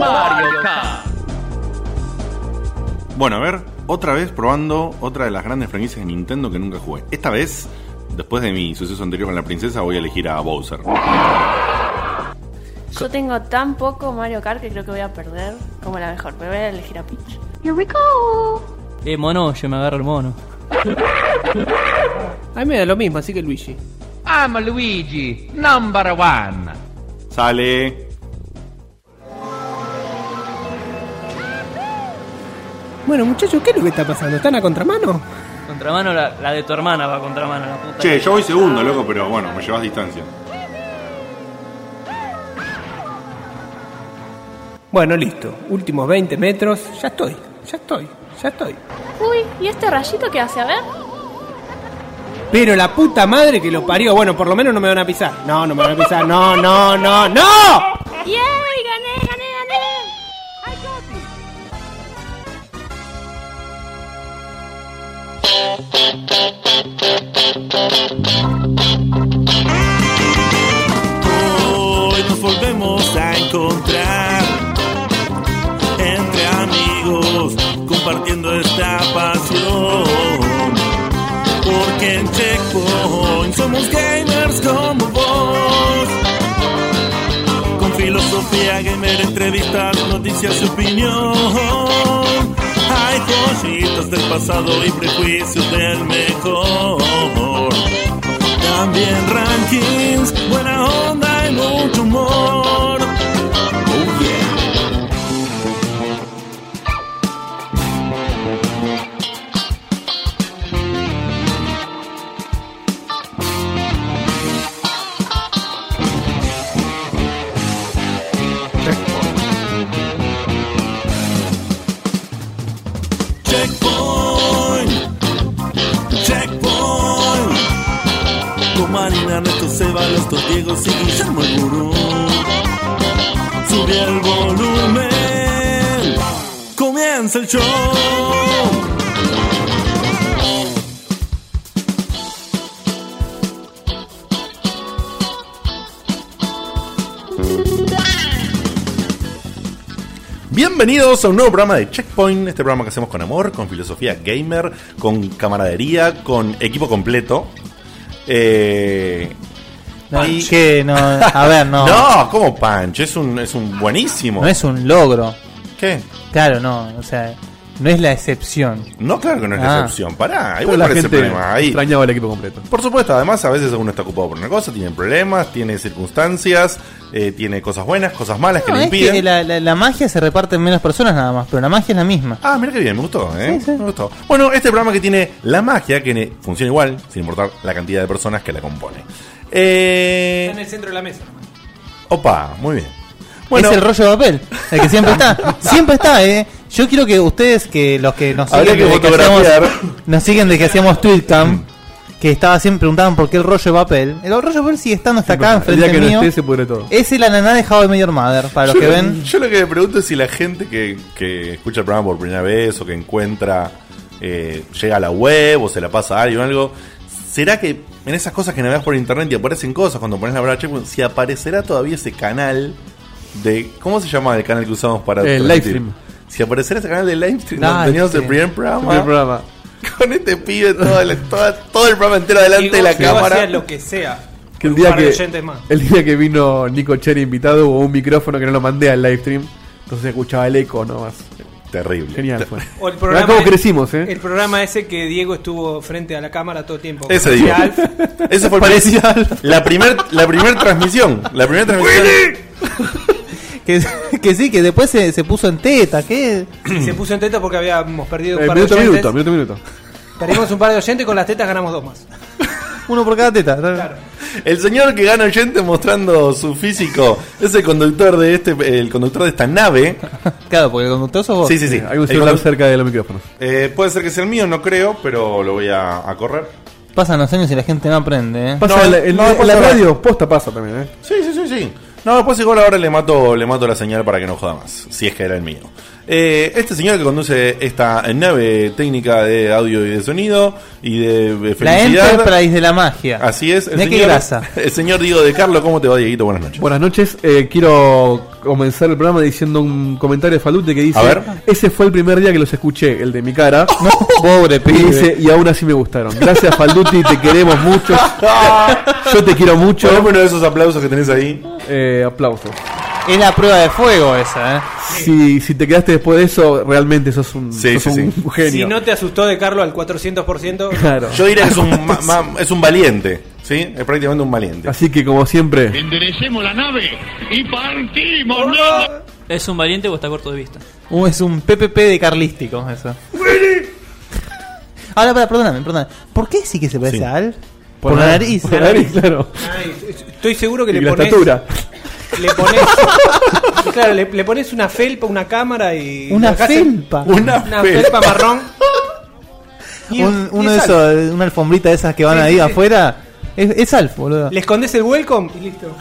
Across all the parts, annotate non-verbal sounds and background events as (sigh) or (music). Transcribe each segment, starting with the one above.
Mario Kart. Bueno, a ver, otra vez probando otra de las grandes franquicias de Nintendo que nunca jugué. Esta vez, después de mi suceso anterior con la princesa, voy a elegir a Bowser. Yo tengo tan poco Mario Kart que creo que voy a perder como la mejor. Pero voy a elegir a Peach. Here we go. Eh, mono, yo me agarro el mono. (laughs) A mí me da lo mismo, así que Luigi. I'm Luigi, number one. Sale. Bueno, muchachos, ¿qué es lo que está pasando? ¿Están a contramano? Contramano, la, la de tu hermana va a contramano, la puta. Che, yo voy segundo, loco, pero bueno, me llevas distancia. Bueno, listo. Últimos 20 metros. Ya estoy, ya estoy, ya estoy. Uy, ¿y este rayito qué hace? A ver. Pero la puta madre que lo parió. Bueno, por lo menos no me van a pisar. No, no me van a pisar. No, no, no, no. ¡Yay! Hoy nos volvemos a encontrar entre amigos compartiendo esta pasión. Porque en Checkpoint somos gamers como vos. Con filosofía gamer, entrevistas, noticias y opinión. Cositas del pasado y prejuicios del mejor. También rankings, buena onda y mucho humor. Los dos Diegos y Guillermo el Gurú. Sube el volumen, comienza el show. Bienvenidos a un nuevo programa de Checkpoint, este programa que hacemos con amor, con filosofía gamer, con camaradería, con equipo completo. Eh, No, y- que no, a ver, no. (laughs) No, ¿cómo Punch? Es un, es un buenísimo. No es un logro. ¿Qué? Claro, no, o sea, no es la excepción. No, claro que no es la Ah. excepción. Pará, igual la parece gente problema. Ahí, extrañaba el equipo completo. Por supuesto, además a veces uno está ocupado por una cosa, tiene problemas, tiene circunstancias, eh, tiene cosas buenas, cosas malas que No, le es impiden. que la, la- la magia se reparte en menos personas nada más, pero la magia es la misma. Ah, mira qué bien, me gustó, ¿eh? Sí, sí. Me gustó. Bueno, este programa que tiene la magia, que ne- funciona igual, sin importar la cantidad de personas que la compone. Eh, Está en el centro de la mesa. opa, muy bien. Bueno, es el rollo de papel, el que siempre está. (laughs) Siempre está, eh. Yo quiero que ustedes, que los que nos Habría siguen, que desde que hacíamos, nos siguen desde que hacíamos Tweetcam, que estaba siempre preguntaban por qué el rollo de papel. El rollo de papel sigue estando hasta acá, el enfrente día que no mío. esté se pudre todo. Es el ananá de How I Met Your Mother, para los yo, que ven. yo lo que me pregunto es si la gente que, que escucha el programa por primera vez o que encuentra, eh, llega a la web o se la pasa a alguien o algo, ¿será que en esas cosas que navegas por internet y aparecen cosas cuando pones la palabra checkpoint, si aparecerá todavía ese canal de... ¿Cómo se llama el canal que usamos para... El livestream. Si apareciera ese canal de livestream donde teníamos el primer programa, Primer programa. con este pibe todo el, toda- todo el programa entero delante de la cámara. lo que sea. Que el día que, más. el día que vino Nico Cherry invitado hubo un micrófono que no lo mandé al livestream. Entonces se escuchaba el eco nomás. Terrible. Genial fue. O el programa, cómo crecimos, eh. el programa ese que Diego estuvo frente a la cámara todo el tiempo. Ese Parecía digo. Alf. (laughs) Ese fue Parecía Alf. la primer la primer transmisión, la primera transmisión. (laughs) Que, que sí, que después se, se puso en teta. ¿Qué? Y (clears throat) se puso en teta porque habíamos perdido un Eh, par de minuto, oyentes. minuto, minuto, minuto. Perdimos un par de oyentes con las tetas ganamos dos más. (laughs) Uno por cada teta. Claro. El señor que gana oyente mostrando su físico es el conductor de este el conductor de esta nave. Claro, porque el conductor sos vos. Sí, sí, sí. Hay un El celular cerca de los micrófonos. Eh, puede ser que sea el mío, no creo, pero lo voy a, a correr. Pasan los años y la gente no aprende, ¿eh? Pasa No, en la, en no, la la- radio, posta pasa también, eh. Sí, sí, sí, sí. No, después igual ahora le mato, le mato la señal para que no joda más, si es que era el mío. Eh, este señor que conduce esta nave técnica de audio y de sonido y de, de La felicidad. Enterprise de la magia. Así es, el Mirá qué señor, grasa. (laughs) el señor Diego de Carlo, ¿cómo te va, Dieguito? Buenas noches. Buenas noches, eh, quiero comenzar el programa diciendo un comentario de Falute que dice: A ver. Ese fue el primer día que los escuché, el de mi cara. (laughs) Pobre Y pibe. dice, y aún así me gustaron. Gracias, Falduti, te queremos mucho. (laughs) Yo te quiero mucho. Poneme uno de esos aplausos que tenés ahí. Eh, aplausos. Es la prueba de fuego esa, ¿eh? Si, si te quedaste después de eso, realmente sos un, Sí, sos sí, un sí. (laughs) genio. Si no te asustó de Carlos al 400%, Claro. Yo diría que es un, (laughs) ma- ma- es un valiente. ¿Sí? Es prácticamente un valiente. Así que, como siempre, Enderecemos la nave y partimos, ¿no? ¿Es un valiente o está corto de vista? Uh, es un PPP de carlístico, eso. (laughs) Ahora, para, perdóname, perdóname. ¿Por qué sí que se parece Sí. a Al? Por, la nariz. Por la nariz, claro. ay, estoy seguro que Y le la pones. estatura. Le pones. (laughs) claro, le, le pones una felpa, una cámara y. Una felpa. Una Una felpa. felpa marrón. (laughs) Y- Un- y uno es de Alf. esos, una alfombrita de esas que van Sí, ahí sí, sí. afuera. Es, es Alf, boludo. Le escondes el welcome y listo. (laughs)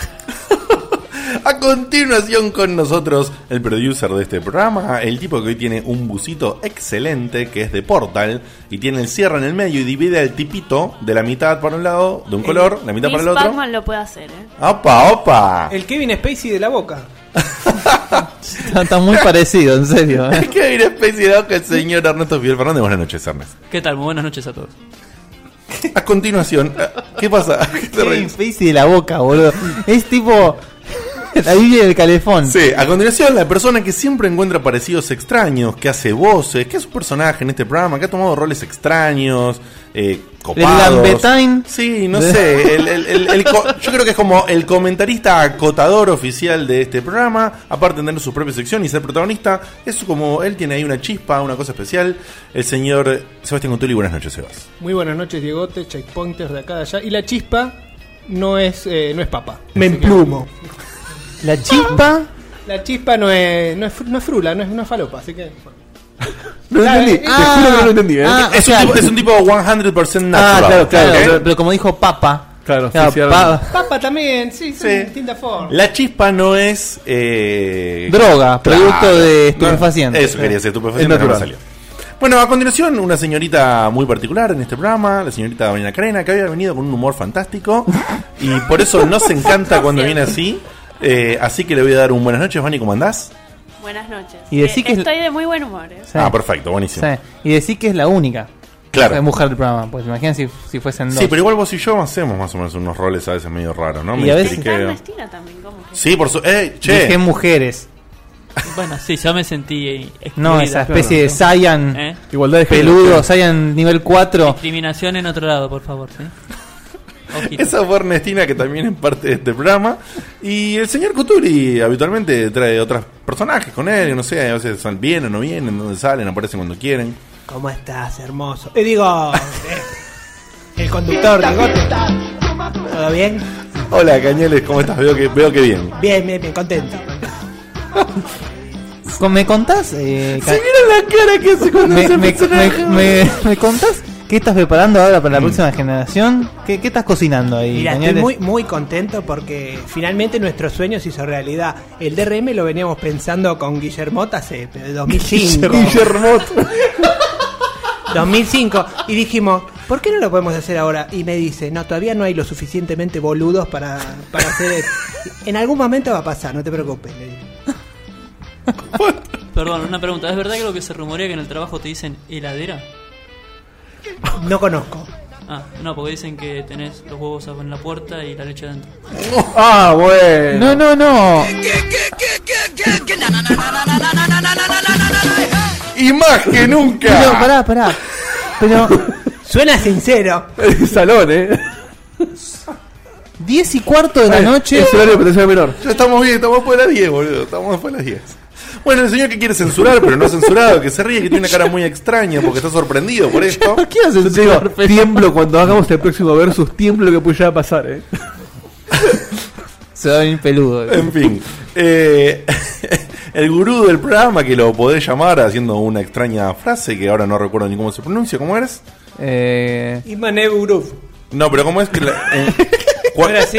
A continuación con nosotros el producer de este programa, el tipo que hoy tiene un busito excelente que es de Portal y tiene el cierre en el medio y divide al tipito de la mitad para un lado, de un color, la mitad para el otro. Pac-Man lo puede hacer, ¿eh? ¡Opa, opa! El Kevin Spacey de la boca. (laughs) Está, está muy parecido, en serio. ¿eh? ¿Qué una especie de que el señor Ernesto Fidel Fernández? Buenas noches, Ernest. ¿Qué tal? Muy buenas noches a todos. A continuación, eh, ¿qué pasa? ¿Qué te Kevin? Spacey de la boca, boludo. Es tipo. (laughs) La Biblia del calefón. Sí, a continuación, la persona que siempre encuentra parecidos extraños, que hace voces, que es un personaje en este programa, que ha tomado roles extraños, eh, copados. Lambertine. Sí, no sé. (laughs) el- el- el- el yo creo que es como el comentarista acotador oficial de este programa. Aparte de tener su propia sección y ser protagonista, es como él tiene ahí una chispa, una cosa especial. El señor Sebastián Contuli, buenas noches, Sebas. Muy buenas noches, Diegote, checkpointers de acá de allá. Y la chispa no es, eh, no es papa. Me emplumo. La chispa. La chispa no es, no es, no es frula, no es una falopa, así que. No lo Claro, entendí. eh, Te juro que no lo entendí, ¿eh? ah, Es, sea, un tipo, es un tipo 100% natural. Ah, claro, claro. Pero, pero como dijo Papa. Claro, sí, claro, sí, Papa también, sí, Sí. de distintas formas. La chispa no es. Eh, Droga, producto de estupefacientes. Eso quería decir, estupefaciente, Es pero no salió. Bueno, a continuación, una señorita muy particular en este programa, la señorita Marina Carena, que había venido con un humor fantástico y por eso nos encanta (laughs) cuando viene así. Eh, así que le voy a dar un buenas noches, Vani, ¿cómo andás? Buenas noches. Y decí Eh, que es- Estoy de muy buen humor, ¿eh? Sí. Ah, perfecto, buenísimo. Sí. Y decir que es la única Claro. mujer del programa. Pues imagínate si, si fuesen dos. Sí, pero igual vos y yo hacemos más o menos unos roles a veces medio raros, ¿no? Y Me a veces- Ernestina también, ¿cómo que? Sí, por su. ¡Eh, che! Dije mujeres. (laughs) Bueno, sí, ya me sentí eh, No, excluida. esa especie de Saiyan ¿Eh? Igualdad de género. peludo, Saiyan nivel 4. Discriminación en otro lado, por favor, ¿sí? Ojito. Esa fue Ernestina, que también es parte de este programa. Y el señor Cuturi habitualmente trae otros personajes con él. No sé, a veces sal- vienen o no vienen, dónde salen, aparecen cuando quieren. ¿Cómo estás, hermoso? Eh, digo, eh, el conductor, Diegote. ¿Todo bien? Hola, Cañeles, ¿cómo estás? Veo que, veo que bien. Bien, bien, bien, contento. Con- ¿Me contás? Eh, ca- la cara que hace cuando me, me- me- me- me contás qué estás preparando ahora para la próxima generación? ¿Qué, qué estás cocinando ahí? Mira, estoy muy, muy contento porque finalmente nuestro sueño se hizo realidad. El DRM lo veníamos pensando con Guillermot hace pero, 2005. Guillermot. 2005. Y dijimos, ¿por qué no lo podemos hacer ahora? Y me dice, no, todavía no hay lo suficientemente boludos para, para hacer esto. En algún momento va a pasar, no te preocupes. Perdón, una pregunta. ¿Es verdad que lo que se rumorea que en el trabajo te dicen heladera? No conozco. Ah, no, porque dicen que tenés los huevos en la puerta y la leche adentro. (laughs) Ah, bueno. No, no, no. Y más que nunca. Pero, pará, pará. Pero, (laughs) Suena sincero. El salón, ¿eh? 10 y cuarto de la noche. Es horario de protección menor. Ya estamos bien, estamos después de las 10, boludo. Estamos después de las 10. Bueno, el señor que quiere censurar, pero no ha censurado, que se ríe, que tiene una cara muy extraña porque está sorprendido por esto. ¿Qué haces? Yo te digo, tiemblo cuando hagamos el próximo versus, tiemblo lo que puede a pasar, ¿eh? Se va a venir peludo. En fin, eh, (laughs) el gurú del programa, que lo podés llamar haciendo una extraña frase que ahora no recuerdo ni cómo se pronuncia, ¿cómo eres? Eh, Imanev Uruf. No, pero ¿cómo es que la, eh, (laughs) ¿No cua- era así?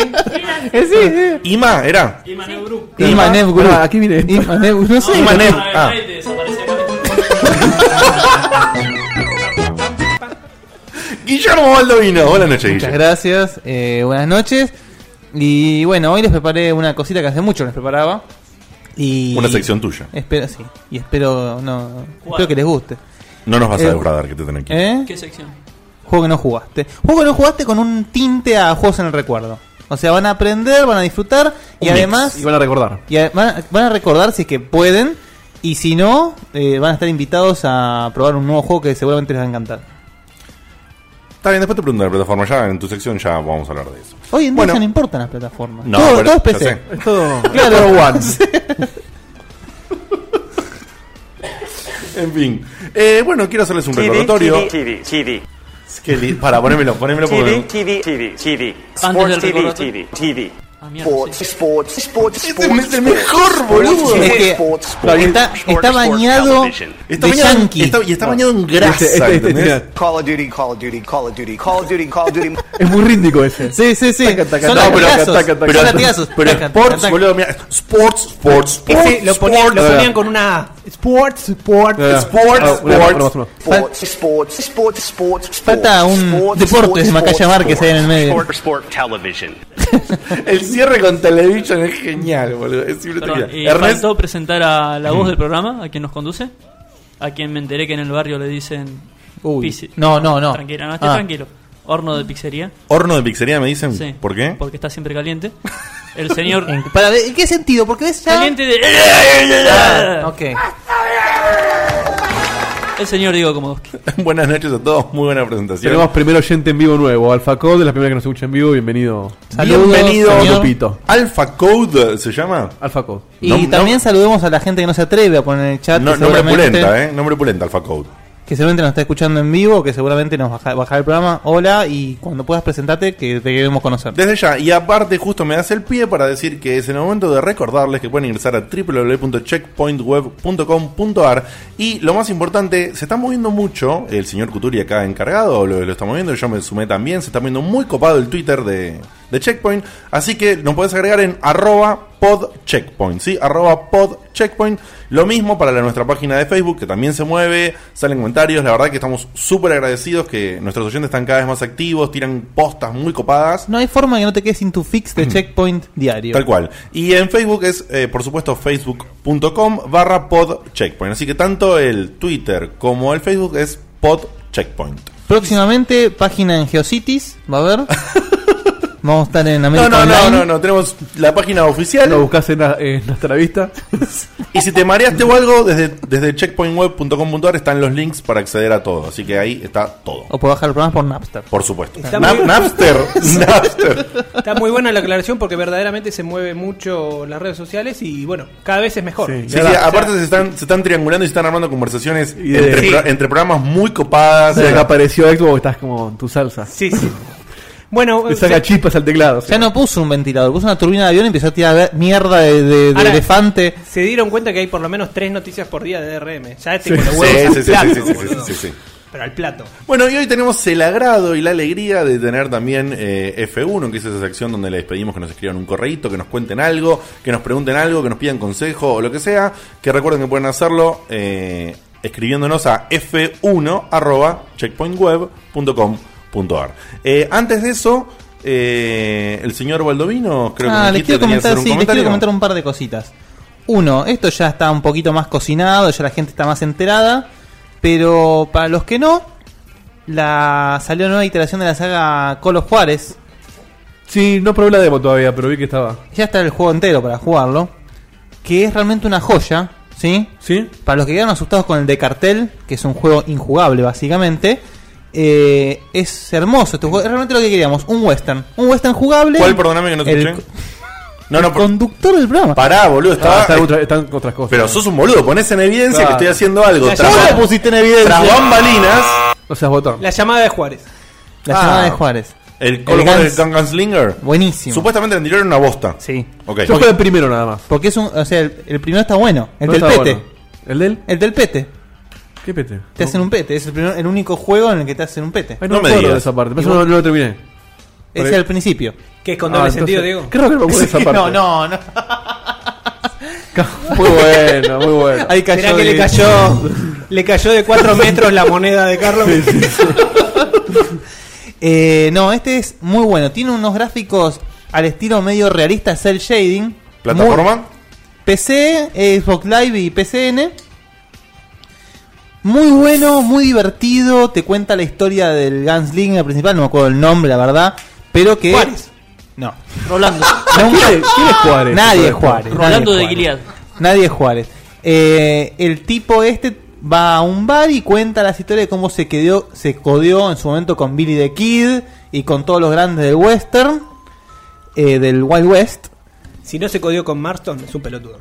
eh, sí, sí. Ima, era. Imanev Group. Pará, aquí viene esto. Imanev, no sé. Imanev. Ah. (laughs) Guillermo Baldovino, buenas noches, Muchas Guillermo. gracias. eh, buenas noches. Y bueno, hoy les preparé una cosita que hace mucho les preparaba. Y Una sección tuya. Espero, sí. Y espero, no, espero que les guste. No nos vas a Eh, defraudar que te tenés aquí. ¿Eh? ¿Qué sección? Juego que no jugaste. Juego que no jugaste con un tinte a juegos en el recuerdo. O sea, van a aprender, van a disfrutar y Un mix. además Y van a recordar. y a- van, a, van a recordar si es que pueden y si no, eh, van a estar invitados a probar un nuevo juego que seguramente les va a encantar. Está bien, después te pregunto de la plataforma. Ya en tu sección ya vamos a hablar de eso. Hoy en día Bueno. ya no importan las plataformas. No, todo, pero- todo es PC. Es todo. (laughs) Claro. one. (laughs) En fin. Eh, bueno, quiero hacerles un recordatorio. TV, TV, Es que li- para, ponémelo, ponémelo. TV, TV, TV, Antes del Sports TV. TV, TV. Ah, mierda, Sports, sí. sports, sports, Este sports, es el mejor, boludo. Es que sports, está, sports, está bañado Está de bañado, yankee. está- y está bañado en grasa. Este- este- este- Call of Duty, Call of Duty, Call of Duty, Call of Duty, Call of Duty. (laughs) Es muy ríndico ese. Sí, sí, sí. Taca, taca, Son taca, latigazos. taca, Son latigazos. Pero sports, boludo, mira. Sports, sports, sports. Ese lo ponían, lo sports. ponían con una Sports, Sports. Sports, ah, sports. Sports, sports, sports, sports, Falta un sports, sports, de Macaya sports, Márquez ahí en el medio. Sport, sport television. (laughs) El cierre con Television es genial, boludo. Es simple Perdón, y Ernest, faltó presentar a la voz del programa, a quien nos conduce. A quien me enteré que en el barrio le dicen. Uy. No, no, no. Tranquilo, no, esté Ah. tranquilo. Horno de pizzería. horno de pizzería me dicen. Sí. ¿Por qué? Porque está siempre caliente. El señor. (laughs) En, para ver, ¿En qué sentido? Porque ves ya... caliente de. Ah, ok. El señor Diego Komodowski. (laughs) Buenas noches a todos, muy buena presentación. Tenemos primer oyente en vivo nuevo, Alpha Code, la primera que nos escucha en vivo, bienvenido. Saludos, Bienvenido. Lupito. Alpha Code se llama. Alpha Code. Y No- también no- saludemos a la gente que no se atreve a poner en el chat. No, nombre pulenta, eh. Nombre pulenta, Alpha Code. Que seguramente nos está escuchando en vivo, que seguramente nos baja, bajará el programa. Hola, y cuando puedas presentarte, que te queremos conocer. Desde ya, y aparte justo me das el pie para decir que es el momento de recordarles que pueden ingresar a www.checkpointweb.com.ar y lo más importante, se está moviendo mucho, el señor Cuturi acá encargado lo, lo está moviendo, yo me sumé también, se está moviendo muy copado el Twitter de, de Checkpoint, así que nos puedes agregar en arroba podcheckpoint, ¿sí? Arroba podcheckpoint, lo mismo para la- nuestra página de Facebook, que también se mueve, salen comentarios, la verdad que estamos súper agradecidos que nuestros oyentes están cada vez más activos, tiran postas muy copadas. No hay forma que no te quedes sin tu fix de checkpoint diario. Tal cual. Y en Facebook es, eh, por supuesto, facebook.com barra podcheckpoint. Así que tanto el Twitter como el Facebook es podcheckpoint. Próximamente, página en Geocities, va a haber. (laughs) Vamos a estar en No, América no, no, Online. no, no, tenemos la página oficial. Lo buscas en, la- en nuestra vista. (laughs) Y si te mareaste o algo, desde, desde checkpointweb.com.ar están los links para acceder a todo. Así que ahí está todo. O puedo bajar el programa por Napster. Por supuesto. Está muy- Napster. (laughs) (laughs) Napster. Está muy buena la aclaración porque verdaderamente se mueve mucho las redes sociales y bueno, cada vez es mejor. Sí. Sí, sí, aparte se están, se están triangulando y se están armando conversaciones Y de- entre, Sí. pro- entre programas muy copadas. Desde que apareció Xbox estás como en tu salsa. Sí, sí. Bueno, Le saca se- chispas al teclado. Ya no puso un ventilador, puso una turbina de avión y empezó a tirar mierda de, de- de Ahora- elefante. se dieron cuenta que hay por lo menos tres noticias por día de DRM. Ya este Sí. con los huevos al sí, sí, plato, sí, sí, sí, boludo. sí, sí. Pero al plato. Bueno, y hoy tenemos el agrado y la alegría de tener también eh, F1, que es esa sección donde les pedimos que nos escriban un correíto, que nos cuenten algo, que nos pregunten algo, que nos pidan consejo o lo que sea. Que recuerden que pueden hacerlo eh, escribiéndonos a f1.checkpointweb.com.ar. Eh, antes de eso, eh, el señor Baldovino, creo ah, que me les quiero comentar, sí, les quiero comentar un par de cositas. Uno, esto ya está un poquito más cocinado, ya la gente está más enterada, pero para los que no, la salió nueva iteración de la saga Call of Juárez. Sí, no probé la demo todavía, pero vi que estaba. Ya está el juego entero para jugarlo, que es realmente una joya, ¿sí? ¿Sí? Para los que quedaron asustados con el de cartel, que es un juego injugable básicamente, eh, es hermoso este juego. Es realmente lo que queríamos, un western. Un western jugable. ¿Cuál, perdóname que no te El- escuché? No, el no, por- conductor del programa. pará, boludo, Ah, estaba... está otra- están otras cosas. pero sos un boludo, pones en evidencia Claro. que estoy haciendo algo. Ya, Tras, ya ¿Cómo lo pusiste en evidencia? tras bambalinas, No seas botón. La llamada de Juárez. La Ah. llamada de Juárez. el Call Guns- Gun Gunslinger. Buenísimo. Supuestamente el anterior era una bosta. Sí. Ok. Yo jugué el primero nada más. Porque es un. O sea, el, el primero está bueno. El No del pete. bueno. ¿El del? El del pete. ¿Qué pete? Te hacen un pete. Es el, primer- el único juego en el que te hacen un pete. Ay, No no, me acuerdo digas. de esa parte. Por ¿Y eso vos? no, no lo terminé. Es el principio. Que es con Ah, doble entonces- sentido, Diego. Qué raro que me acuerdo de (laughs) esa parte. No, no, (laughs) no. Muy bueno, muy bueno. Ahí cayó. Mirá que de- le cayó, le cayó de 4 metros la moneda de Carlos. (laughs) Eh, no, este es muy bueno. Tiene unos gráficos al estilo medio realista cel shading. ¿Plataforma? Muy- PC, Xbox Live y PCN. Muy bueno, muy divertido. Te cuenta la historia del Gunslinger principal, no me acuerdo el nombre, la verdad. Pero que. Juárez. No. Rolando. (laughs) Nunca- ¿Quién es- quién es Juárez? Nadie es Juárez. Rolando nadie de Gilead. Nadie es Juárez. Eh, el tipo este va a un bar y cuenta las historias de cómo se quedó, se codeó en su momento con Billy the Kid y con todos los grandes del western, eh, del Wild West. Si no se codió con Marston, es un pelotudo.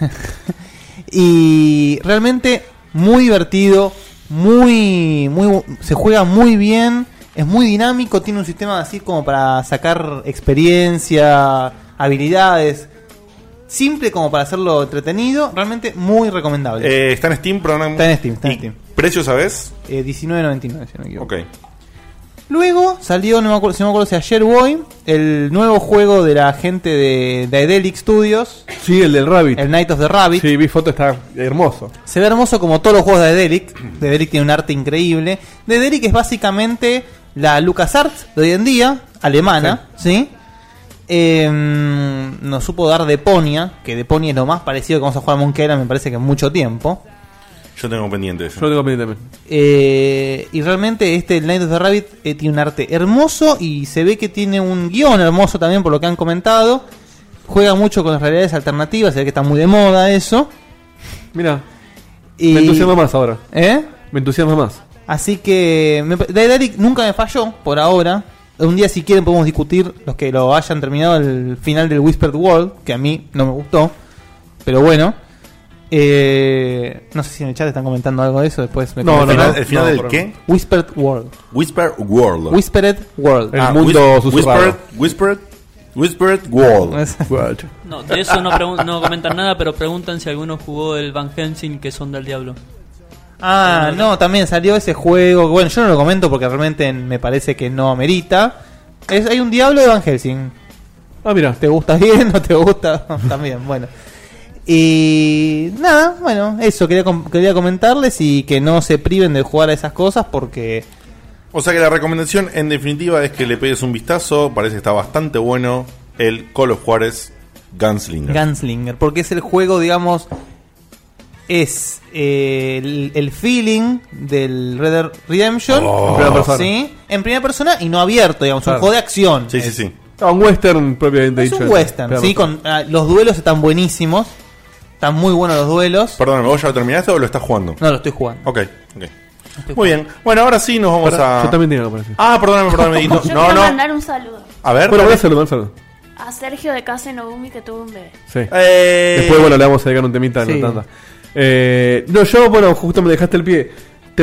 (laughs) Y realmente muy divertido, muy, muy, se juega muy bien, es muy dinámico, tiene un sistema así como para sacar experiencia, habilidades, simple como para hacerlo entretenido, realmente muy recomendable. Eh, está en Steam, perdón. Está en Steam, está en ¿Y Steam. ¿Precio sabes? Eh, 19.99, si no me equivoco. Ok. Luego salió, no me acuerdo si, no me acuerdo si ayer hoy, el nuevo juego de la gente de Daedalic Studios, Sí, el del Rabbit. el Night of the Rabbit. Sí, vi foto, está hermoso. Se ve hermoso como todos los juegos de Daedalic. Daedalic tiene un arte increíble. Daedalic es básicamente la LucasArts de hoy en día, alemana, ¿sí? Em, nos supo dar Deponia, que Deponia es lo más parecido que vamos a jugar a Monkey Island, me parece que en mucho tiempo. Yo tengo pendiente eso. Yo lo tengo pendiente también. Eh, y realmente este el Night of the Rabbit eh, tiene un arte hermoso y se ve que tiene un guion hermoso también por lo que han comentado. Juega mucho con las realidades alternativas, se ve que está muy de moda eso. Mira, Y, me entusiasma más ahora. ¿Eh? Me entusiasma más. Así que me, Daedalic nunca me falló por ahora. Un día si quieren podemos discutir los que lo hayan terminado el final del Whispered World, que a mí no me gustó. Pero bueno. Eh, no sé si en el chat están comentando algo de eso. Después me No, ¿El no, el final no, del qué? Whispered World. Whisper World. Whispered World. El Ah, mundo whis- susurrado. Whispered, Whispered, Whispered World. No, de eso no, pregun- no comentan nada, pero preguntan si alguno jugó el Van Helsing que son del diablo. Ah, no, también salió ese juego. Bueno, yo no lo comento porque realmente me parece que no amerita. Es, hay un diablo de Van Helsing. Ah, mira. ¿Te gusta bien? (laughs) ¿No te gusta? (laughs) También, bueno. Y nada, bueno, eso quería, com- quería comentarles y que no se priven de jugar a esas cosas porque O sea que la recomendación en definitiva es que le pegues un vistazo. Parece que está bastante bueno el Call of Juárez Gunslinger. Gunslinger, porque es el juego, digamos, es eh, el, el feeling del Red Dead Redemption, Oh. En primera persona. ¿sí? En primera persona y no abierto, digamos, Claro. un juego de acción. sí, sí, Es- sí. Ah, un western propiamente Es dicho. un western, sí, con ah, los duelos están buenísimos. Están muy buenos los duelos. Perdóname, ¿vos ya lo terminaste o lo estás jugando? No lo estoy jugando. Ok, ok. Muy bien. Bueno, ahora sí nos vamos Pará, a. Yo también tengo algo para decir. Ah, perdóname, perdóname. (laughs) No, Yo no. quiero no. mandar un saludo A ver. Bueno, voy a saludar, saludo. a Sergio de Casa Nogumi que tuvo un bebé. Sí. Eh, Después, bueno, le vamos a dedicar un temita Sí. en la tanda. Eh, no, yo, bueno, justo me dejaste el pie.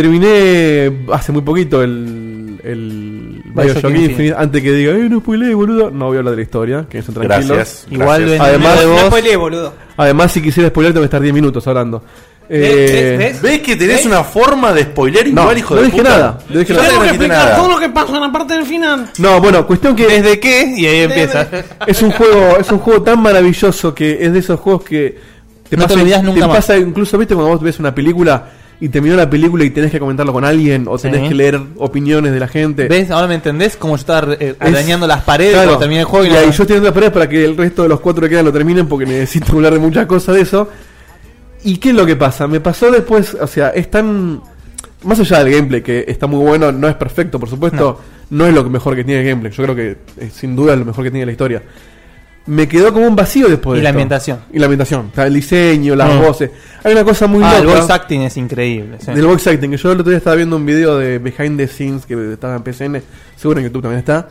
Terminé hace muy poquito el, el Bioshock Bioshock Infinite. Infinite. Antes que diga, eh, no spoileé, boludo. No voy a hablar de la historia, que eso tranquilos. Gracias. Igual gracias. Además, de No vos. spoileé, boludo. además, si quisiera spoiler, tengo que estar 10 minutos hablando. Eh, ¿Ves? ¿Ves? ¿Ves que tenés una forma de spoiler No, igual, hijo no de dije puta? nada, no dije nada. no dijiste nada. lo que pasa en la parte del final. No, bueno, cuestión que ¿Desde qué? Y ahí empieza. (laughs) es un juego, es un juego tan maravilloso que es de esos juegos que No te olvidás nunca te más. pasa incluso viste cuando vos ves una película y terminó la película y tenés que comentarlo con alguien o tenés Sí. que leer opiniones de la gente. ¿Ves? Ahora me entendés cómo yo estaba eh, Es- arañando las paredes Claro. cuando terminé el juego y, y yo estoy en las paredes para que el resto de los cuatro que quedan lo terminen porque necesito (laughs) hablar de muchas cosas de eso. ¿Y qué es lo que pasa? Me pasó después, o sea, es tan... Más allá del gameplay, que está muy bueno, no es perfecto, por supuesto, no, es lo mejor que tiene el gameplay. Yo creo que es sin duda lo mejor que tiene la historia. Me quedó como un vacío después Y de la esto. ambientación. Y la ambientación. O sea, el diseño, las Mm. voces. Hay una cosa muy Ah, el loca voice acting es increíble. sí. del voice acting. Que yo el otro día estaba viendo un video de Behind the Scenes que estaba en PCN, seguro en YouTube también está.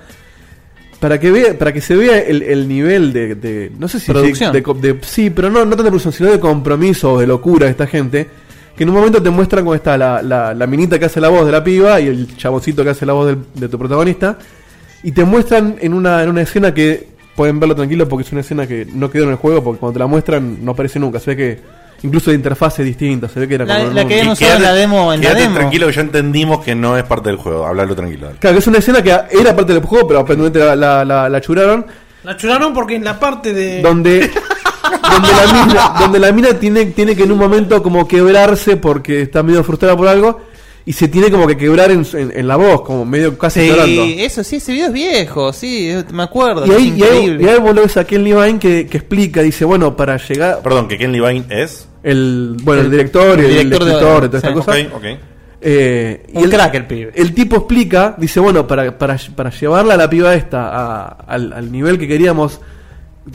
Para que vea, para que se vea el, el nivel de, de- no sé si Producción. de, de- de- sí, pero no, no tanto de producción, sino de compromiso o de locura de esta gente. Que en un momento te muestran cómo está la, la, la minita que hace la voz de la piba y el chaboncito que hace la voz del- de tu protagonista. Y te muestran en una, en una escena que pueden verlo tranquilo porque es una escena que no quedó en el juego porque cuando te la muestran no aparece nunca. Se ve que incluso de interfaz es distinta. Se ve que era La- como la que ahora en la demo. En la quédate demo. tranquilo que ya entendimos que no es parte del juego. Hablalo tranquilo. dale. Claro, que es una escena que era parte del juego, pero aparentemente la, la, la- la churaron. La churaron porque en la parte de. Donde, (laughs) donde, la mina, donde la mina tiene, tiene que en un momento como quebrarse porque está medio frustrada por algo. Y se tiene como que quebrar en, en- en la voz, como medio casi Sí, llorando. eso sí, ese video es viejo, sí, es- me acuerdo. Y es ahí, y, ahí, increíble. y ahí a Ken Levine que, que explica, dice, bueno, para llegar... Perdón, que Ken Levine es. El, bueno, el, El- director y el el, director de- escritor de toda esta sí. cosa. Ok, ok. Eh, y el, crack el pibe. el tipo explica, dice, bueno, para, para, para llevarla a la piba esta a- al, al nivel que queríamos,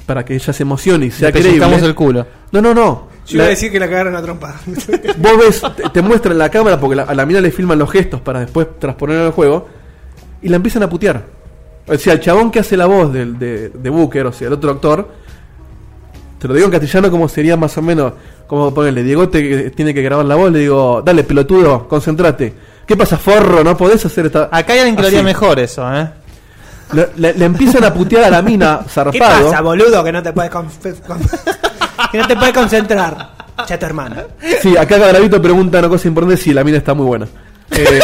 para que ella se emocione y sea Le creíble. el culo. No, no, no. Yo iba a decir que la cagaron a trompa. (laughs) Vos ves, te, te muestran la cámara porque la- a la mina le filman los gestos para después transponerlo al juego y la empiezan a putear. O sea, el chabón que hace la voz del, de, de Booker, o sea, el otro actor, te lo digo en castellano como sería más o menos, como ponerle, Diego te tiene que grabar la voz, le digo, dale pelotudo, concentrate. ¿Qué pasa, forro? ¿No podés hacer esta...? Acá hay alguien que lo haría mejor eso, ¿eh? Le, le- le empiezan a putear a la mina, (laughs) ¿Qué zarpado. pasa, boludo? Que no te puedes, con- que no te puedes concentrar. Ya tu hermana. Sí, acá Gravito pregunta una cosa importante, sí, la mina está muy buena. Eh,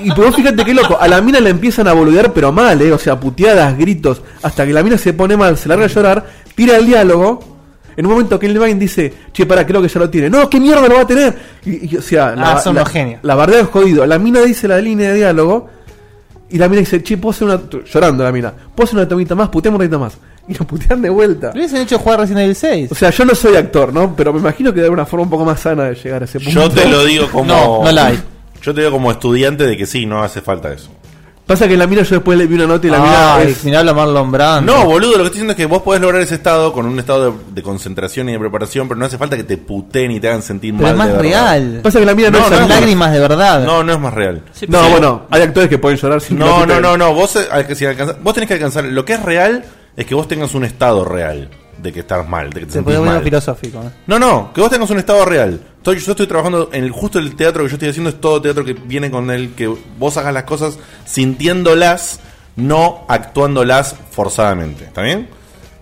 y pero vos fíjate qué loco, a la mina la empiezan a boludear pero mal, eh, o sea, puteadas, gritos, hasta que la mina se pone mal, se larga a llorar, tira el diálogo. En un momento que Levine dice, che, para, creo que ya lo tiene. No, ¿qué mierda lo va a tener? Y, y, o sea, Ah, son la, unos genios. La bardea es jodido. La mina dice la línea de diálogo y la mina dice, che, ¿puedo hacer una... Llorando la mina. ¿Puedo hacer una tomita más? Puteame un ratito más. (laughs) Y lo putean de vuelta. Lo hubiesen hecho jugar Resident Evil 6. O sea, yo no soy actor, ¿no? Pero me imagino que de alguna forma un poco más sana de llegar a ese punto. Yo te lo digo como. No, no la hay. Yo te digo como estudiante de que sí, no hace falta eso. Pasa que la mina yo después le vi una nota y la mina Ay, es... mirá Marlon Brando. No, boludo, lo que estoy diciendo es que vos podés lograr ese estado con un estado de, de concentración y de preparación, pero no hace falta que te puteen y te hagan sentir Pero mal. es más de real. Pasa que la mina no, No, es no, Son actriz. lágrimas de verdad. No, no es más real. Sí, No, sí. bueno, hay actores que pueden llorar sin No, no, no, no. Vos, eh, si vos tenés que alcanzar. Lo que es real es que vos tengas un estado real de que estás mal, de que te Se sentís puede mal. filosófico. ¿eh? No, no, que vos tengas un estado real. Estoy, yo estoy trabajando en el justo el teatro que yo estoy haciendo es todo teatro que viene con el que vos hagas las cosas sintiéndolas, no actuándolas forzadamente. ¿Está bien?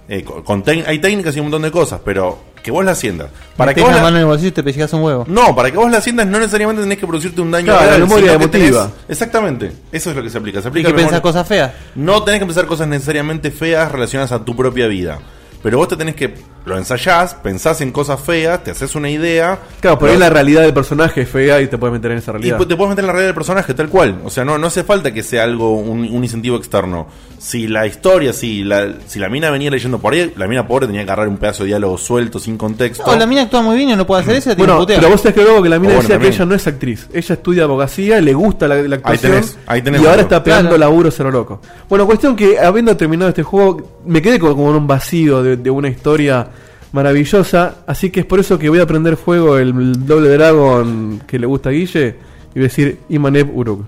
Eh, con, con tec- hay técnicas y un montón de cosas, pero que vos las sientas. Para que vos la la- mano en el bolsillo y te pellizcas un huevo. no, para que vos la sientas no necesariamente tenés que producirte un daño Claro, real, la memoria tenés- emotiva. Exactamente, eso es lo que se aplica. Se aplica que pensar cosas feas. no tenés que pensar cosas necesariamente feas relacionadas a tu propia vida. Pero vos te tenés que. Lo ensayás, pensás en cosas feas, te haces una idea. Claro, por lo- ahí la realidad del personaje es fea y te puedes meter en esa y realidad. pues te puedes meter en la realidad del personaje, tal cual. O sea, no, no hace falta que sea algo, un, un incentivo externo. Si la historia, si la, si la mina venía leyendo por ahí, la mina pobre tenía que agarrar un pedazo de diálogo suelto, sin contexto. No, la mina actúa muy bien y no puede hacer eso. la tiene Bueno, pero vos sabés que luego que la mina bueno, decía que ella no es actriz. Ella estudia abogacía, le gusta la, la actuación. tenés, ahí tenés y ahora está pegando Claro. laburo cero loco. Bueno, cuestión que habiendo terminado este juego, me quedé como, como en un vacío de, de una historia maravillosa. Así que es por eso que voy a prender fuego el, doble dragón que le gusta a Guille y voy a decir Imaneb Uruk.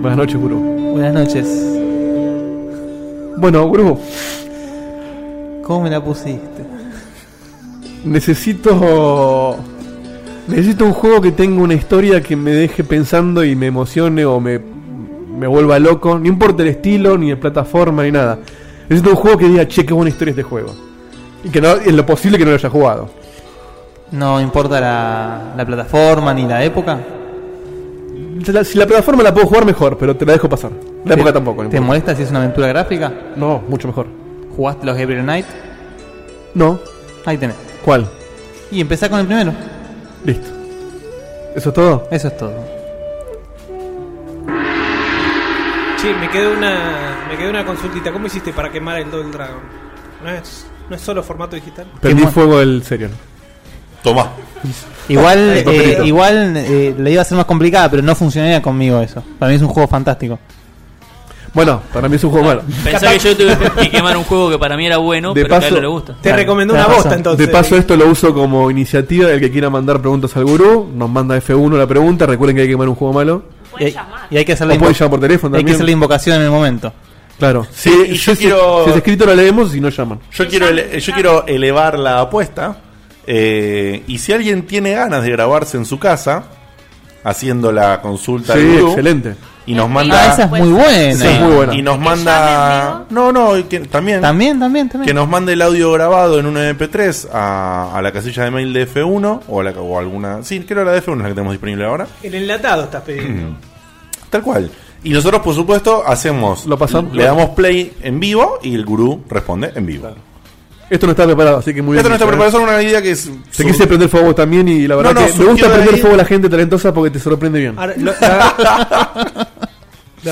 Buenas noches, Guru. Buenas noches. Bueno, Guru, ¿Cómo me la pusiste? necesito. Necesito un juego que tenga una historia que me deje pensando y me emocione o me, me vuelva loco. No importa el estilo, ni de plataforma, ni nada. Necesito un juego que diga, che, qué buena historia este juego. Y que no, en lo posible que no lo haya jugado. No importa la, la plataforma ni la época. Si la, si la plataforma la puedo jugar mejor, pero te la dejo pasar. La época ¿Te- tampoco. no ¿Te importa. molesta si es una aventura gráfica? No, mucho mejor. ¿Jugaste los Gabriel Knight? No. Ahí tenés. ¿Cuál? Y empezá con el primero. Listo. ¿Eso es todo? Eso es todo. Che, me quedó una, me quedó una consultita. ¿Cómo hiciste para quemar el Double Dragon? ¿No es, no es solo formato digital? Perdí mo- fuego el serio. Tomá. Igual, (laughs) Ahí, eh, papelito. igual eh, le iba a ser más complicada, pero no funcionaría conmigo eso. Para mí es un juego fantástico. Bueno, para mí es un juego malo. (laughs) Pensá que yo tuve que quemar un juego que para mí era bueno, De pero que a él paso- no le gusta. Te Claro, recomendó una bosta entonces. De paso, esto lo uso como iniciativa. El que quiera mandar preguntas al gurú, nos manda F1 la pregunta. Recuerden que hay que quemar un juego malo. Y Pueden hay, llamar. y hay que hacer la, pueden invo- llamar por teléfono hay que también. hacer la invocación en el momento. Claro. Si, y yo si quiero- si es escrito, lo leemos. Si no, llaman. Yo quiero, ele- yo quiero elevar la apuesta. eh, y si alguien tiene ganas de grabarse en su casa, haciendo la consulta Sí, gurú, excelente. Y nos En manda. Ah, esa es muy buena. Esa es muy buena. Y nos manda. No, no, que, también. También, también, también. Que nos mande el audio grabado en un MP3 a, a la casilla de mail de F1 o, a la, o alguna. Sí, creo que la de F1 es la que tenemos disponible ahora. El enlatado estás pidiendo. Tal cual. Y nosotros, por supuesto, hacemos. Lo pasamos. Le damos play en vivo y el gurú responde en vivo. Esto no está preparado, así que muy bien. Esto no está preparado, ¿eh? es una idea que es. Te quise prender fuego también y la verdad No, no, que me gusta de prender ahí. fuego a la gente talentosa porque te sorprende bien. Ahora, lo, (laughs)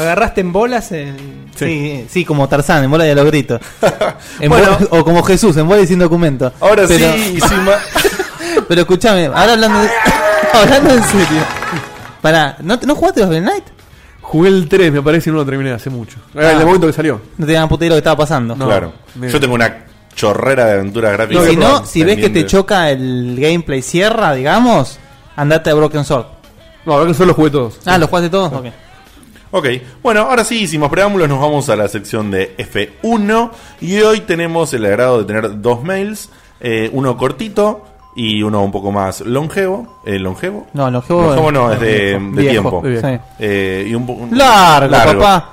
agarraste en bolas en. Sí, sí, como Tarzán, en bola de los gritos. (laughs) En Bueno. bola- o como Jesús, en bola y sin documento. Ahora Pero- sí, sin (laughs) Pero escúchame, ahora hablando, de- hablando en serio. Pará, ¿no, ¿no jugaste los Night? Jugué el 3, me parece, y no lo terminé hace mucho. Era Ah. el momento que salió. No tenían puta idea lo que estaba pasando. No. claro. mira. Yo tengo una chorrera de aventuras gráficas. si no, si ves que te choca el gameplay cierra, digamos, andate a Broken Sword. No, ahora que solo jugué todos. Ah, ¿los jugaste todos? Ok. Ok, bueno, ahora sí, sin más preámbulos, nos vamos a la sección de F1. Y hoy tenemos el agrado de tener dos mails: eh, uno cortito y uno un poco más longevo. Eh, ¿Longevo? No, longevo, Longevo no, es de, viejo. de Viejo, tiempo. sí. Eh, y un poco. Largo, papá.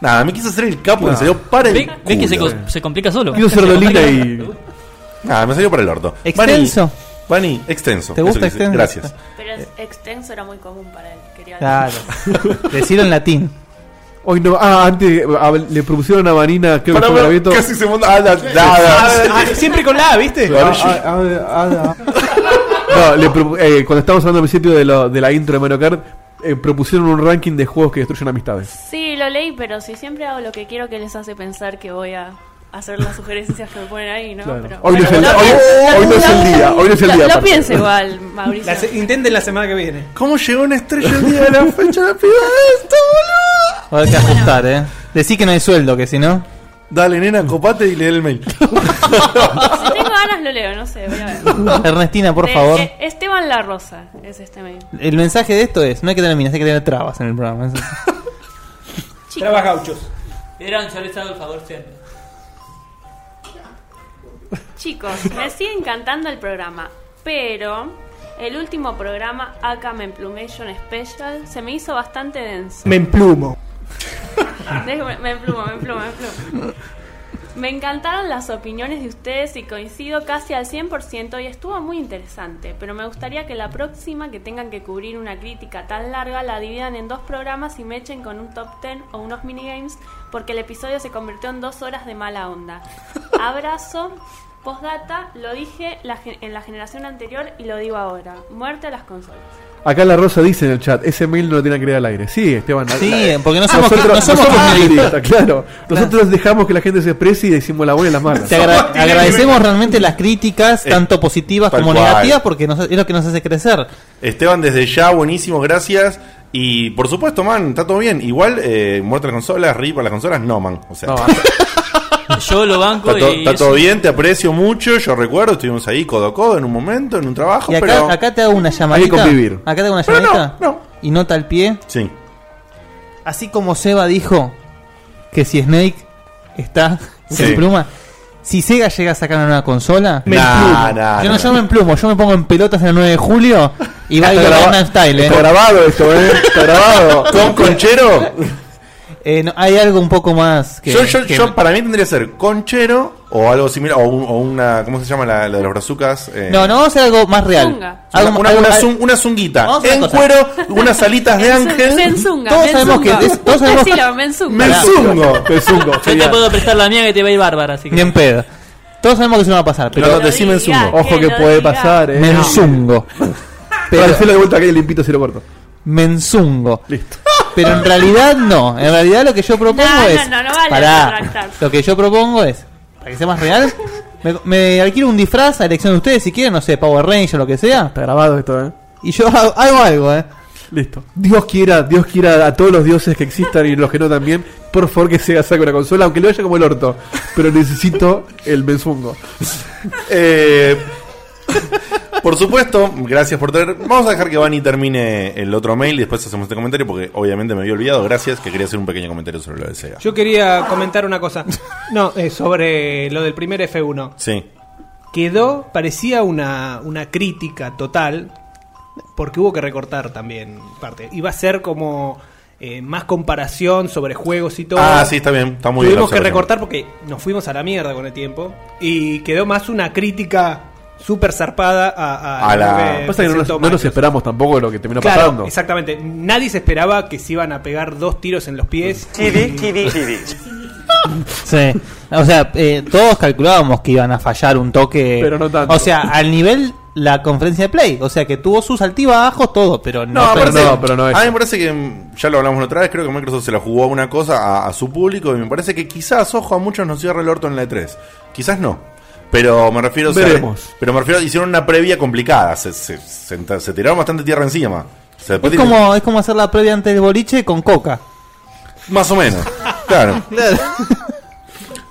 Nada, me quise hacer el capo y me salió para el. ¿Ves, ves que se, culo. co- se complica solo? Quiero ser Se complica. y. Nada, me salió para el orto. ¿Extenso? Vani, Vani, extenso. ¿Te Eso gusta quise- extenso? Gracias. Pero es extenso era muy común para él. Quería Claro. Decirlo en latín. Hoy no. Ah, antes a- le propusieron a Vanina, creo que fue casi se monta. Ah, la- nada. Ah, siempre con la A, ¿viste? Ah, ah, ah, ah. No, le propu- eh, cuando estábamos hablando al principio de, lo- de la intro de Mario Kart, eh, propusieron un ranking de juegos que destruyen amistades. Sí, lo leí, pero si siempre hago lo que quiero, que les hace pensar que voy a hacer las sugerencias que me ponen ahí, ¿no? Claro. Pero, Hoy no es el- lo hoy- no es el día, hoy no es el lo- día, Lo aparte. pienso igual, (laughs) Mauricio. La se- intenten la semana que viene. ¿Cómo llegó una estrella el día de la fecha de la piba esto, boludo? Va a haber que ajustar, eh. Decí que no hay sueldo, que si no. Dale, nena, copate y lee el mail. (laughs) Si tengo lo leo, no sé, voy a ver. (laughs) Ernestina, por De- favor. eh, Esteban La Rosa es este mail. El mensaje de esto es: no hay que tener minas, hay que tener trabas en el programa. (laughs) Trabas gauchos. Eran yo les hago el favor siempre. Chicos, me sigue encantando el programa, pero el último programa, Aka Memplumation Special, se me hizo bastante denso. Me emplumo. (laughs) Me emplumo, me emplumo, me emplumo. Me encantaron las opiniones de ustedes y coincido casi al 100% y estuvo muy interesante, pero me gustaría que la próxima que tengan que cubrir una crítica tan larga la dividan en dos programas y me echen con un top 10 o unos minigames porque el episodio se convirtió en dos horas de mala onda. (laughs) Abrazo. Postdata, lo dije en la generación anterior y lo digo ahora. Muerte a las consolas. Acá la Rosa dice en el chat, ese mail no lo tiene que creer al aire. Sí, Esteban. Sí, la- porque no somos- nosotros, no somos nosotros kirchneristas. (laughs) claro. Nosotros dejamos que la gente se exprese y decimos la buena y la mala. Te agra- agradecemos realmente las críticas, Eh, tanto positivas como cual. negativas, porque nos- es lo que nos hace crecer. Esteban, desde ya, buenísimo, gracias. Y por supuesto, man, está todo bien. Igual, eh, muerte a las consolas, RIP a las consolas, no, man. O sea, No, (laughs) (laughs) Yo lo banco está, to- y. está es- todo bien, te aprecio mucho. Yo recuerdo, estuvimos ahí codo a codo en un momento, en un trabajo, Y acá, pero. acá te hago una llamadita. convivir. Acá te hago una Pero no, llamadita. no. Y nota al pie. Sí. Así como Seba dijo que si Snake está Sí. en pluma, si Sega llega a sacar una nueva consola, me Nah, yo no nah. yo me emplumo, yo me pongo en pelotas en el 9 de julio y bailo Gangnam Style, eh. Está grabado esto, ¿eh? Está grabado. (laughs) ¿Con conchero? Eh, no, hay algo un poco más que, yo, yo, que- yo, para mí tendría que ser conchero o algo similar, o, un- o una, ¿cómo se llama la, la de los brazucas? Eh, No, no, vamos a hacer algo más real. Zunga. Algo, una, algo- una algo- zun- una zunguita en cosa. cuero, unas alitas de (laughs) ángel. Menzunga, Todos sabemos que- todos sabemos- Decilo, menzunga. Me zungo. Me zungo, Yo te puedo prestar la mía que te va a ir bárbara, así que. Ni en pedo. Todos sabemos que eso no va a pasar, pero No, no, lo decime diga, zungo. Ojo que puede diga. pasar, ¿eh? menzungo. Pero de vuelta acá y limpito si lo corto. menzungo. Listo. Pero en realidad no. En realidad lo que yo propongo No, no, es. no, no vale retractarse. Lo que yo propongo es. Para que sea más real. Me, me alquilo un disfraz a elección de ustedes si quieren, no sé, Power Ranger o lo que sea. Está grabado esto, ¿eh? Y yo hago, hago algo, eh. Listo. Dios quiera, Dios quiera a todos los dioses que existan y los que no también, por favor que Sega saque una consola, aunque lo vaya como el orto. Pero necesito el Menzungo. Eh, (laughs) por supuesto, gracias por tener. Vamos a dejar que Vani termine el otro mail y después hacemos este comentario porque obviamente me había olvidado. Gracias, que quería hacer un pequeño comentario sobre lo de Sega. Yo quería comentar una cosa. No, eh, sobre lo del primer F1. Sí. Quedó, parecía una, una crítica total, porque hubo que recortar también parte. Iba a ser como eh, más comparación sobre juegos y todo. Ah, sí, está bien. Está muy bien. Tuvimos que recortar porque nos fuimos a la mierda con el tiempo. Y quedó más una crítica súper zarpada a, a la- Pasa que no nos, no esperamos tampoco de lo que terminó Claro, pasando. exactamente. Nadie se esperaba que se iban a pegar dos tiros en los pies. (laughs) Sí. O sea, eh, todos calculábamos que iban a fallar un toque. Pero no tanto. O sea, al nivel la conferencia de Play. O sea, que tuvo sus altibajos, todo, pero no. No, pero parece- no, pero no es. A mí me parece que, mm, ya lo hablamos la otra vez, creo que Microsoft se la jugó a una cosa a, a su público y me parece que quizás, ojo, a muchos nos cierra el orto en la E3. Quizás no. Pero me refiero, o sea, Veremos. pero me refiero, hicieron una previa complicada, se, se, se- se tiraron bastante tierra encima. O sea, después es, como, es como hacer la previa antes del boliche con coca. Más o menos, claro. (laughs)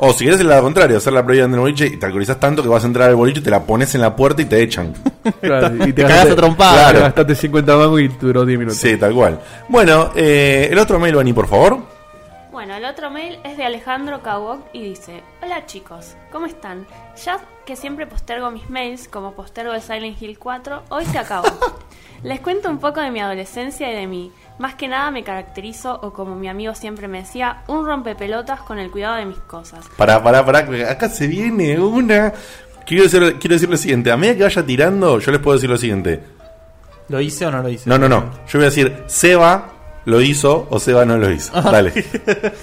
O si querés la contraria, hacer la previa en el boliche y te alcoholizás tanto que vas a entrar al boliche, te la pones en la puerta y te echan. (laughs) Claro, y te Te cagás a trompada. Claro. Te gastaste 50 mangos y duró 10 minutos. Sí, tal cual. Bueno, eh, el otro mail, Bani, por favor. Bueno, el otro mail es de Alejandro Kawok y dice: Hola chicos, ¿cómo están? Ya que siempre postergo mis mails, como postergo el Silent Hill 4, hoy se acabó. (laughs) Les cuento un poco de mi adolescencia y de mí. Más que nada me caracterizo, o como mi amigo siempre me decía, un rompepelotas con el cuidado de mis cosas. Pará, pará, pará, acá se viene una. Quiero decir, quiero decir lo siguiente: a medida que vaya tirando, yo les puedo decir lo siguiente. ¿Lo hice o no lo hice? No, no, no. Yo voy a decir: Seba lo hizo o Seba no lo hizo. Dale. (laughs)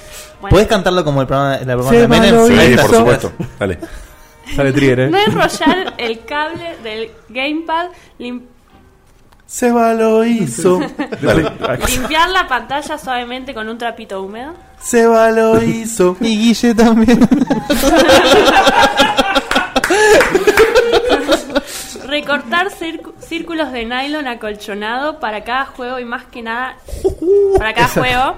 Bueno, ¿Puedes cantarlo como el programa, la programa Se de Menem? Sí, por supuesto. Dale. (laughs) Sale Trier, ¿eh? no enrollar el cable del gamepad, lim- Seba lo hizo. (laughs) Dale. limpiar la pantalla suavemente con un trapito húmedo. Seba lo hizo. Y Guille también. Recortar circu- círculos de nylon acolchonado para cada juego y más que nada (laughs) para cada juego.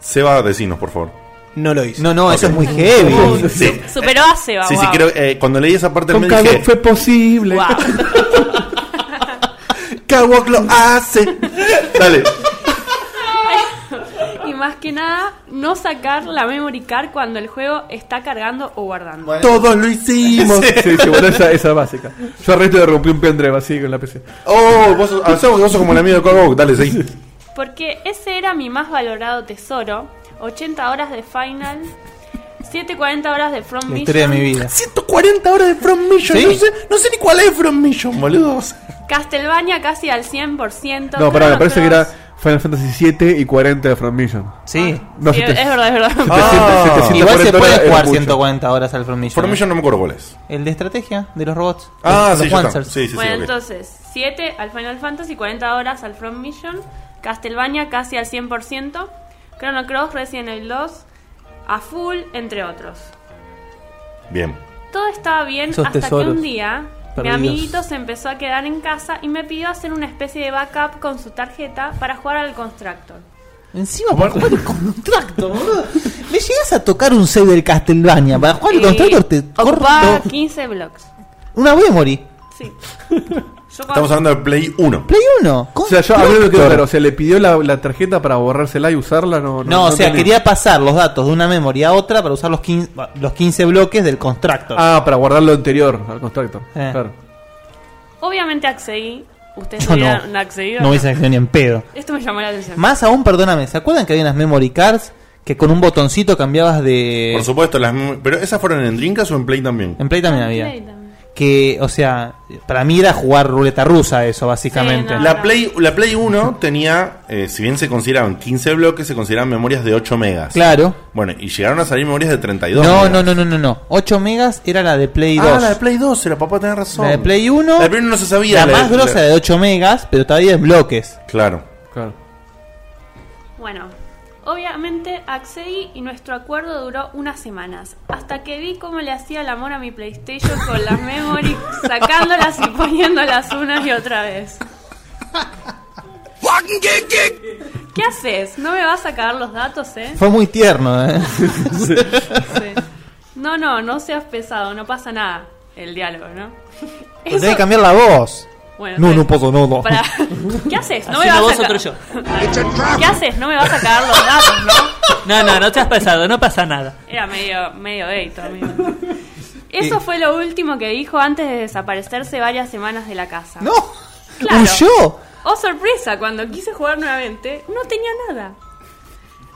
Seba, decinos, por favor. No lo hizo. No, no, eso es muy heavy. (laughs) Sí. Superó a Seba. Sí, sí, wow. creo eh, cuando leí esa parte del Con Kawok dije, fue posible. Wow. (laughs) Kawok lo hace. Dale. Más que nada, no sacar la memory card cuando el juego está cargando o guardando. Todos lo hicimos. (laughs) Sí, sí, bueno, esa, esa es básica. Yo al resto le rompí un pendrive así con la PC. Oh, vos sos, avanzamos que vos sos como el amigo de Kawok. Dale, sí. Porque ese era mi más valorado tesoro. 80 horas de Final. 740 horas de From La historia de mi Mission. vida. 140 horas de From Mission. ¿Sí? No, sé, no sé ni cuál es From Mission, boludos. Castlevania casi al 100%. No, pará, me parece que era Final Fantasy 7 y 40 de From Mission. Sí. No, Sí, es verdad, es verdad. Ah. 740 Igual se puede jugar mucho. 140 horas al From Mission. From ¿eh? Mission no me acuerdo cuál es. El de estrategia de los robots. Ah, Los sí. Wansers. Sí, sí, sí. bueno, ok. entonces, 7 al Final Fantasy, 40 horas al From Mission. Castlevania casi al 100%. Chrono Cross, Resident Evil 2. A full, entre otros. Bien. Todo estaba bien Esos hasta tesoros que un día mi amiguito se empezó a quedar en casa y me pidió hacer una especie de backup con su tarjeta para jugar al Constructor. Encima para jugar el Constructor, boludo. (laughs) Me llegas a tocar un save del Castlevania. Para jugar el Y Constructor te corto 15 blocks. una memory. Sí. (laughs) Yo Estamos hablando de Play 1. Play 1. O sea, yo a mí no me quedó claro. O sea, le pidió la, la tarjeta para borrársela y usarla. No, No, o sea, quería pasar los datos de una memory a otra para usar los 15, los 15 bloques del Constructor. Ah, para guardar lo anterior al Constructor. Eh. Claro. Obviamente accedí. Ustedes no. hubieran accedido. no hubiese acción ni en pedo. Esto me llamó la atención. Más aún, perdóname, ¿se acuerdan que había unas memory cards que con un botoncito cambiabas de... Por supuesto, las, pero esas fueron en Dreamcast o en Play también. En Play también había. Play también. Que, o sea, para mí era jugar ruleta rusa eso, básicamente. Sí, no. La Play, la Play 1 tenía, eh, si bien se consideraban 15 bloques, se consideraban memorias de 8 megas. Claro. Bueno, y llegaron a salir memorias de 32 No, megas. no, no, no, no, no. 8 megas era la de Play 2. Ah, la de Play 2, era papá, tenés razón. La de Play 1, La de Play 1 no se sabía. la más grosa de 8 megas, pero todavía en bloques. Claro. claro. Bueno, obviamente accedí y nuestro acuerdo duró unas semanas. Hasta que vi cómo le hacía el amor a mi PlayStation con las memory, (laughs) sacándolas y poniéndolas una y otra vez. ¿Qué haces? ¿No me vas a sacar los datos, eh? Fue muy tierno, ¿eh? (laughs) Sí. No, no, no seas pesado, no pasa nada. El diálogo, ¿no? Tenés que cambiar la voz. Bueno, No, no puedo, no, no. (laughs) ¿Qué haces? No Así me vas a otro sacar. ¿Qué haces? No me vas a cagar los datos, ¿no? (laughs) No, no, no te has pasado, no pasa nada. Era medio, medio gay amigo. (laughs) Eso fue lo último que dijo antes de desaparecerse varias semanas de la casa. ¡No! Claro. ¡Huyó! Oh, sorpresa, cuando quise jugar nuevamente, no tenía nada.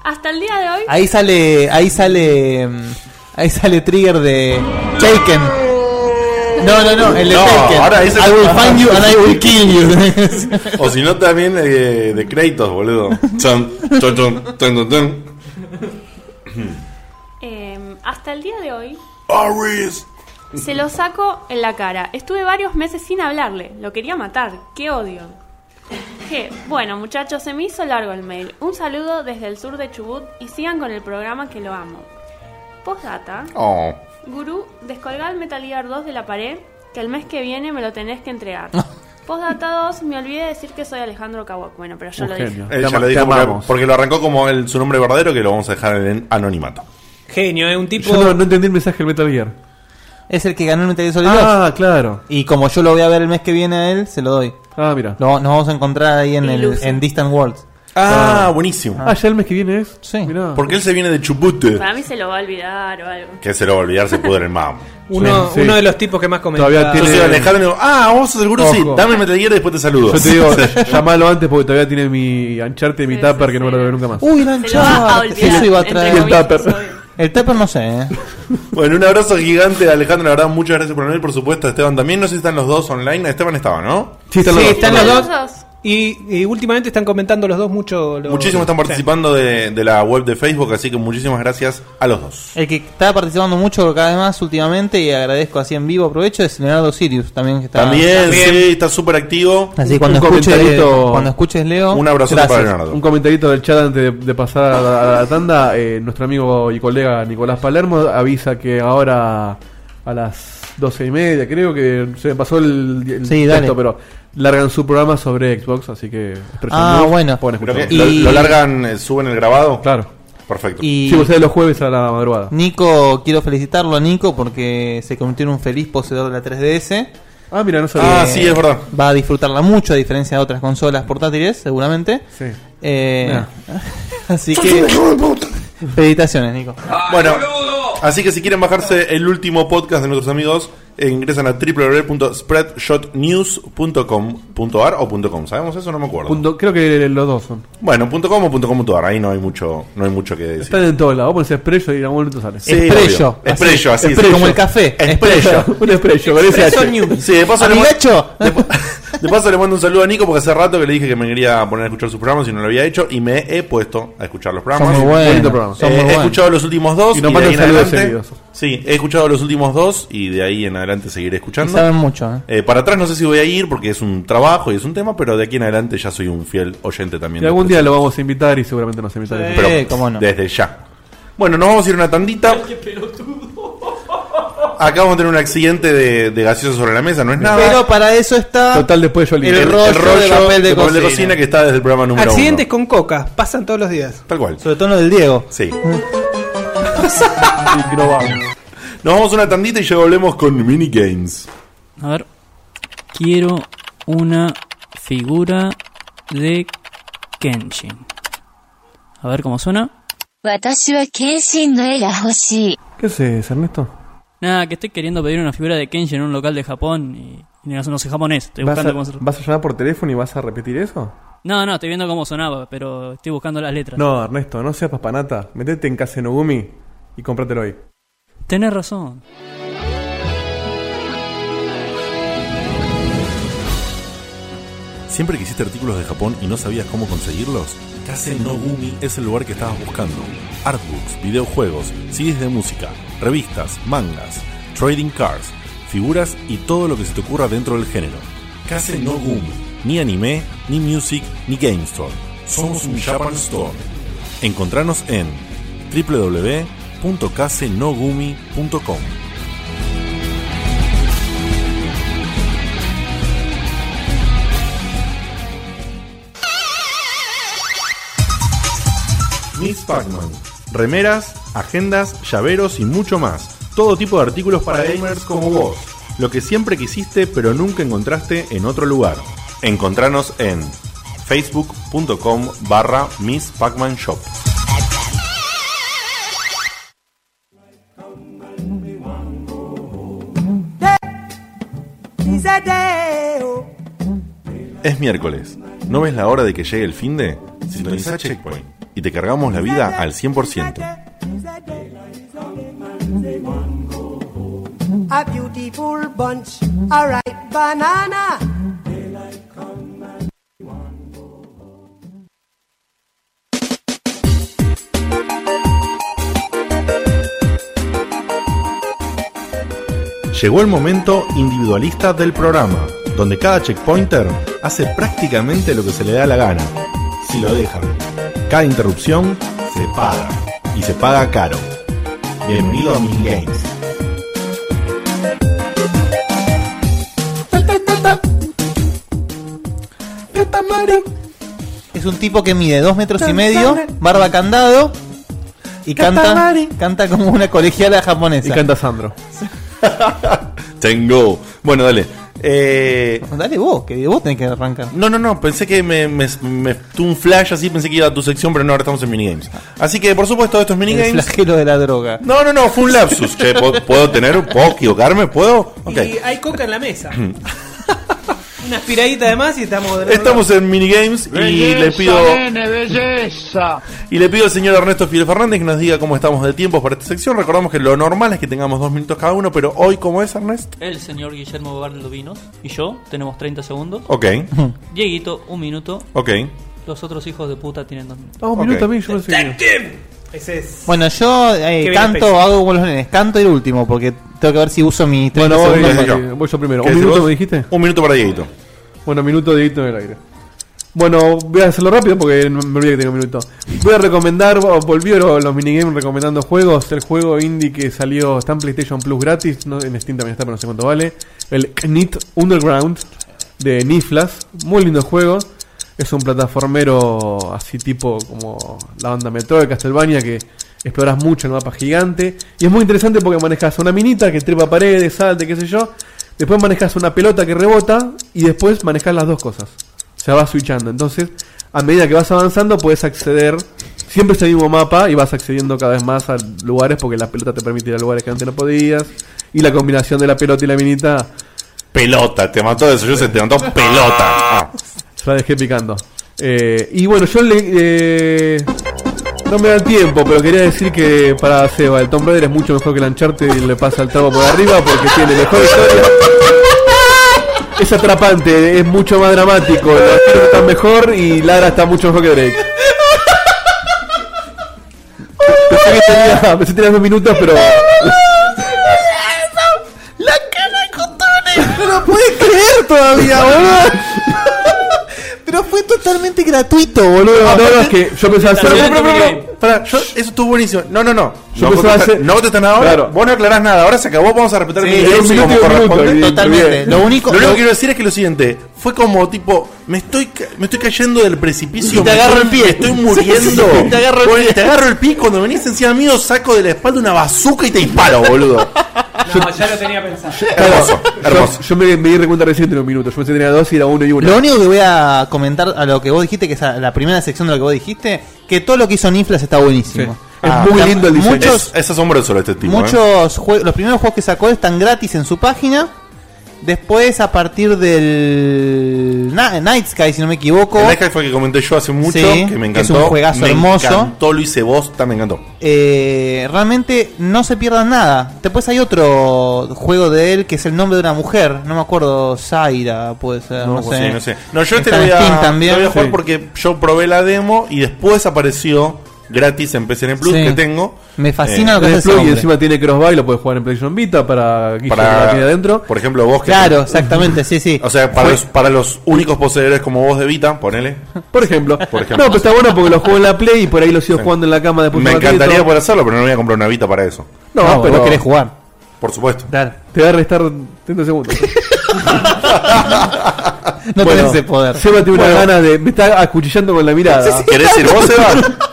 Hasta el día de hoy, Ahí sale, ahí sale, mm, ahí sale trigger de Taken. No, no, no, el de No, Taken. ahora ese- I will find you and I will (laughs) kill you. O si no, también eh, de Kratos, boludo. Chon, chon, chon, chon, chon, chon. Em, hasta el día de hoy Aris. se lo saco en la cara. Estuve varios meses sin hablarle. Lo quería matar. ¡Qué odio! Je, Bueno, muchachos, se me hizo largo el mail. Un saludo desde el sur de Chubut y sigan con el programa que lo amo. Postdata. Oh. Gurú, descolgá el Metal Gear 2 de la pared, que el mes que viene me lo tenés que entregar. Postdata 2, me olvidé de decir que soy Alejandro Kawak. Bueno, pero yo Un lo genio. dije. Él Te ya ama- lo dijo te porque, amamos. porque lo arrancó como el, su nombre verdadero que lo vamos a dejar en anonimato. Genio, es un tipo. Yo no, no entendí el mensaje del Metal Gear. Es el que ganó el Metal Gear Solid 2. Ah, claro. Y como yo lo voy a ver el mes que viene a él, se lo doy. Ah, mira. Lo- nos vamos a encontrar ahí en, el, Iluso. en Distant Worlds. Ah, buenísimo. Ah, ya el mes que viene es. Sí. Mirá. Porque él se viene de Chubut. Para mí se lo va a olvidar o algo. Que se lo va a olvidar, se pudre el mam. (laughs) Uno, Sí, uno de los tipos que más comenta. Todavía Yo tiene- soy Alejandro y digo, ah, vos sos el gurú, sí, Ojo. dame el Metal Gear y después te saludo. Yo te digo, (laughs) llamalo antes porque todavía tiene mi ancharte y mi Sí, tupper sí, que no me lo veo nunca más. Uy, la Se lo va a Uncharted. olvidar. Eso iba a entre traer. El tupper. obvio. El Tupper no sé, eh. (laughs) Bueno, un abrazo gigante, Alejandro. La verdad, muchas gracias por venir, por supuesto. Esteban también. No sé si están los dos online. Esteban estaba, ¿no? Sí, están los Sí, dos. están los ¿Los dos. Y, y últimamente están comentando los dos mucho. lo- Muchísimos están Sí. participando de, de la web de Facebook, así que muchísimas gracias a los dos. El que está participando mucho cada vez más últimamente y agradezco así en vivo, aprovecho, es Leonardo Sirius también. Que está, También, también. sí, está súper activo. Así que cuando Un escuches, comentarito- cuando escuches Leo, Un abrazo gracias. para Leonardo. Un comentarito del chat antes de, de pasar a la, a la tanda. eh, nuestro amigo y colega Nicolás Palermo avisa que ahora a las doce y media, creo que se me pasó el, el Sí, texto, pero largan su programa sobre Xbox, así que. Ah, News, bueno. pueden Creo que escucharlo. Y- lo, lo largan, eh, suben el grabado. Claro. Perfecto. Y Sí, ustedes los jueves a la madrugada. Nico, quiero felicitarlo a Nico porque se convirtió en un feliz poseedor de la 3DS. Ah, mira, no sabía. Ah, sí, es verdad. Va a disfrutarla mucho a diferencia de otras consolas portátiles, seguramente. Sí. Eh, (laughs) así que felicitaciones, Nico. Bueno, así que si quieren bajarse el último podcast de nuestros amigos, ingresan a www.spreadshotnews.com.ar o .com. ¿Sabemos eso? No me acuerdo. Punto- creo que los dos son. Bueno, .com o .com.ar, ahí no hay mucho, no hay mucho que decir. Están en todos lados. Vos pones Expresso y en algún momento sale. Sí, Espresso. obvio. Espresso, así. Espresso, como el café. Espresso. (laughs) un con ese Expresso H. News. Sí, de paso, le, Amigacho. de, (laughs) de paso le mando un saludo a Nico porque hace rato que le dije que me quería poner a escuchar sus programas y no lo había hecho y me he puesto a escuchar los Son programas. muy bonito buenos. son Eh, muy he buenos. escuchado los últimos dos Y nos de mandan ahí en saludos adelante- seguidos. Sí, he escuchado los últimos dos y de ahí en adelante seguiré Y escuchando. saben mucho, ¿eh? Eh, para atrás no sé si voy a ir porque es un trabajo y es un tema, pero de aquí en adelante ya soy un fiel oyente también. Y de algún día lo vamos a invitar y seguramente nos invitará. Sí. pero cómo no. desde ya. Bueno, nos vamos a ir a una tandita. Acá vamos a tener un accidente de, de gaseosa sobre la mesa, no es nada. Pero para eso está Total, después yo el, el, rollo, el rollo de papel de, cocina. que está desde el programa número Accidentes uno. con coca, pasan todos los días. Tal cual. Sobre todo lo del Diego. Sí. Nos vamos a una tandita y ya volvemos con minigames. A ver. Quiero una figura de Kenshin. A ver cómo suena. ¿Qué haces, Ernesto? Nada, que estoy queriendo pedir una figura de Kenshin en un local de Japón y, y no, no sé japonés. Estoy ¿Vas, buscando a, cómo... ¿Vas a llamar por teléfono y vas a repetir eso? No, no, estoy viendo cómo sonaba, pero estoy buscando las letras. No, Ernesto, no seas papanata. Metete en Kasenogumi y cómpratelo hoy. Tenés razón. ¿Siempre quisiste artículos de Japón y no sabías cómo conseguirlos? Kase no Gumi es el lugar que estabas buscando. Artbooks, videojuegos, CDs de música, revistas, mangas, trading cards, figuras y todo lo que se te ocurra dentro del género. Kase no Gumi. Ni anime, ni music, ni game store. Somos un Japan Store. Encontranos en Miss Pac-Man. Remeras, agendas, llaveros y mucho más. Todo tipo de artículos para gamers como vos. Lo que siempre quisiste pero nunca encontraste en otro lugar. Encontranos en facebook.com barra Miss Pac-Man Shop. Es miércoles. ¿No ves la hora de que llegue el fin de? Sintoniza Checkpoint y te cargamos la vida al 100%. a beautiful bunch, a ripe banana. Llegó el momento individualista del programa, donde cada checkpointer hace prácticamente lo que se le da la gana, si lo dejan. Cada interrupción se paga, y se paga caro. Bienvenido a Minigames. Es un tipo que mide dos metros y medio, barba candado y canta, canta como una colegiala japonesa. Y canta Sandro. (laughs) Tengo. Bueno, dale. Eh, Dale vos, que vos tenés que arrancar. no, no, no, pensé que me, me, me- tuvo un flash así, pensé que iba a tu sección, pero no, ahora estamos en minigames. Así que, por supuesto, esto es El minigames. flagelo de la droga. No, no, no, fue un lapsus. Che, ¿puedo, puedo tener? ¿Puedo equivocarme? ¿Puedo? Y hay coca en la mesa. (laughs) Una aspiradita además y estamos de Estamos en minigames y le pido belleza. (laughs) y le pido al señor Ernesto Fidel Fernández que nos diga cómo estamos de tiempo para esta sección. Recordamos que lo normal es que tengamos dos minutos cada uno, pero hoy, ¿cómo es, Ernesto? El señor Guillermo Barlovinos y yo tenemos 30 segundos. Ok, (laughs) Dieguito, un minuto. ok. Los otros hijos de puta tienen dos minutos. Ah, un minuto a mí, yo que- Ese es. Bueno, yo eh, Qué canto, hago como los nenes, canto el último porque tengo que ver si uso mi 30 Bueno, voy, segundos. Voy voy, yo. voy yo primero. ¿Qué ¿Un decís minuto vos? me dijiste? Un minuto para Dieguito. Bueno, minuto edito en el aire. Bueno, voy a hacerlo rápido porque me olvidé que tengo un minuto. Voy a recomendar, volvieron los minigames recomendando juegos. El juego indie que salió está en PlayStation Plus gratis, no, en Steam también está, pero no sé cuánto vale. El Knit Underground de Niflas. Muy lindo juego. Es un plataformero así tipo como la banda Metro de Castlevania que exploras mucho el mapa gigante. Y es muy interesante porque manejas una minita que trepa paredes, salte, qué sé yo. Después manejas una pelota que rebota y después manejas las dos cosas. O sea, vas switchando. Entonces, a medida que vas avanzando, puedes acceder. Siempre es el mismo mapa y vas accediendo cada vez más a lugares porque la pelota te permite ir a lugares que antes no podías. Y la combinación de la pelota y la minita Pelota, te mató eso, yo se te mató pelota. Ah. se la dejé picando. Eh, y bueno, yo le. eh, no me da el tiempo, pero quería decir que para Seba, el Tomb Raider es mucho mejor que el Uncharted y le pasa el trago por arriba porque tiene mejor historia. Es atrapante, es mucho más dramático, los actores están mejor y Lara está mucho mejor que Drake. Pensé que tenía, pensé que tenía dos minutos, pero. ¡La cara de cotones! ¡No lo puedes creer todavía, boludo! Pero fue totalmente gratuito, boludo. No, no, es que yo pensaba hacer. Pero, pero, pero, yo- eso estuvo buenísimo. No, no, no. Yo no, contestan- hacer- no contestan ahora. Claro. Vos no aclarás nada. Ahora se acabó. Vamos a respetar Sí, silencio como corresponde. y- Totalmente. bien. Lo único, Lo único lo- que quiero decir es que lo siguiente, fue como tipo, me estoy ca- me estoy cayendo del precipicio, Y te agarro estoy- el pie. me estoy muriendo. Sí, sí, te agarro el pie. te agarro el pie, cuando venís encima mío saco de la espalda una bazooka y te disparo, boludo. No, ya lo tenía pensado. hermoso, (laughs) hermoso. Yo, yo me, me di cuenta recién de un minuto. Yo pensé que tenía dos y era uno y uno. Lo único que voy a comentar a lo que vos dijiste, que es a la primera sección de lo que vos dijiste, que todo lo que hizo Niflas está buenísimo. Sí. Es muy lindo el diseño. Muchos, Es, es asombroso este tipo. ¿eh? muchos jue- los primeros juegos que sacó están gratis en su página. Después, a partir del Na- Night Sky, si no me equivoco, El Night Sky fue el que comenté yo hace mucho, Sí, que me que es encantó. un juegazo me hermoso. encantó, lo hice vos, también me encantó. eh, realmente no se pierdan nada. Después hay otro juego de él que es el nombre de una mujer, no me acuerdo, Zaira, puede ser, no, No, sé. sí, no sé. No, yo este Está lo voy, a, también. lo voy a jugar Sí. porque yo probé la demo y después apareció gratis en PCN Plus Sí. que tengo. Me fascina Eh, lo que hace ese y hombre. encima tiene Crossbuy, lo puedes jugar en PlayStation Vita para que para, la tiene adentro. por ejemplo, vos que Claro, exactamente, sí, sí. (laughs) O sea, para los, para los únicos poseedores como vos de Vita, ponele. (laughs) Por ejemplo. Por ejemplo. No, pero está bueno porque lo juego en la Play y por ahí lo sigo jugando en la cama después Me de un ratito. encantaría poder hacerlo, pero no voy a comprar una Vita para eso. No, No, pero vos querés jugar. Por supuesto. Claro. te va a restar 30 segundos. (laughs) No Bueno, tenés ese poder. Seba tiene una Bueno. gana de. Me está acuchillando con la mirada. ¿Querés ir vos, Eva?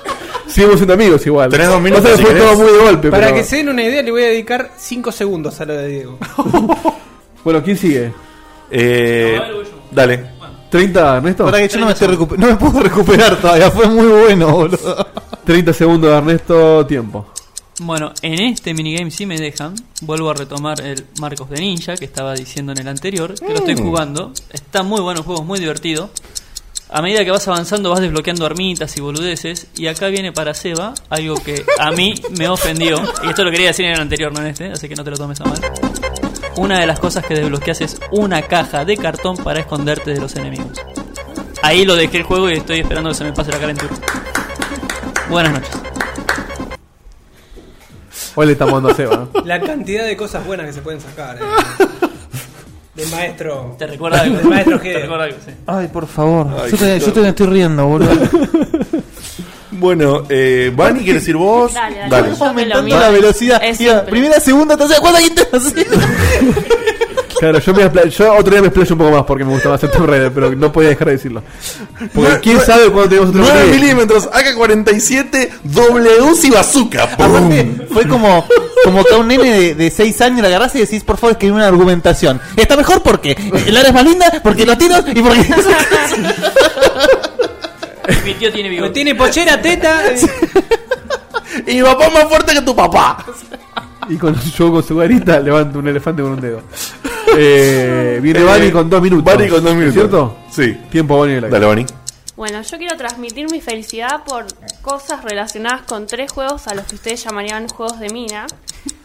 Seguimos siendo amigos igual. Tenés dos minutos, Pasa que si fue querés. todo muy de golpe. Para pero- que se den una idea, le voy a dedicar 5 segundos a lo de Diego. (laughs) Bueno, ¿quién sigue? Eh, dale. ¿30, Ernesto? Para que yo no me, estoy recuper- no me puedo recuperar todavía, fue muy bueno, boludo. 30 segundos de Ernesto, tiempo. Bueno, en este minigame si me dejan, vuelvo a retomar el Marcos de Ninja que estaba diciendo en el anterior, que lo estoy Mm. jugando. Está muy bueno el juego, es muy divertido. A medida que vas avanzando vas desbloqueando armitas y boludeces. Y acá viene para Seba algo que a mí me ofendió. Y esto lo quería decir en el anterior, no en este, así que no te lo tomes a mal. una de las cosas que desbloqueas es una caja de cartón para esconderte de los enemigos. Ahí lo dejé el juego y estoy esperando que se me pase la calentura. Buenas noches. Hoy le estamos dando a Seba. ¿no? La cantidad de cosas buenas que se pueden sacar. eh. (laughs) Del maestro. ¿Te recuerda algo? Del maestro ¿Te recuerda algo? Sí. Ay, por favor. Ay, yo, te, yo te estoy riendo, boludo. (laughs) Bueno, eh, Vani, ¿quieres decir vos? Dale, dale. Yo me lo Aumentando la velocidad. es Iba, simple. primera, segunda, tercera, cuarta, quinta. (laughs) Claro, yo, me expla- yo otro día me explayo un poco más porque me gustaba hacer Tomb Raider, pero no podía dejar de decirlo. Porque quién sabe cuándo tenemos otro 9 Raider. milímetros, AK-47, doble UCI bazooka. Aparte, fue como, como que a un nene de, de 6 años le agarrás y decís, por favor, escribí una argumentación. Está mejor porque el área es más linda, porque los tiros y porque. (laughs) Mi tío tiene bigote. tiene pochera, teta. eh. Y mi papá es más fuerte que tu papá. Y cuando yo con su garita levanto un elefante con un dedo. Eh, viene Eh, Bani con dos minutos. Bani con dos minutos. ¿Cierto? Sí. Tiempo Bani el aire. Dale, Vani. Bueno, yo quiero transmitir mi felicidad por cosas relacionadas con tres juegos a los que ustedes llamarían juegos de mina.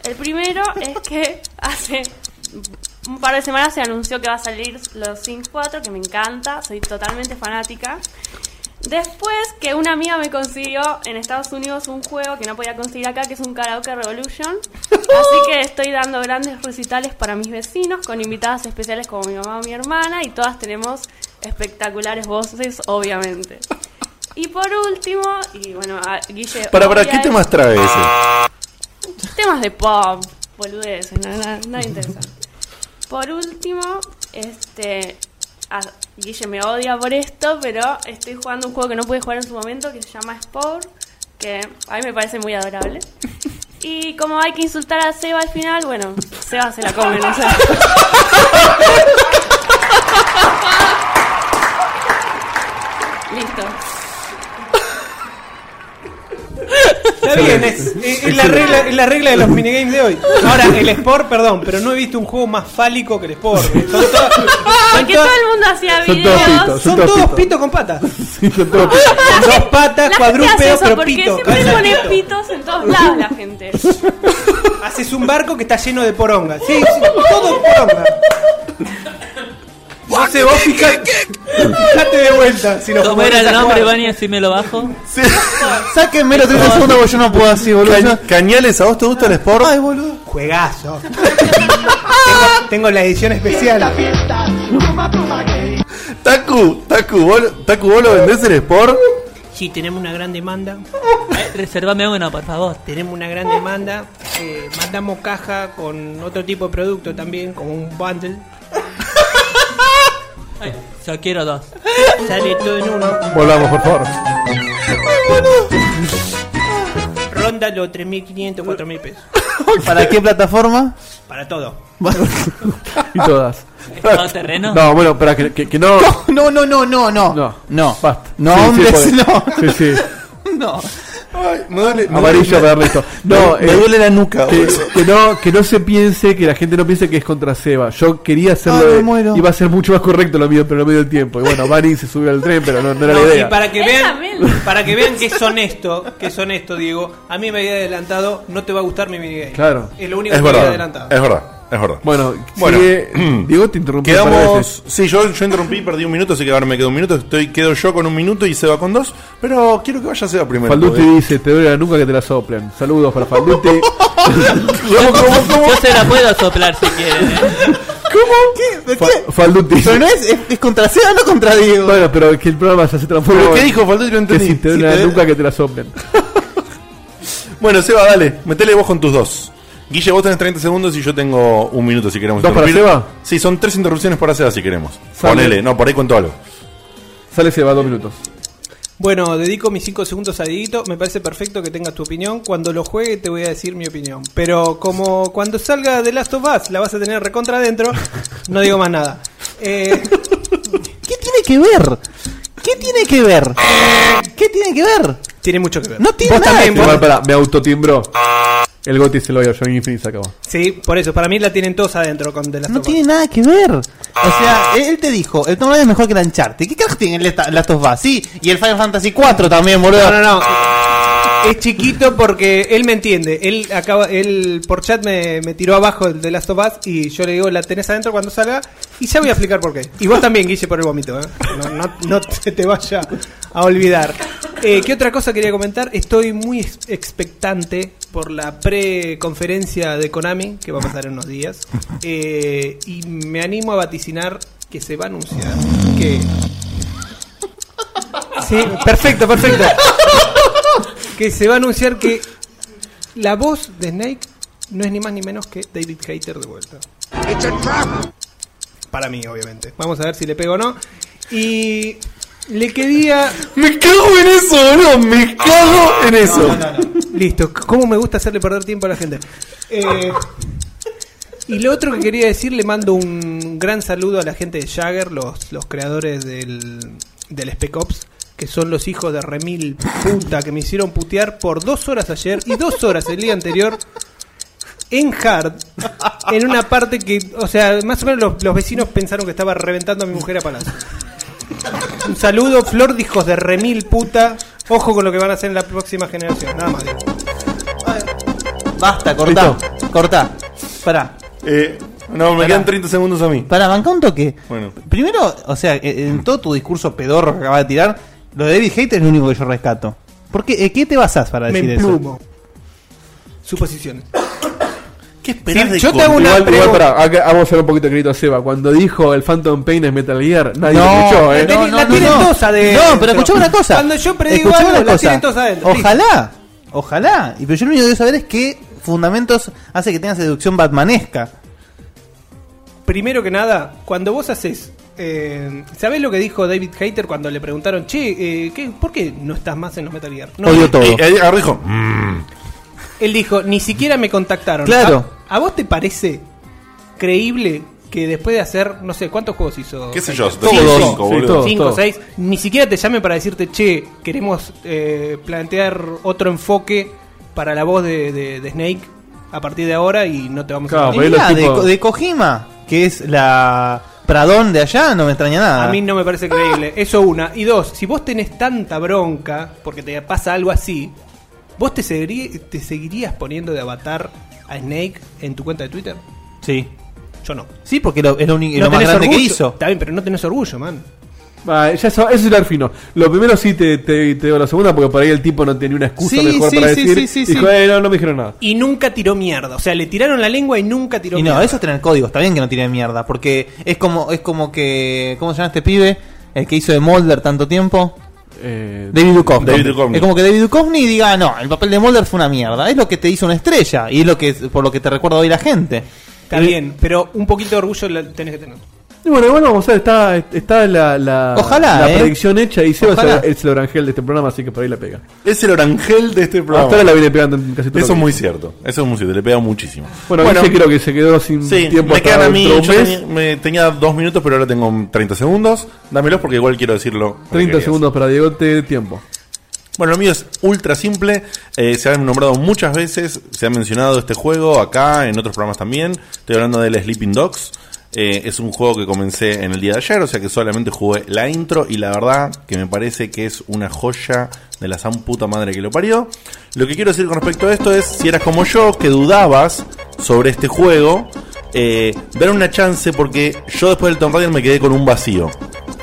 El primero (laughs) es que hace un par de semanas se anunció que va a salir los Sims 4, que me encanta, soy totalmente fanática. Después que una amiga me consiguió en Estados Unidos un juego que no podía conseguir acá, que es un Karaoke Revolution. (laughs) Así que estoy dando grandes recitales para mis vecinos, con invitadas especiales como mi mamá o mi hermana, y todas tenemos espectaculares voces, obviamente. (laughs) Y por último, y bueno, Guille... Para, para, ¿qué temas trae ese? Temas de pop, boludeces, nada, nada, interesante. Por último, este. Guille me odia por esto, pero estoy jugando un juego que no pude jugar en su momento que se llama Spore, que a mí me parece muy adorable. (laughs) Y como hay que insultar a Seba al final, bueno, Seba se la come, no sé. (laughs) Listo. Está bien, es, es- es la regla, es la regla de los minigames de hoy. (laughs) Ahora, el Sport, perdón, pero no he visto un juego más fálico que el Sport. (laughs) Son, to- son Porque to- todo el mundo hacía Son todos videos. pitos, son todos pitos. con patas. (laughs) Sí, son todos pitos. Con dos patas, cuadrúpedos, pero porque pito. siempre Con pone pito. pitos en todos lados la gente. Haces un barco que está lleno de poronga. Sí, sí, todo poronga. No sé, vos fijate, fijate de vuelta. Si nos ¿Cómo era el nombre, jugar. Vani? Así me lo bajo. Sáquenme los 30 segundos porque yo no puedo así, boludo. Ca- Cañales, ¿a vos te gusta el sport? Ay, boludo. Juegazo. (laughs) tengo, tengo la edición especial. Taku, Taku, ¿vos, Taku, ¿vos lo vendés el sport? Sí, tenemos una gran demanda. Eh, reservame uno, por favor. Tenemos una gran demanda. Eh, mandamos caja con otro tipo de producto también, como un bundle. Ay, (laughs) yo quiero dos. Sale todo en uno. Volvamos, por favor. Ronda los 3.500, 4.000 pesos. (laughs) ¿Para qué plataforma? Para todo. (laughs) Y todas. ¿Todo terreno? No, bueno, para que, que, que no. No, no, no, no, no. No. No. Basta. No, Sí, no. Sí, sí. No. Ay, me duele. me Amarillo duele- para darle esto. No, me, me eh, duele la nuca. que, que no, que no se piense, que la gente no piense que es contra Seba. Yo quería hacerlo. Ay, me iba a ser mucho más correcto lo mío, pero no me dio el tiempo. Y bueno, Bani se subió al tren, pero no, no era No, la y idea. para que vean, para que vean que es honesto, que es honesto, Diego, a mí me había adelantado, no te va a gustar mi minigame. Claro. Es lo único Es que me había verdad, adelantado. es verdad, es verdad. Bueno, Bueno. sigue- (clears throat) Diego te de Quedamos. Sí, yo, yo interrumpí, perdí un minuto, así que ahora me quedo un minuto. Estoy, quedo yo con un minuto y Seba con dos. Pero quiero que vaya Seba primero. Falduti porque- dice: Te duele la nuca que te la soplen. Saludos para Falduti. (laughs) ¿Cómo, cómo, cómo? Yo se la puedo soplar si quieren. ¿eh? ¿Cómo? ¿Qué? ¿De Fa- qué? Falduti. Pero no es, es, es contra Seba, no contra Diego. Bueno, pero es que el programa ya se transformó. ¿Pero qué dijo Falduti? No Que entendí. si te Si duele te la nuca que te la soplen. (laughs) Bueno, Seba, dale, metele vos con tus dos. Guille, vos tenés 30 segundos y yo tengo un minuto si queremos. ¿Dos para. Seba? Sí, son tres interrupciones para Seba si queremos. Sale. Ponele, no, por ahí cuento algo. Sale Seba, dos minutos. Bueno, dedico mis 5 segundos a Dieguito. Me parece perfecto que tengas tu opinión. Cuando lo juegue te voy a decir mi opinión. Pero como cuando salga The Last of Us la vas a tener recontra adentro, no digo más nada. Eh, (laughs) ¿Qué tiene que ver? ¿Qué tiene que ver? ¿Qué tiene que ver? Tiene mucho que ver. No tiene nada también, que Igual, pará, me autotimbró. El Goti se lo dio a Johnny Infinite se acabó. Sí, por eso. Para mí la tienen todos adentro con The Last No of Us. tiene nada que ver. O sea, él te dijo, el Tomb Raider es mejor que el Uncharted. ¿Qué carajo tiene el Last of Us? Sí, y el Final Fantasy 4 también, boludo. No, no, no. es chiquito porque él me entiende. Él acaba, él por chat me, me tiró abajo el de Last of Us y yo le digo, la tenés adentro cuando salga y ya voy a explicar por qué. Y vos también, Guille, por el vómito, ¿eh? No, no, no se te vaya a olvidar. Eh, ¿Qué otra cosa quería comentar? Estoy muy ex- expectante por la pre-conferencia de Konami, que va a pasar en unos días. (laughs) Eh, y me animo a vaticinar que se va a anunciar que... Sí, perfecto, perfecto. que se va a anunciar que la voz de Snake no es ni más ni menos que David Hater de vuelta. Para mí, obviamente. Vamos a ver si le pego o no. Y le quería. Me cago en eso, boludo. Me cago en eso. Listo. ¿Cómo me gusta hacerle perder tiempo a la gente? Eh, y lo otro que quería decir, le mando un gran saludo a la gente de Jagger, los, los creadores del, del Spec Ops, que son los hijos de Remil puta, que me hicieron putear por dos horas ayer y dos horas el día anterior en hard, en una parte que, o sea, más o menos los, los vecinos pensaron que estaba reventando a mi mujer a palacio. Un saludo, Flor de hijos de Remil puta. Ojo con lo que van a hacer en la próxima generación. Nada más. digo. Basta, cortá. Cortá. Pará. Eh, no, me Pará. quedan 30 segundos a mí. Pará, banca un toque. Bueno. Primero, o sea, eh, en todo tu discurso pedorro que acabas de tirar, lo de David Hater es lo único que yo rescato. ¿Por qué, eh, ¿qué te basás para Me decir eso? emplumo. Suposiciones. ¿Qué esperás de yo te hago una Igual- igual, igual pará, acá vamos a hacer un poquito de crédito a Seba. Cuando dijo el Phantom Pain es Metal Gear, nadie No, lo escuchó, ¿eh? no, no, la tienen no. todos adentro. No, pero escuchame una cosa. Cuando yo predigo algo, una la cosa. tienen adentro. Ojalá, ojalá. Y pero yo lo único que quiero saber es qué fundamentos hace que tengas deducción batmanesca. Primero que nada, cuando vos haces. Eh, ¿Sabés lo que dijo David Hater cuando le preguntaron, che, eh, ¿qué, ¿por qué no estás más en los Metal Gear? No, Odio todo. Agarró y dijo, Él dijo, ni siquiera me contactaron. Claro. ¿A, a vos te parece creíble que después de hacer, no sé, ¿cuántos juegos hizo? ¿Qué sé yo? Hater? Cinco, Cinco, cinco, boludo. cinco, Todos. seis. Ni siquiera te llamen para decirte, che, queremos eh, plantear otro enfoque para la voz de, de- de Snake a partir de ahora y no te vamos a Y mirá, de, Ko- de Kojima, que es la Pradón de allá, no me extraña nada. A mí no me parece creíble. Eso una. Y dos, si vos tenés tanta bronca porque te pasa algo así, ¿vos te, seguirí- te seguirías poniendo de avatar a Snake en tu cuenta de Twitter? Sí. Yo no. Sí, porque lo- es lo, único- No lo más grande que hizo. Está bien, pero no tenés orgullo, man. Va, ya eso, eso es el fino. Lo primero sí te, te, te digo la segunda porque por ahí el tipo no tenía una excusa Sí, mejor sí, para sí, decir. sí, sí, dijo. "Eh, no, no me dijeron nada. Y nunca tiró mierda. O sea, le tiraron la lengua y nunca tiró Y no, mierda. eso es tener código, está bien que no tiene mierda, porque es como, es como que, ¿cómo se llama este pibe? El que hizo de Mulder tanto tiempo. David Duchovny. David Duchovny. Es como que David Duchovny diga, no, el papel de Mulder fue una mierda. Es lo que te hizo una estrella y es lo que por lo que te recuerda hoy la gente. Está bien, pero un poquito de orgullo la tenés que tener. Y bueno, igual vamos a ver, está, está la, la, Ojalá, la ¿eh? predicción hecha y Seba es Ojalá. el, es el orangel de este programa, así que por ahí la pega. Es el orangel de este programa. Hasta ahora la viene pegando en casi todo Eso es muy cierto. Eso es muy cierto. Le pega muchísimo. Bueno, Guille creo que se quedó sin Sí, tiempo me quedan a mí. Yo mes. tenía, me- tenía dos minutos, pero ahora tengo 30 segundos. Dámelos porque igual quiero decirlo. 30 segundos para Diego, te tiempo. Bueno, lo mío es ultra simple. Eh, se han nombrado muchas veces. Se ha mencionado este juego acá, en otros programas también. Estoy hablando del Sleeping Dogs. Eh, es un juego que comencé en el día de ayer, o sea que solamente jugué la intro y la verdad que me parece que es una joya de la san puta madre que lo parió. Lo que quiero decir con respecto a esto es, si eras como yo, que dudabas sobre este juego, eh, una chance porque yo después del Tomb Raider me quedé con un vacío.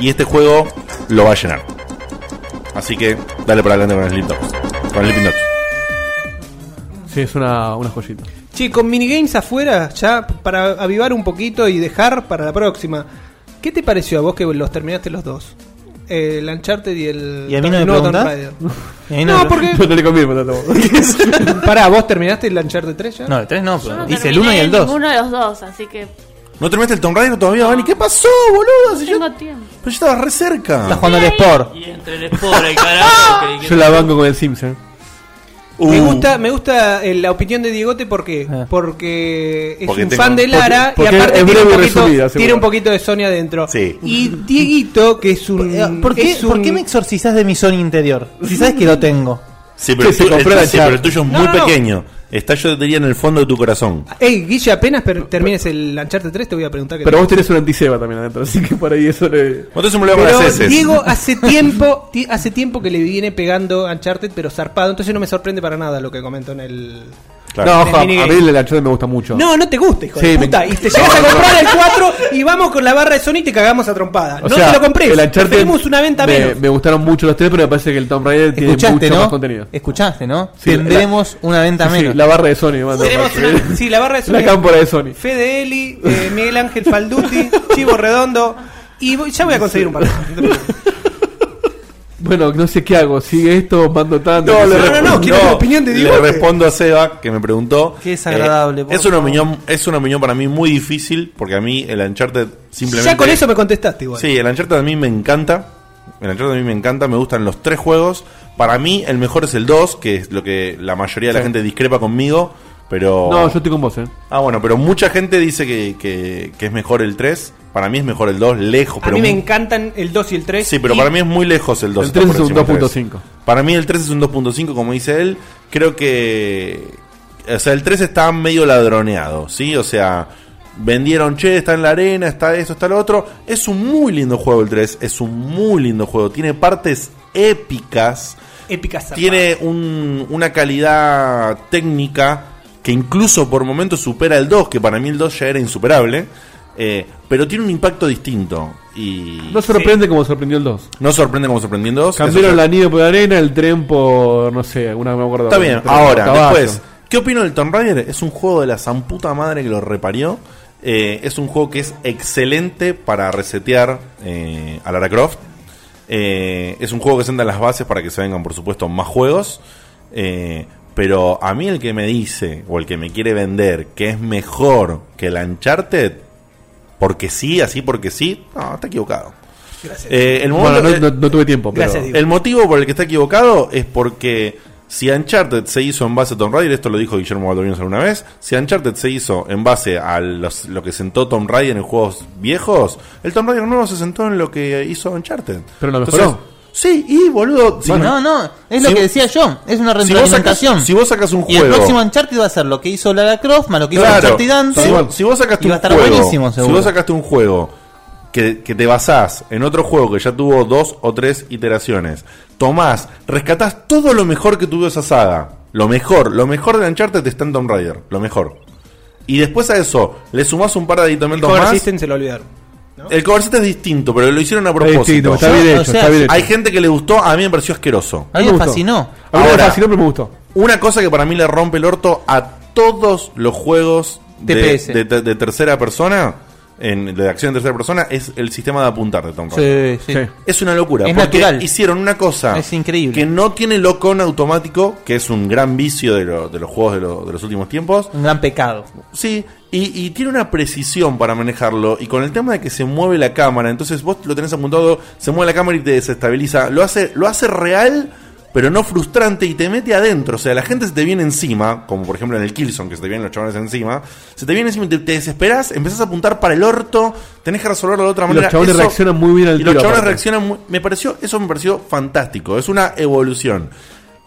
Y este juego lo va a llenar. Así que dale para adelante con el Sleeping Dogs. Con el. Sí, es una, una joyita. Che, con minigames afuera, ya para avivar un poquito y dejar para la próxima. ¿Qué te pareció a vos que los terminaste los dos? Eh, El Uncharted y el, ¿Y a mí no el me Tomb (laughs) mí No, no- porque. (laughs) No te le conviene, Tato. (laughs) Pará, ¿vos terminaste el Uncharted 3 ya? No, el 3 no, pero no hice el terminé 1 y el 2. Ninguno de los dos, así que ¿No terminaste el Tomb Raider todavía, Vani? ¿Qué pasó, boludo? Si yo, tengo tiempo. pero yo estaba re cerca. Estás jugando al Sport. Y entre el Sport, el carajo. que- que- Yo la banco con el Simpson. Me Uh. gusta, me gusta eh, la opinión de Diegote porque, Ah. porque es Porque un tengo- fan de Lara porque- y aparte tiene un, poquito, resumida, seguro. tiene un poquito de Sony adentro. Sí. Y Dieguito, que es un. Eh, ¿Por qué, es un- ¿Por qué me exorcizás de mi Sony interior? Si sabes que lo tengo. Sí, pero, el, sí, pero tuyo es No, muy no, no. Está yo te diría en el fondo de tu corazón. Ey, Guille, apenas per- termines el Uncharted 3, te voy a preguntar qué Pero vos tenés un antiseba también adentro, así que por ahí eso le. Vos tenés un problema con Pero las heces. Diego hace tiempo, ti- hace tiempo que le viene pegando Uncharted, pero zarpado, entonces no me sorprende para nada lo que comentó en el. No, ojo, a mí el Uncharted me gusta mucho. No, no te gusta, hijo Sí, de me-. Y te llegas (laughs) a comprar el 4 y vamos con la barra de Sony y te cagamos a trompada. O no sea, te lo compré. el Uncharted Tenemos una venta me, menos. me gustaron mucho los tres, pero me parece que el Tomb Raider tiene mucho ¿no? más contenido. Escuchaste, ¿no? Sí, Tendremos una venta Sí, sí, menos. la barra de Sony, Tenemos una, (laughs) sí, la barra de Sony. La cámpora de Sony. Fede Eli, eh, Miguel Ángel Falduti, (laughs) Chivo Redondo. Y voy- ya voy a conseguir un par más. no te preocupes. Bueno, no sé qué hago. Sigue esto, mando tanto. No, le yo. no, no, quiero la opinión de Le Diego. respondo a Seba, que me preguntó. Qué desagradable, Eh, es, una opinión, es una opinión para mí muy difícil, porque a mí el Uncharted simplemente... Ya con eso me contestaste igual. Sí, el Uncharted a mí me encanta. El Uncharted a mí me encanta, me gustan los tres juegos. Para mí el mejor es el 2, que es lo que la mayoría de la Sí. gente discrepa conmigo. Pero... No, yo estoy con vos, eh. Ah, bueno, pero mucha gente dice que, que- que es mejor el 3. Para mí es mejor el 2, lejos. A pero mí me muy- encantan el 2 y el 3. Sí, pero y- para mí es muy lejos el 2. El está 3 por es un encima del 2.5. 3. Para mí el 3 es un 2.5, como dice él. Creo que... O sea, el 3 está medio ladroneado, ¿sí? O sea, vendieron, che, está en la arena, está eso, está lo otro. Es un muy lindo juego el 3. Es un muy lindo juego. Tiene partes épicas. Épicas. Tiene un- una calidad técnica que incluso por momentos supera el 2, que para mí el 2 ya era insuperable. eh, pero tiene un impacto distinto. Y No sorprende como sorprendió el 2. no sorprende como sorprendió el 2. Cambiaron la nieve por la arena, el tren por. No sé, alguna me acuerdo. Está bien, ahora, después, ¿qué opino del Tomb Raider? Es un juego de la zamputa madre que lo reparió. Eh, es un juego que es excelente para resetear eh, a Lara Croft. Eh, es un juego que senta las bases para que se vengan, por supuesto, más juegos. Pero a mí el que me dice, o el que me quiere vender, que es mejor que el Uncharted, porque sí, así porque sí, no, está equivocado. Gracias. Eh, el Bueno, no, no- no tuve tiempo, pero. Gracias, Diego. el motivo por el que está equivocado es porque si Uncharted se hizo en base a Tomb Raider, esto lo dijo Guillermo Baldovino alguna vez, si Uncharted se hizo en base a los- lo que sentó Tomb Raider en juegos viejos, el Tomb Raider nuevo se sentó en lo que hizo Uncharted. Pero lo Entonces, mejoró. Sí, y boludo, si, no, no, es lo Si- que decía yo, es una si vos, sacas, retroalimentación. si vos sacas un y el juego... próximo Uncharted va a ser lo que hizo Lara Croft, más lo que hizo Claro, Uncharted antes. si, vos- si vos sacaste y va a un estar juego, si vos sacaste un juego que, que te basás en otro juego que ya tuvo dos o tres iteraciones, tomás, rescatás todo lo mejor que tuvo esa saga, lo mejor, lo mejor de Uncharted está en Tomb Raider, lo mejor. Y después a eso le sumás un par de aditamentos más. Se lo olvidaron. El cover es distinto, pero lo hicieron a propósito. distinto, está bien Yo, hecho, o sea, está bien hecho. Hay gente que le gustó, a mí me pareció asqueroso. A mí me fascinó. A mí me Ahora- fascinó, pero me gustó. Una cosa que para mí le rompe el orto a todos los juegos de, TPS. de- de- de tercera persona, en, de acción en tercera persona, es el sistema de apuntar de Tomb Raider. Sí, sí. Sí. Es una locura. Es porque natural. hicieron una cosa Es increíble. que no tiene lock-on automático, que es un gran vicio de, lo- de los juegos de, lo- de los últimos tiempos. Un gran pecado. Sí, y, y tiene una precisión para manejarlo. Y con el tema de que se mueve la cámara, entonces vos lo tenés apuntado, se mueve la cámara y te desestabiliza. Lo hace, lo hace real, pero no frustrante y te mete adentro. O sea, la gente se te viene encima, como por ejemplo en el Killzone, que se te vienen los chavales encima. Se te viene encima y te, te desesperás, empezás a apuntar para el orto, tenés que resolverlo de otra Y manera. los chabones Eso- reaccionan muy bien al y los tiro, aparte. reaccionan muy- Me pareció, eso me pareció fantástico. Es una evolución.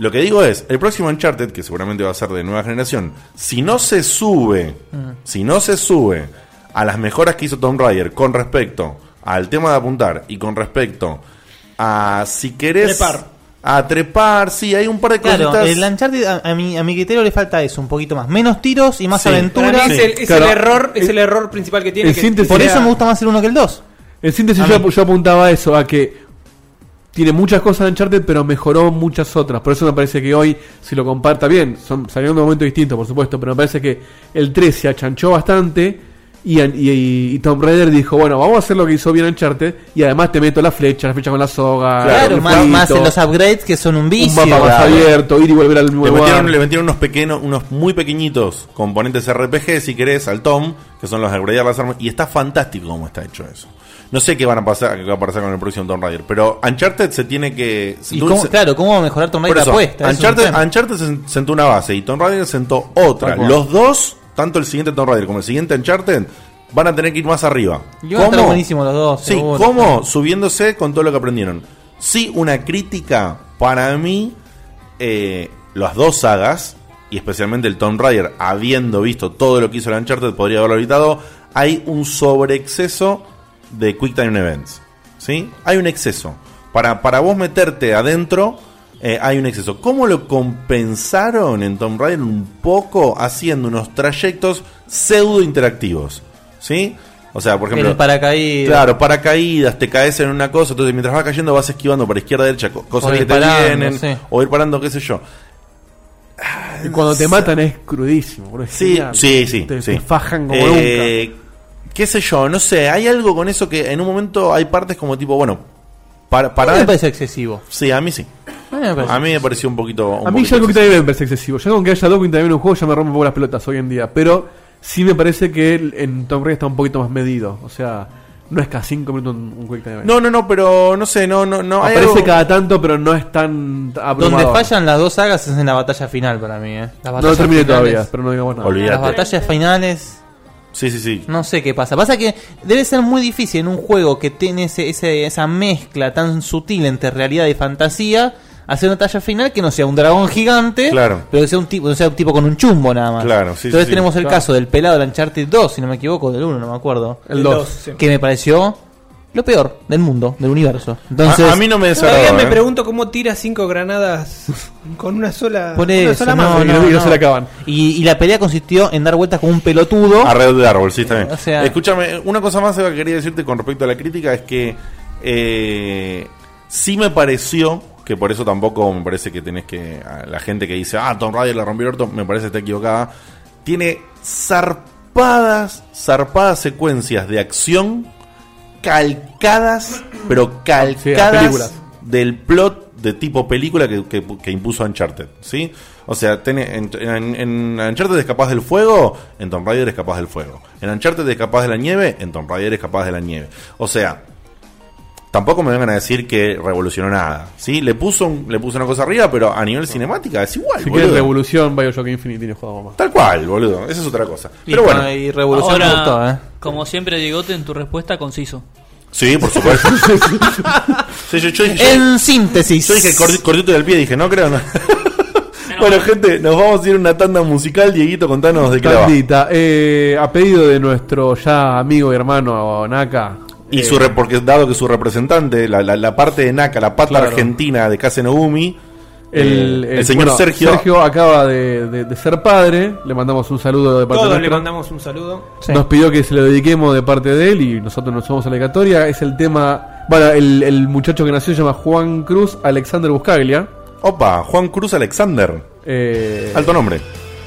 Lo que digo es, el próximo Uncharted, que seguramente va a ser de nueva generación, si no se sube, si no se sube a las mejoras que hizo Tomb Raider con respecto al tema de apuntar y con respecto a si querés Trepar. a trepar, sí, hay un par de Claro, cositas. el Uncharted a, a mi, a mi criterio le falta eso, un poquito más. Menos tiros y más Sí. aventura. Para mí es, el, es Claro. el error, es El- el error principal que tiene. el que síntesis- Por eso me gusta más el 1 que el 2. En síntesis, yo, yo apuntaba a eso, a que tiene muchas cosas de Uncharted, pero mejoró muchas otras. Por eso me parece que hoy, si lo comparta bien, son, salieron de un momento distinto, por supuesto, pero me parece que el 3 se achanchó bastante. Y, y, y Tomb Raider dijo, bueno, vamos a hacer lo que hizo bien Uncharted y además te meto la flecha, la flecha con la soga, Claro, más, más en los upgrades que son un un vicio. mapa más abierto, ir y volver al mismo Le metieron, le metieron unos pequeños, unos muy pequeñitos componentes RPG, si querés, al Tom, que son los de upgradear las armas, y está fantástico cómo está hecho eso. No sé qué van a pasar, qué va a pasar con el próximo Tomb Raider, pero Uncharted se tiene que. Y cómo- se- claro, ¿cómo va a mejorar Tomb Raider apuesta? Un Uncharted, sentó una base y Tomb Raider sentó otra. Los dos, tanto el siguiente Tomb Raider como el siguiente Uncharted, van a tener que ir más arriba. Y van a estar buenísimos los dos, Sí, seguro. ¿cómo? Subiéndose con todo lo que aprendieron. Sí, una crítica para mí, eh, las dos sagas, y especialmente el Tomb Raider, habiendo visto todo lo que hizo el Uncharted, podría haberlo evitado, hay un sobreexceso de Quick Time Events. ¿Sí? Hay un exceso. Para, para vos meterte adentro, eh, hay un exceso. ¿Cómo lo compensaron en Tomb Raider un poco haciendo unos trayectos pseudo interactivos? ¿Sí? O sea, por ejemplo. El paracaídas. Claro, paracaídas, te caes en una cosa, entonces mientras vas cayendo vas esquivando para izquierda, derecha, co- cosas O que te vienen, sí. o ir parando, qué sé yo. Y cuando te matan es crudísimo. boludo, es Sí, genial. sí, sí. Te, sí. te fajan como Eh, nunca. Qué sé yo, no sé, hay algo con eso que en un momento hay partes como tipo, bueno, para... para A mí me parece excesivo. Sí, a mí sí. A mí me parece A mí me pareció un poquito... un A mí poquito ya. Time Event me parece excesivo. Ya con que haya Time Event en un juego ya me rompe un poco las pelotas hoy en día. Pero sí me parece que en Tomb Raider está un poquito más medido. O sea, no es cada 5 minutos un, Quick Time Event. No, no, no, pero no sé, no, no, no. hay Aparece algo- cada tanto, pero no es tan abrumador. Donde fallan las dos sagas es en la batalla final para mí. ¿eh? Las No lo terminé finales- todavía, pero no digamos nada. Olvídate. Las batallas finales. Sí, sí, sí. No sé qué pasa. Pasa que debe ser muy difícil en un juego que tiene ese, ese- esa mezcla tan sutil entre realidad y fantasía. Hacer una batalla final que no sea un dragón gigante, Claro. pero que sea un tipo, no sea un tipo con un chumbo nada más. Claro, sí, Entonces sí, tenemos sí. el Claro. caso del pelado del Uncharted 2, si no me equivoco, del 1, no me acuerdo. El El dos. dos, sí. Que me pareció lo peor del mundo, del universo. Entonces, A- a mí no me desagradó, Todavía me ¿eh? pregunto cómo tira cinco granadas con una sola, (laughs) Por una eso, sola no, mano. no, y no no. se la acaban. Y, y la pelea consistió en dar vueltas como un pelotudo. Alrededor del árbol, sí, está bien. O sea- Escúchame, una cosa más que quería decirte con respecto a la crítica es que eh, sí me pareció, que por eso tampoco me parece que tenés que. a la gente que dice, ah, Tom Raider la rompió el orto, me parece que está equivocada. Tiene zarpadas, zarpadas secuencias de acción calcadas, pero calcadas películas. del plot de tipo película que, que- que impuso Uncharted, ¿sí? O sea, tiene- en, en- en Uncharted es capaz del fuego, en Tomb Raider es capaz del fuego. En Uncharted es capaz de la nieve, en Tomb Raider es capaz de la nieve. O sea, tampoco me vengan a decir que revolucionó nada, ¿sí? Le puso, un- le puso una cosa arriba, pero a nivel cinemática es igual, Si boludo. quieres Revolución, Bioshock Infinite tiene juego más. Tal cual, boludo. Esa es otra cosa. Y Pero bueno. y Revolución Ahora, gustó, ¿eh? como siempre, Diegote, en tu respuesta, conciso. Sí, por supuesto. (laughs) Sí, yo, yo- yo- En síntesis. Yo dije cortito del pie, dije, no creo, no. bueno, gente, nos vamos a ir a una tanda musical. Dieguito, contanos de qué la va. Tandita, eh, a pedido de nuestro ya amigo y hermano Naka. Y eh, su re- porque dado que su representante, la, la- la parte de Naka, la pata Claro. argentina de Kase Nogumi, el, eh, el señor bueno, Sergio, acaba de, de- de ser padre. Le mandamos un saludo de parte Todos le mandamos un saludo. Nos pidió que se lo dediquemos de parte de él y nosotros nos somos a la dedicatoria. Es el tema. Bueno, el, el muchacho que nació se llama Juan Cruz Alexander Buscaglia. Opa, Juan Cruz Alexander. Eh, Alto nombre.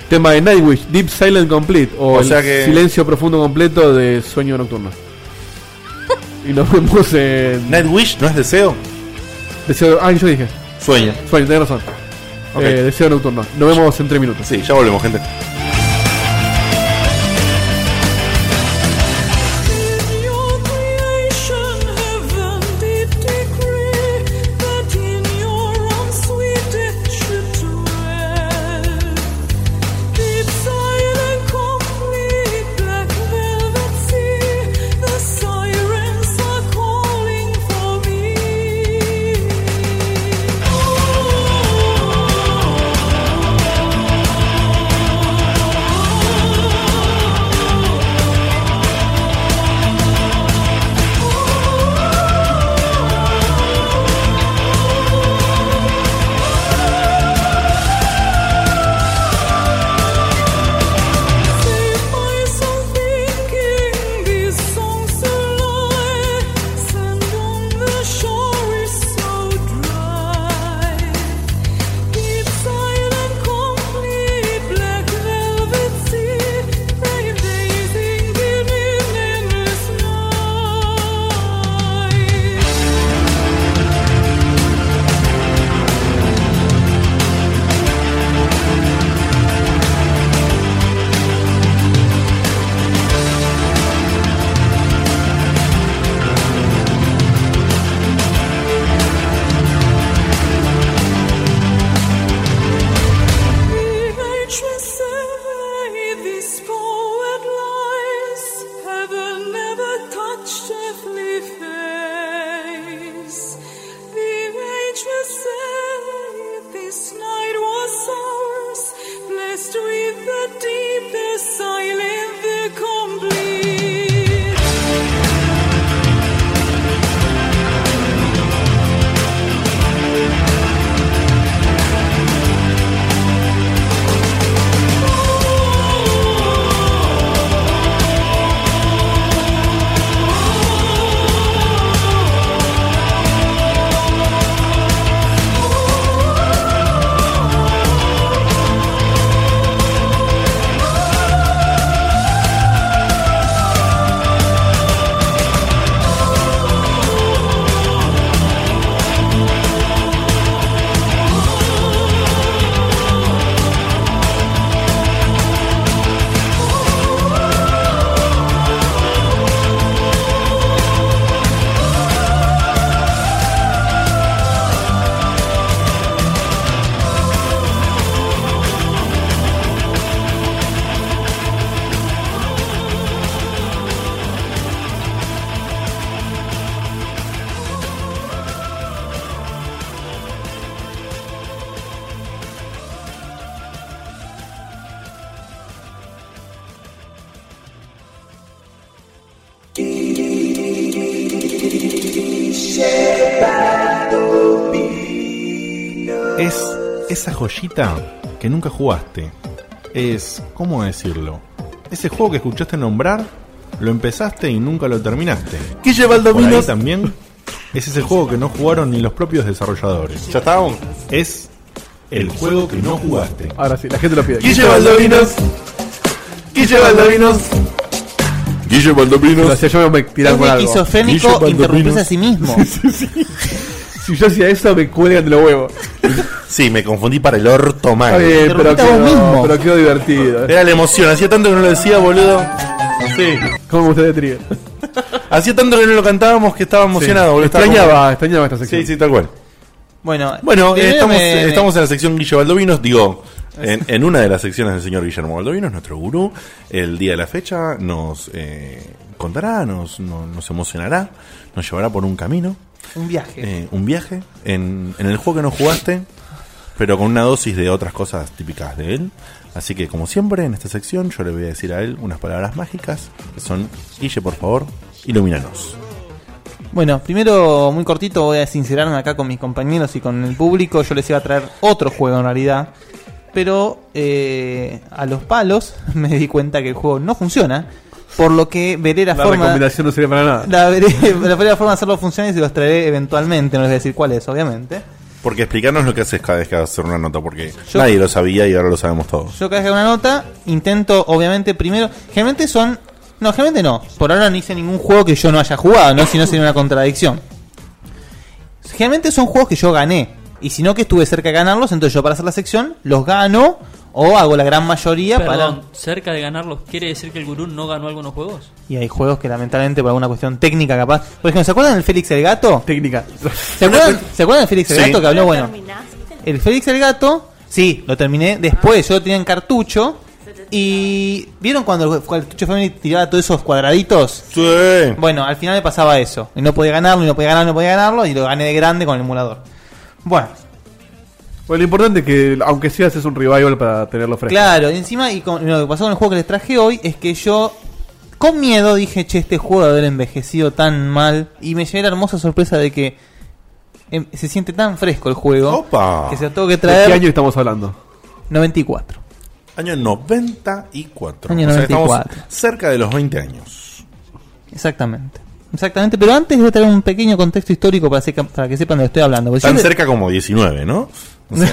Tema de Nightwish, Deep Silent Complete. O, O el sea que- Silencio Profundo Completo de Sueño Nocturno. Y nos vemos en. Nightwish, ¿no es deseo? Deseo. Ah, yo dije. Sueño. Sueño, tenés razón. Ok. Eh, deseo Nocturno. Nos vemos en tres minutos. Sí, ya volvemos, gente. Que nunca jugaste. Es, ¿cómo decirlo? Ese juego que escuchaste nombrar, lo empezaste y nunca lo terminaste. Guille Baldovinos. Por ahí también es ese juego que no jugaron ni los propios desarrolladores. Ya estábamos. Es el juego que no jugaste. Ahora sí, la gente lo pide. Guille Baldovinos. Guille Baldovinos. Guille Baldovinos. Hacía yo me con algo. esquizofrénico interrumpirse a sí mismo. (laughs) Si yo hacía eso, me cuelgan de los huevos. (laughs) Sí, me confundí para el orto Está mal. bien, pero quedó, mismo. pero quedó divertido. Era la emoción, hacía tanto que no lo decía, boludo. Sí. ¿Cómo me gusta de trío? (laughs) Hacía tanto que no lo cantábamos que estaba emocionado, boludo. Extrañaba, extrañaba esta sección. Sí, sí, tal cual. Bueno, Bueno, estamos, me- me- estamos en la sección Guille Baldovinos, digo, en, en una de las secciones del señor Guillermo Baldovinos, nuestro gurú, el día de la fecha nos eh, contará, nos, no- nos emocionará, nos llevará por un camino, un viaje. eh, un viaje en, en el juego que no jugaste, pero con una dosis de otras cosas típicas de él. Así que, como siempre, en esta sección yo le voy a decir a él unas palabras mágicas, que son, Guille, por favor, ilumínanos. Bueno, primero, muy cortito, voy a sincerarme acá con mis compañeros y con el público. Yo les iba a traer otro juego en realidad. Pero eh, a los palos (laughs) me di cuenta que el juego no funciona. Por lo que veré la, La forma. recomendación no sería para nada. La veré, (laughs) la veré la forma de hacerlo funcionar y se los traeré eventualmente. No les voy a decir cuál es, obviamente. Porque explicarnos lo que haces cada vez que hacer una nota, porque Yo- nadie lo sabía y ahora lo sabemos todos. Yo cada vez que hago una nota, intento, obviamente, primero. Generalmente son. No, generalmente no. Por ahora no hice ningún juego que yo no haya jugado, ¿no? Si no sería una contradicción. Generalmente son juegos que yo gané. Y si no que estuve cerca de ganarlos, entonces yo para hacer la sección los gano o hago la gran mayoría Perdón, para. cerca de ganarlos, ¿quiere decir que el gurú no ganó algunos juegos? Y hay juegos que lamentablemente por alguna cuestión técnica capaz. Por ejemplo, ¿se acuerdan del Félix el Gato? Técnica. ¿Se acuerdan, (laughs) ¿se acuerdan del Félix el Sí. Gato que habló? ¿Lo Bueno, terminaste? el Félix el Gato, sí, lo terminé. Después yo lo tenía en cartucho. Y. ¿Vieron cuando el cartucho Family tiraba todos esos cuadraditos? Sí. Bueno, al final me pasaba eso. Y no podía ganarlo, y no podía ganarlo, y no podía ganarlo. Y lo gané de grande con el emulador. Bueno, Bueno, lo importante es que, aunque sea, haces un revival para tenerlo fresco. claro, y encima, y con- lo que pasó con el juego que les traje hoy es que yo. Con miedo dije, che, este juego de haber envejecido tan mal. Y me llevé la hermosa sorpresa de que em, se siente tan fresco el juego. Opa. Que se lo tengo que ¿De traer. qué año estamos hablando? 94. Año 94. Año O sea, estamos 94. cerca de los 20 años. Exactamente. Exactamente, pero antes voy a traer un pequeño contexto histórico para, que sepan de lo que estoy hablando. Tan cerca como 19, ¿no? O sea,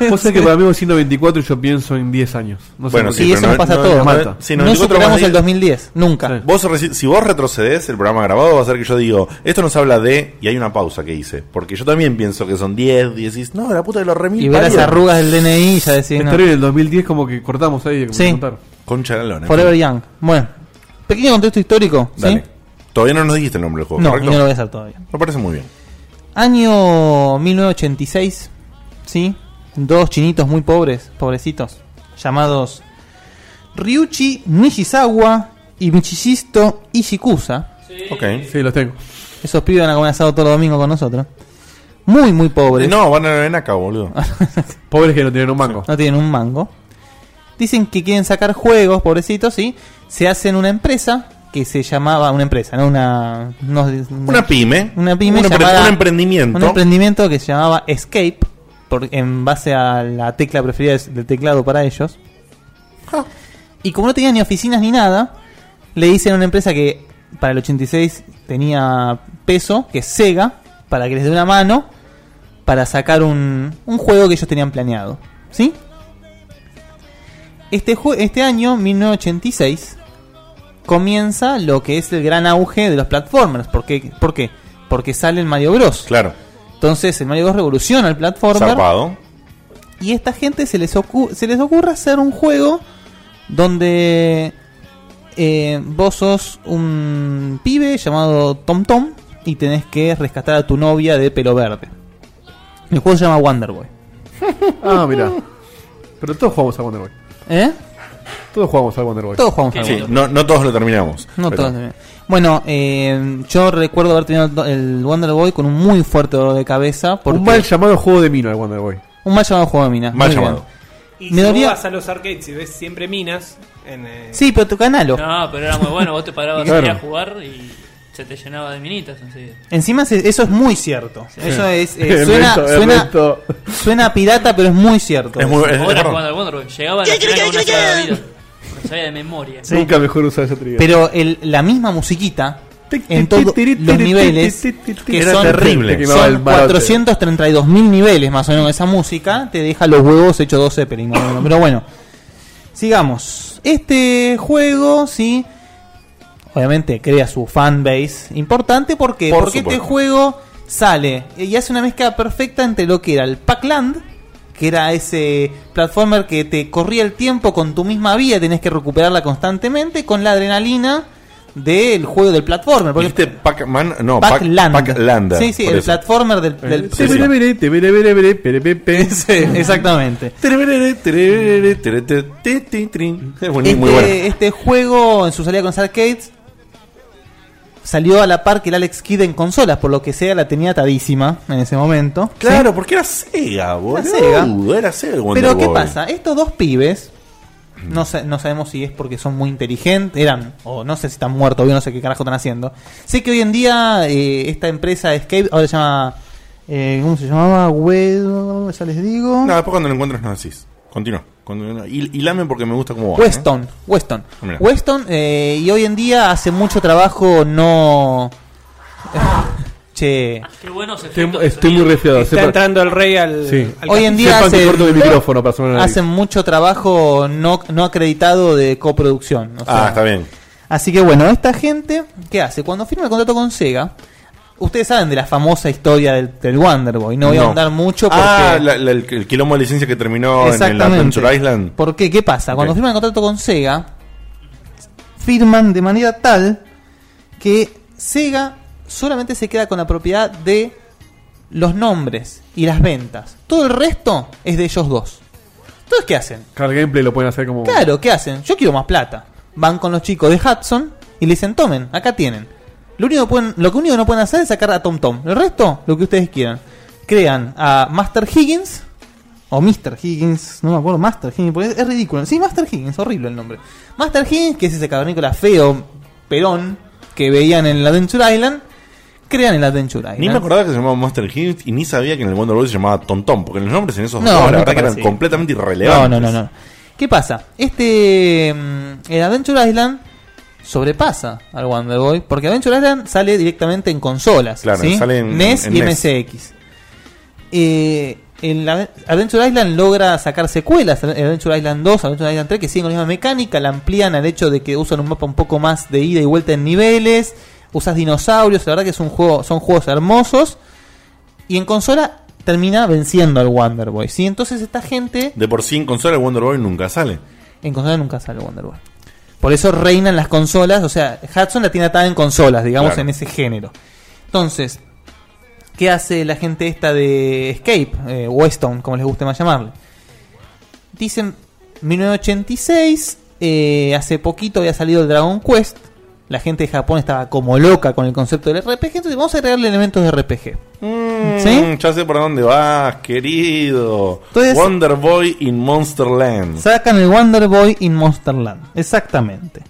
(laughs) Vos sabés que para mí, vos siendo 24, yo pienso en 10 años. No sé Bueno, por qué. Sí, Sí, eso pero nos no- pasa no- a todos. no- Mata. sí, no 94 superamos el 2010, nunca. Sí. Vos reci- si vos retrocedes el programa grabado va a ser que yo digo, esto nos habla de y hay una pausa que hice, porque yo también pienso que son 10, 10, no, la puta de los remil Y ver las parió. arrugas del DNI y ya La no. historia del 2010 como que cortamos ahí. como Sí. Concha de la lona. en Forever. Young. Bueno, pequeño contexto histórico, ¿sí? Dale. Todavía no nos dijiste el nombre del juego, No, y ¿correcto? no lo voy a hacer todavía. Me parece muy bien. Año 1986, ¿sí? Dos chinitos muy pobres, pobrecitos, llamados Ryuchi Nishizawa y Michishito Ishikusa. Ok. Sí, los tengo. Esos pibes van a comer asado todos los domingos con nosotros. Muy, muy pobres. No, van a la acá, boludo. (laughs) Pobres que no tienen un mango. no tienen un mango. Dicen que quieren sacar juegos, pobrecitos, ¿sí? Se hacen una empresa que se llamaba, una empresa, ¿no? Una, no- Una pyme. Una pyme Un llamada- un emprendimiento. Un emprendimiento que se llamaba Escape, por, en base a la tecla preferida del teclado para ellos. Y como no tenían ni oficinas ni nada, le dicen a una empresa que para el 86 tenía peso, que es Sega, para que les dé una mano para sacar un, un juego que ellos tenían planeado. ¿Sí? Este, este año, 1986, comienza lo que es el gran auge de los platformers. ¿Por qué? ¿Por qué? Porque sale el Mario Bros. Claro. Entonces el Mario Bros revoluciona el platformer. Zarpado. Y a esta gente se les, se les ocurre hacer un juego donde eh, vos sos un pibe llamado Tom Tom y tenés que rescatar a tu novia de pelo verde. El juego se llama Wonder Boy. (laughs) Ah, mira. Pero todos jugamos a Wonder Boy. ¿Eh? Todos jugamos a Wonder Boy. Todos jugamos al Sí, Wonder Boy. no, no todos lo terminamos. No pero- todos. Bueno, eh, yo recuerdo haber tenido el Wonder Boy con un muy fuerte dolor de cabeza. Porque Un mal llamado juego de mina el Wonder Boy. un mal llamado juego de mina. Mal Muy bien. llamado. Y Me si dolía- vos vas a los arcades y ves siempre minas. En, eh, Sí, pero tu canal. No, pero era muy bueno. Vos te parabas (laughs) Claro. a jugar y se te llenaba de minitas enseguida. Encima se- eso es muy cierto. Eso es (laughs) eh, suena, suena, suena pirata, pero es muy cierto. Es muy- es- es Ahora al Wonder Boy. Llegaba a la sabía de memoria. Sí. Nunca mejor usar esa trivia. Pero el, la misma musiquita en todos los niveles que Era son, terrible. Son barote. 432 mil niveles más o menos esa música te deja los huevos hechos 12 Zeppelin más o menos. pero bueno sigamos este juego sí obviamente crea su fanbase importante ¿por qué? Por porque este supuesto. juego sale y hace una mezcla perfecta entre lo que era el Pac-Land que era ese platformer que te corría el tiempo con tu misma vida, tenés que recuperarla constantemente, con la adrenalina del juego del platformer. Porque ¿Viste Pac-Man? No, Pac- Pac-Land. Pac-Lander, Sí, sí, el eso. platformer del... Sí, exactamente. Muy, Este, bueno. este juego en su salida con los arcades salió a la par que el Alex Kidd en consolas, por lo que Sega la tenía atadísima en ese momento. Claro, porque era Sega, boludo. Sega. Era Sega. el Wonder Pero ¿qué Boy. pasa? Estos dos pibes, no, sa- no sabemos si es porque son muy inteligentes, eran, o no sé si están muertos, yo no sé qué carajo están haciendo. Sé que hoy en día eh, esta empresa Escape ahora se llama, eh, ¿cómo se llamaba? Web, ya les digo. No, después cuando lo encuentres no decís. Continúa. Continúa. Y, y lame porque me gusta cómo va. Weston, Weston. Ah. Weston, eh, y hoy en día hace mucho trabajo no... (laughs) che... Qué buenos Estoy, efectos. de estoy muy resfriado. Está Sepa- entrando el rey al. Sí. al Hoy en día hace- corto micrófono para hacen mucho trabajo no, no acreditado de coproducción. o Ah, está bien. Así que bueno, esta gente, ¿qué hace? Cuando firma el contrato con Sega, ustedes saben de la famosa historia del, del Wonder Boy. No voy a ahondar mucho porque. Ah, la- la- el, el quilombo de licencia que terminó en el Exactamente. Adventure Island. ¿Por qué? ¿Qué pasa? Cuando firman el contrato con Sega, firman de manera tal que Sega solamente se queda con la propiedad de los nombres y las ventas. Todo el resto es de ellos dos. Entonces, ¿qué hacen? Claro, el gameplay lo pueden hacer como. Claro, ¿qué hacen? Yo quiero más plata. Van con los chicos de Hudson y le dicen, tomen, acá tienen. Lo único, que pueden, lo que único que no pueden hacer es sacar a Tom Tom. El resto, lo que ustedes quieran. Crean a Master Higgins, o Mr. Higgins, no me acuerdo, Master Higgins, porque es, es ridículo. Sí, Master Higgins, horrible el nombre. Master Higgins, que es ese cavernícola feo, perón, que veían en el Adventure Island, crean el Adventure Island. Ni me acordaba que se llamaba Master Higgins y ni sabía que en el Wonder Boy se llamaba Tontón, porque los nombres en esos No, la verdad que eran completamente No, irrelevantes. no, no, no. ¿Qué pasa? Este. mm, El Adventure Island sobrepasa al Wonder Boy. Porque Adventure Island sale directamente en consolas. Claro, ¿sí? sale en- NES en y NES. MSX. Eh, Adventure Island logra sacar secuelas. el Adventure Island 2, Adventure Island 3, que siguen con la misma mecánica. La amplían al hecho de que usan un mapa un poco más de ida y vuelta en niveles. Usas dinosaurios. La verdad que es un juego, son juegos hermosos. Y en consola termina venciendo al Wonder Boy. ¿sí? Entonces esta gente De por sí en consola el Wonder Boy nunca sale. en consola nunca sale Wonder Boy. Por eso reinan las consolas, o sea, Hudson la tiene atada en consolas, digamos, Claro. en ese género. Entonces, ¿qué hace la gente esta de Escape? Eh, Weston, como les guste más llamarle. Dicen, 1986, eh, hace poquito había salido el Dragon Quest, La gente de Japón estaba como loca con el concepto del RPG, entonces vamos a agregarle elementos de RPG. ¿Sí? Mm, Ya sé por dónde vas, querido. Entonces- Wonder Boy in Monsterland. Sacan el Wonder Boy in Monsterland. Exactamente.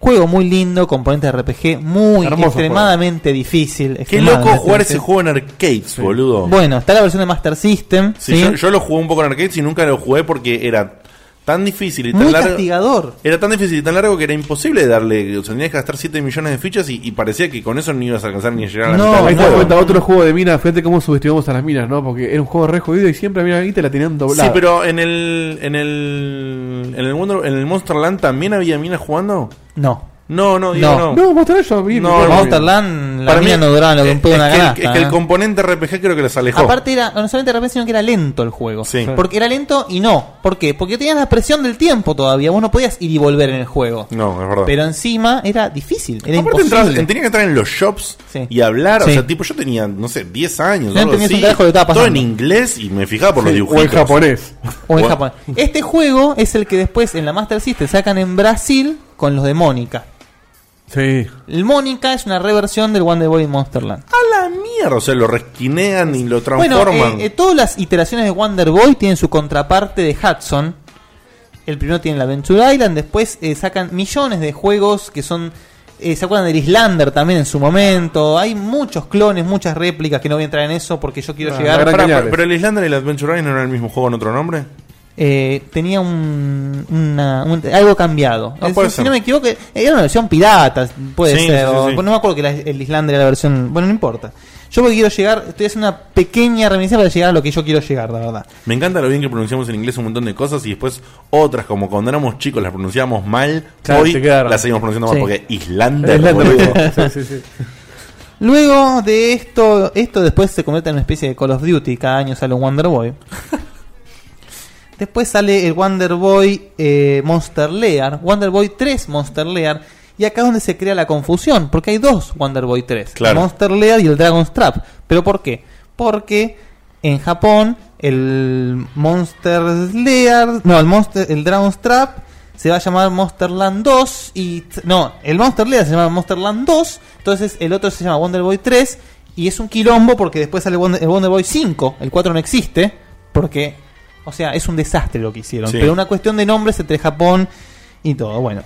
Juego muy lindo, componente de RPG muy Hermoso extremadamente difícil. Qué extremadamente loco jugar ese juego en arcades, boludo. Bueno, está la versión de Master System. Sí, ¿sí? Yo, yo lo jugué un poco en arcades y nunca lo jugué porque era tan difícil y tan Muy largo. castigador. Era tan difícil y tan largo que era imposible darle. O sea, tenías que gastar 7 millones de fichas y, y parecía que con eso no ibas a alcanzar ni a llegar a la mitad Ahí te cuenta, otro juego de minas, fíjate cómo subestimamos a las minas, ¿no? Porque era un juego re jodido y siempre mira, ahí te la tenían doblada. Sí, pero en el en el en el Wonder, en el Monsterland también había minas jugando. No. No, no, digo no. No. Yo vi. No, no, Monsterland, la Para mí- no duraba lo que un pedo una es, que el, canasta, es que el ¿eh? componente RPG creo que les alejó. Aparte era, no solamente RPG, sino que era lento el juego. Sí. Porque era lento y no. ¿Por qué? Porque tenías la presión del tiempo todavía. Vos no podías ir y volver en el juego. No, es verdad. Pero encima era difícil. Era Aparte imposible. entrabas- tenía que entrar en los shops Sí. y hablar, Sí. o sea, tipo yo tenía, no sé, 10 años, No entendías un lo que estaba todo en pasando. inglés y me fijaba por los dibujitos. o en japonés. O en Japón. Este juego es el que después en la Master System sacan en Brasil con los de Mónica. Sí. El Mónica es una reversión del Wonder Boy Monsterland. A la mierda, o sea, lo resquinean y lo Bueno, transforman. eh, eh, todas las iteraciones de Wonder Boy tienen su contraparte de Hudson. El primero tiene la Adventure Island, después eh, sacan millones de juegos que son... eh, ¿Se acuerdan del Islander también en su momento? Hay muchos clones, muchas réplicas que no voy a entrar en eso porque yo quiero Ah, llegar... Cañales. pero, pero el Islander y el Adventure Island no era el mismo juego en otro nombre. Eh, tenía un, una- un- algo cambiado. Ah, si no me equivoco, era una versión pirata, puede Sí, ser. sí, o-. No me acuerdo que la- el Islander era la versión. Bueno, no importa. Yo porque quiero llegar, estoy haciendo una pequeña reminiscencia para llegar a lo que yo quiero llegar, la verdad. Me encanta lo bien que pronunciamos en inglés un montón de cosas y después otras, como cuando éramos chicos las pronunciábamos mal, Claro, hoy las seguimos pronunciando mal porque (laughs) sí. Luego de esto, esto después se convierte en una especie de Call of Duty, cada año sale un Wonder Boy. Después sale el Wonder Boy eh, Monster Lair, Wonder Boy 3 Monster Lair, y acá es donde se crea la confusión, porque hay dos Wonder Boy 3, Claro. el Monster Lair y el Dragon's Trap. ¿Pero por qué? Porque en Japón el Monster Lair, no, el Monster, el Dragon's Trap se va a llamar Monsterland 2 y no, el Monster Lair se llama Monsterland 2, entonces el otro se llama Wonder Boy 3 y es un quilombo porque después sale Wonder, el Wonder Boy 5, el 4 no existe porque o sea, es un desastre lo que hicieron, Sí. pero una cuestión de nombres entre Japón y todo, bueno.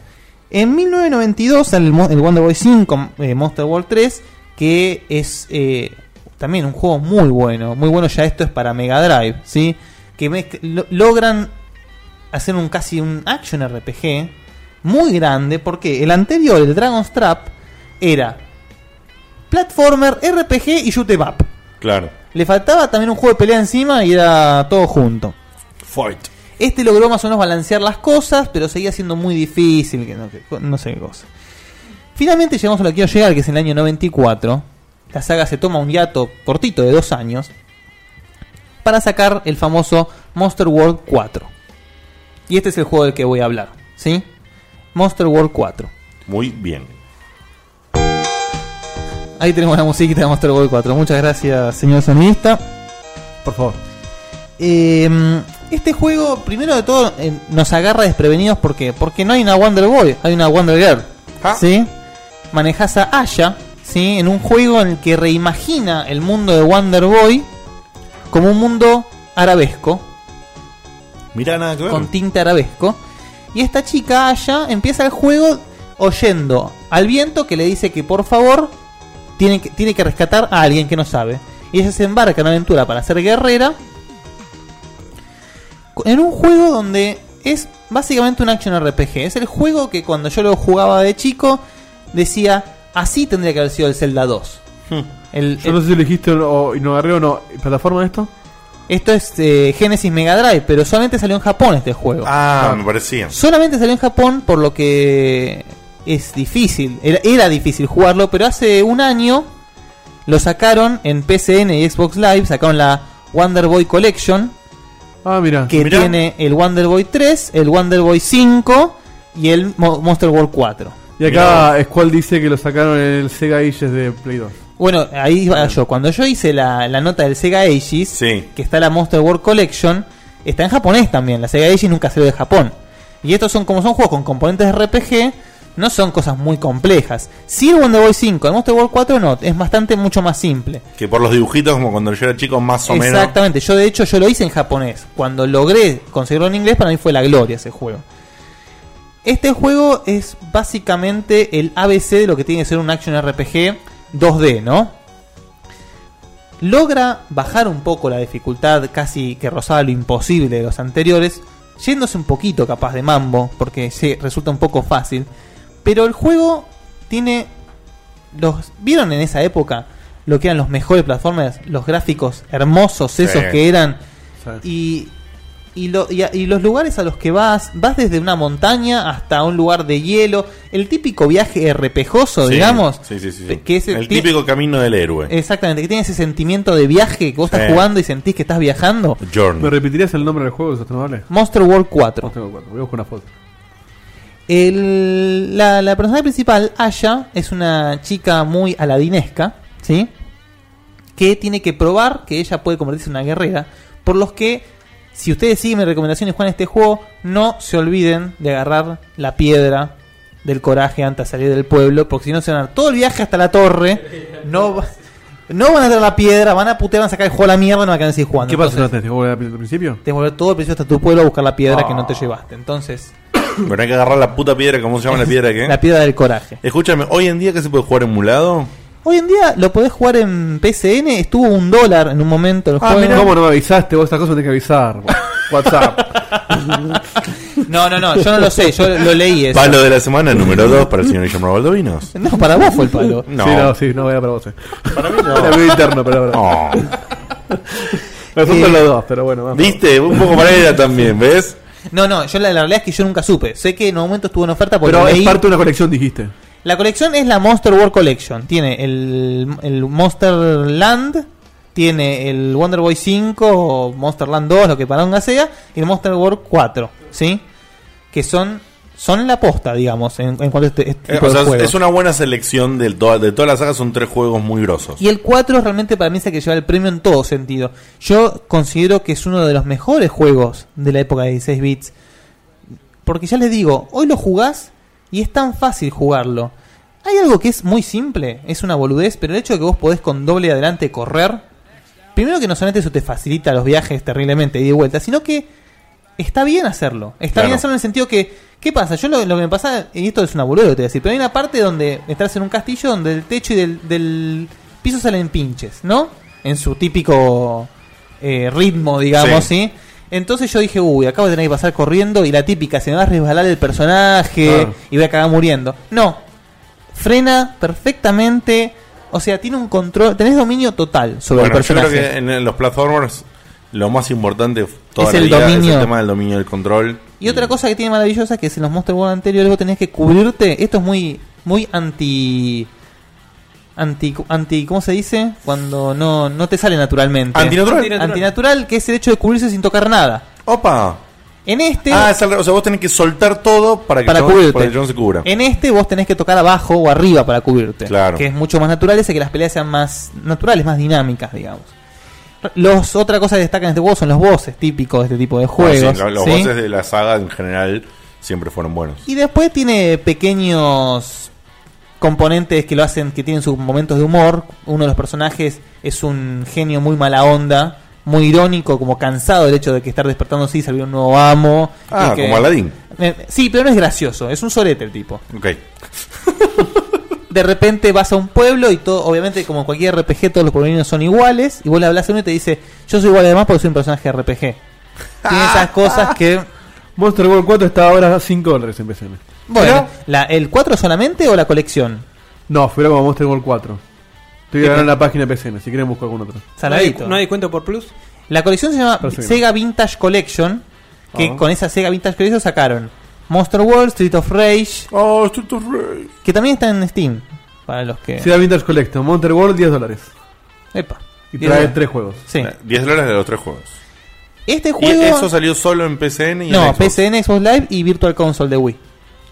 En 1992 sale el, el Wonder Boy 5 eh, Monster World 3 que es eh, también un juego muy bueno, muy bueno ya esto es para Mega Drive, ¿sí? Que mezc- lo- logran hacer un casi un action RPG muy grande porque el anterior, el Dragon's Trap, era platformer, RPG y shoot 'em up. Claro. Le faltaba también un juego de pelea encima y era todo junto. Fight. Este logró más o menos balancear las cosas, pero seguía siendo muy difícil, que no, que- no sé qué cosa. Finalmente llegamos a lo que quiero llegar, que es en el año 94. La saga se toma un hiato cortito de dos años para sacar el famoso Monster World 4. Y este es el juego del que voy a hablar, ¿sí? Monster World 4. Muy bien. Ahí tenemos la musiquita de Monster World 4. Muchas gracias, señor sonidista. Por favor. Eh, este juego, primero de todo, eh, nos agarra desprevenidos porque porque no hay una Wonder Boy, hay una Wonder Girl. ¿Sí? Manejas a Aya, ¿sí? En un juego en el que reimagina el mundo de Wonder Boy como un mundo arabesco, Mirá, nada que ver. con tinte arabesco. Y esta chica, Aya, empieza el juego oyendo al viento que le dice que por favor tiene que, tiene que rescatar a alguien que no sabe. Y ella se embarca en una aventura para ser guerrera. En un juego donde es básicamente un action RPG. Es el juego que cuando yo lo jugaba de chico decía, así tendría que haber sido el Zelda 2. El- Yo no sé si elegiste o, y no agarré o no. ¿Plataforma de esto? Esto es eh, Genesis Mega Drive, pero solamente salió en Japón este juego. Ah, me parecía. Solamente salió en Japón, por lo que es difícil. Era, era difícil jugarlo, pero hace un año lo sacaron en PCN y Xbox Live. Sacaron la Wonder Boy Collection. Ah, mira. Que tiene el Wonder Boy 3, el Wonder Boy 5 y el Mo- Monster World 4. Y acá Squall dice que lo sacaron en el Sega Ages de Play 2. Bueno, ahí va yo. Cuando yo hice la, la nota del Sega Ages, que está la Monster World Collection, está en japonés también. La Sega Ages nunca salió de Japón. Y estos son como son juegos con componentes de RPG, no son cosas muy complejas. Si el Wonder Boy 5, el Monster World 4 no, es bastante mucho más simple. Que por los dibujitos, como cuando yo era chico, más o menos. Exactamente, yo de hecho yo lo hice en japonés. Cuando logré conseguirlo en inglés, para mí fue la gloria ese juego. Este juego es básicamente el ABC de lo que tiene que ser un action RPG 2D, ¿no? Logra bajar un poco la dificultad casi que rozaba lo imposible de los anteriores, yéndose un poquito capaz de mambo, porque sí, resulta un poco fácil. Pero el juego tiene los ¿Vieron en esa época lo que eran los mejores platformers? Los gráficos hermosos esos Sí. que eran. Y, y, lo- y a- y los lugares a los que vas, vas desde una montaña hasta un lugar de hielo. El típico viaje RPGoso, Sí, digamos. Sí, sí, sí. sí. Que es el típico camino del héroe. Exactamente, que tiene ese sentimiento de viaje que vos estás Sí. jugando y sentís que estás viajando. ¿Me repetirías el nombre del juego, es? Monster World 4. Monster World 4. Voy a buscar una foto. El- la, la personaje principal, Aya, es una chica muy aladinesca, ¿sí? Que tiene que probar que ella puede convertirse en una guerrera. Por los que, si ustedes siguen mis recomendaciones y juegan este juego, no se olviden de agarrar la piedra del coraje antes de salir del pueblo, porque si no se van a dar todo el viaje hasta la torre, no, no van a tener la piedra, van a putear, van a sacar el juego a la mierda y no van a quedar jugando. ¿Qué pasa Entonces, te volver al principio? Que volver todo el principio hasta tu pueblo a buscar la piedra que no te llevaste. Entonces, Pero hay que agarrar la puta piedra. ¿Cómo se llama la (laughs) piedra? ¿qué? la piedra del coraje. Escúchame, hoy en día que se puede jugar emulado. Hoy en día lo podés jugar en PCN, estuvo un dólar en un momento el Ah, juego. ¿Cómo no me avisaste? Vos estas cosas tenés que avisar. (laughs) WhatsApp. (laughs) No, no, no, yo no lo sé, yo lo leí eso. Palo de la semana número 2 para el señor Guillermo Baldovinos. No, para vos fue el palo. No. Sí, no, sí, no, era para vos. Para mí no. Era muy interno, pero ahora. Oh. Nosotros Eh, los dos, pero bueno. vamos. ¿Viste? Un poco para ella también, ¿ves? No, no, yo la, la realidad es que yo nunca supe. Sé que en un momento estuvo en oferta porque Pero es parte de una colección, dijiste. La colección es la Monster World Collection. Tiene el, el Monster Land, tiene el Wonder Boy 5 o Monster Land 2, lo que para sea, y el Monster World 4, ¿sí? Que son son la posta, digamos, en, en cuanto a este, este Eh, tipo o sea, de juegos. es una buena selección de, to- de todas las sagas. Son tres juegos muy grosos. Y el 4 realmente para mí es el que lleva el premio en todo sentido. Yo considero que es uno de los mejores juegos de la época de 16 bits. Porque ya les digo, hoy lo jugás y es tan fácil jugarlo. Hay algo que es muy simple, es una boludez, pero el hecho de que vos podés con doble adelante correr, primero que no solamente eso te facilita los viajes terriblemente y de vuelta, sino que está bien hacerlo. Está Claro. bien hacerlo en el sentido que, ¿qué pasa? Yo lo, lo que me pasa, y esto es una boludez, te voy a decir, pero hay una parte donde estás en un castillo donde el techo y del, del piso salen pinches, ¿no? En su típico eh, ritmo, digamos, Sí. ¿sí? Entonces yo dije, uy, acabo de tener que pasar corriendo y la típica, se me va a resbalar el personaje y voy a acabar muriendo. No, frena perfectamente, o sea, tiene un control, tenés dominio total sobre Bueno, el yo personaje. creo que en los platformers lo más importante toda Es la el vida es dominio. el tema del dominio del control. Y otra cosa que tiene maravillosa que es en los Monster World anteriores vos tenés que cubrirte. Esto es muy muy anti anti anti ¿cómo se dice? Cuando no no te sale naturalmente. ¿Antinatural? Antinatural, Antinatural, que es el hecho de cubrirse sin tocar nada. Opa. En este Ah, es al o sea, vos tenés que soltar todo para que para el chabón- para que el chabón se cubra. En este vos tenés que tocar abajo o arriba para cubrirte. Claro. Que es mucho más natural, hace que las peleas sean más naturales, más dinámicas, digamos. Los otra cosa que destaca en este juego son los bosses típicos de este tipo de juegos. sí, lo- los ¿sí? bosses de la saga en general siempre fueron buenos. Y después tiene pequeños componentes que lo hacen, que tienen sus momentos de humor. Uno de los personajes es un genio muy mala onda, muy irónico, como cansado del hecho de que estar despertando así, salió un nuevo amo. Ah, que- como Aladdin. Eh, Sí, pero no es gracioso, es un sorete el tipo. Ok. (laughs) De repente vas a un pueblo y todo, obviamente como cualquier RPG todos los pueblerinos son iguales y vos le hablas a uno y te dice, yo soy igual además porque soy un personaje RPG. Tiene esas cosas que... (laughs) Monster World 4 está ahora a 5 dólares en PCN. Bueno, la, ¿el 4 solamente o la colección? No, fuera como Monster World 4. Estoy ¿Qué grabando en la página de PCN, si quieren busco algún otro. Saladito. ¿No hay cuento por plus? La colección se llama. Sega Vintage Collection, que Ah. con esa Sega Vintage Collection sacaron Monster World, Street of Rage, Oh, Street of Rage. que también está en Steam, para los que... Sega Vintage Collection, Monster World 10 dólares. Epa. Y trae dólares. 3 juegos. Sí. 10 dólares de los tres juegos. Este ¿Y juego... eso salió solo en PCN y en no, Xbox? PCN, Xbox Live y Virtual Console de Wii.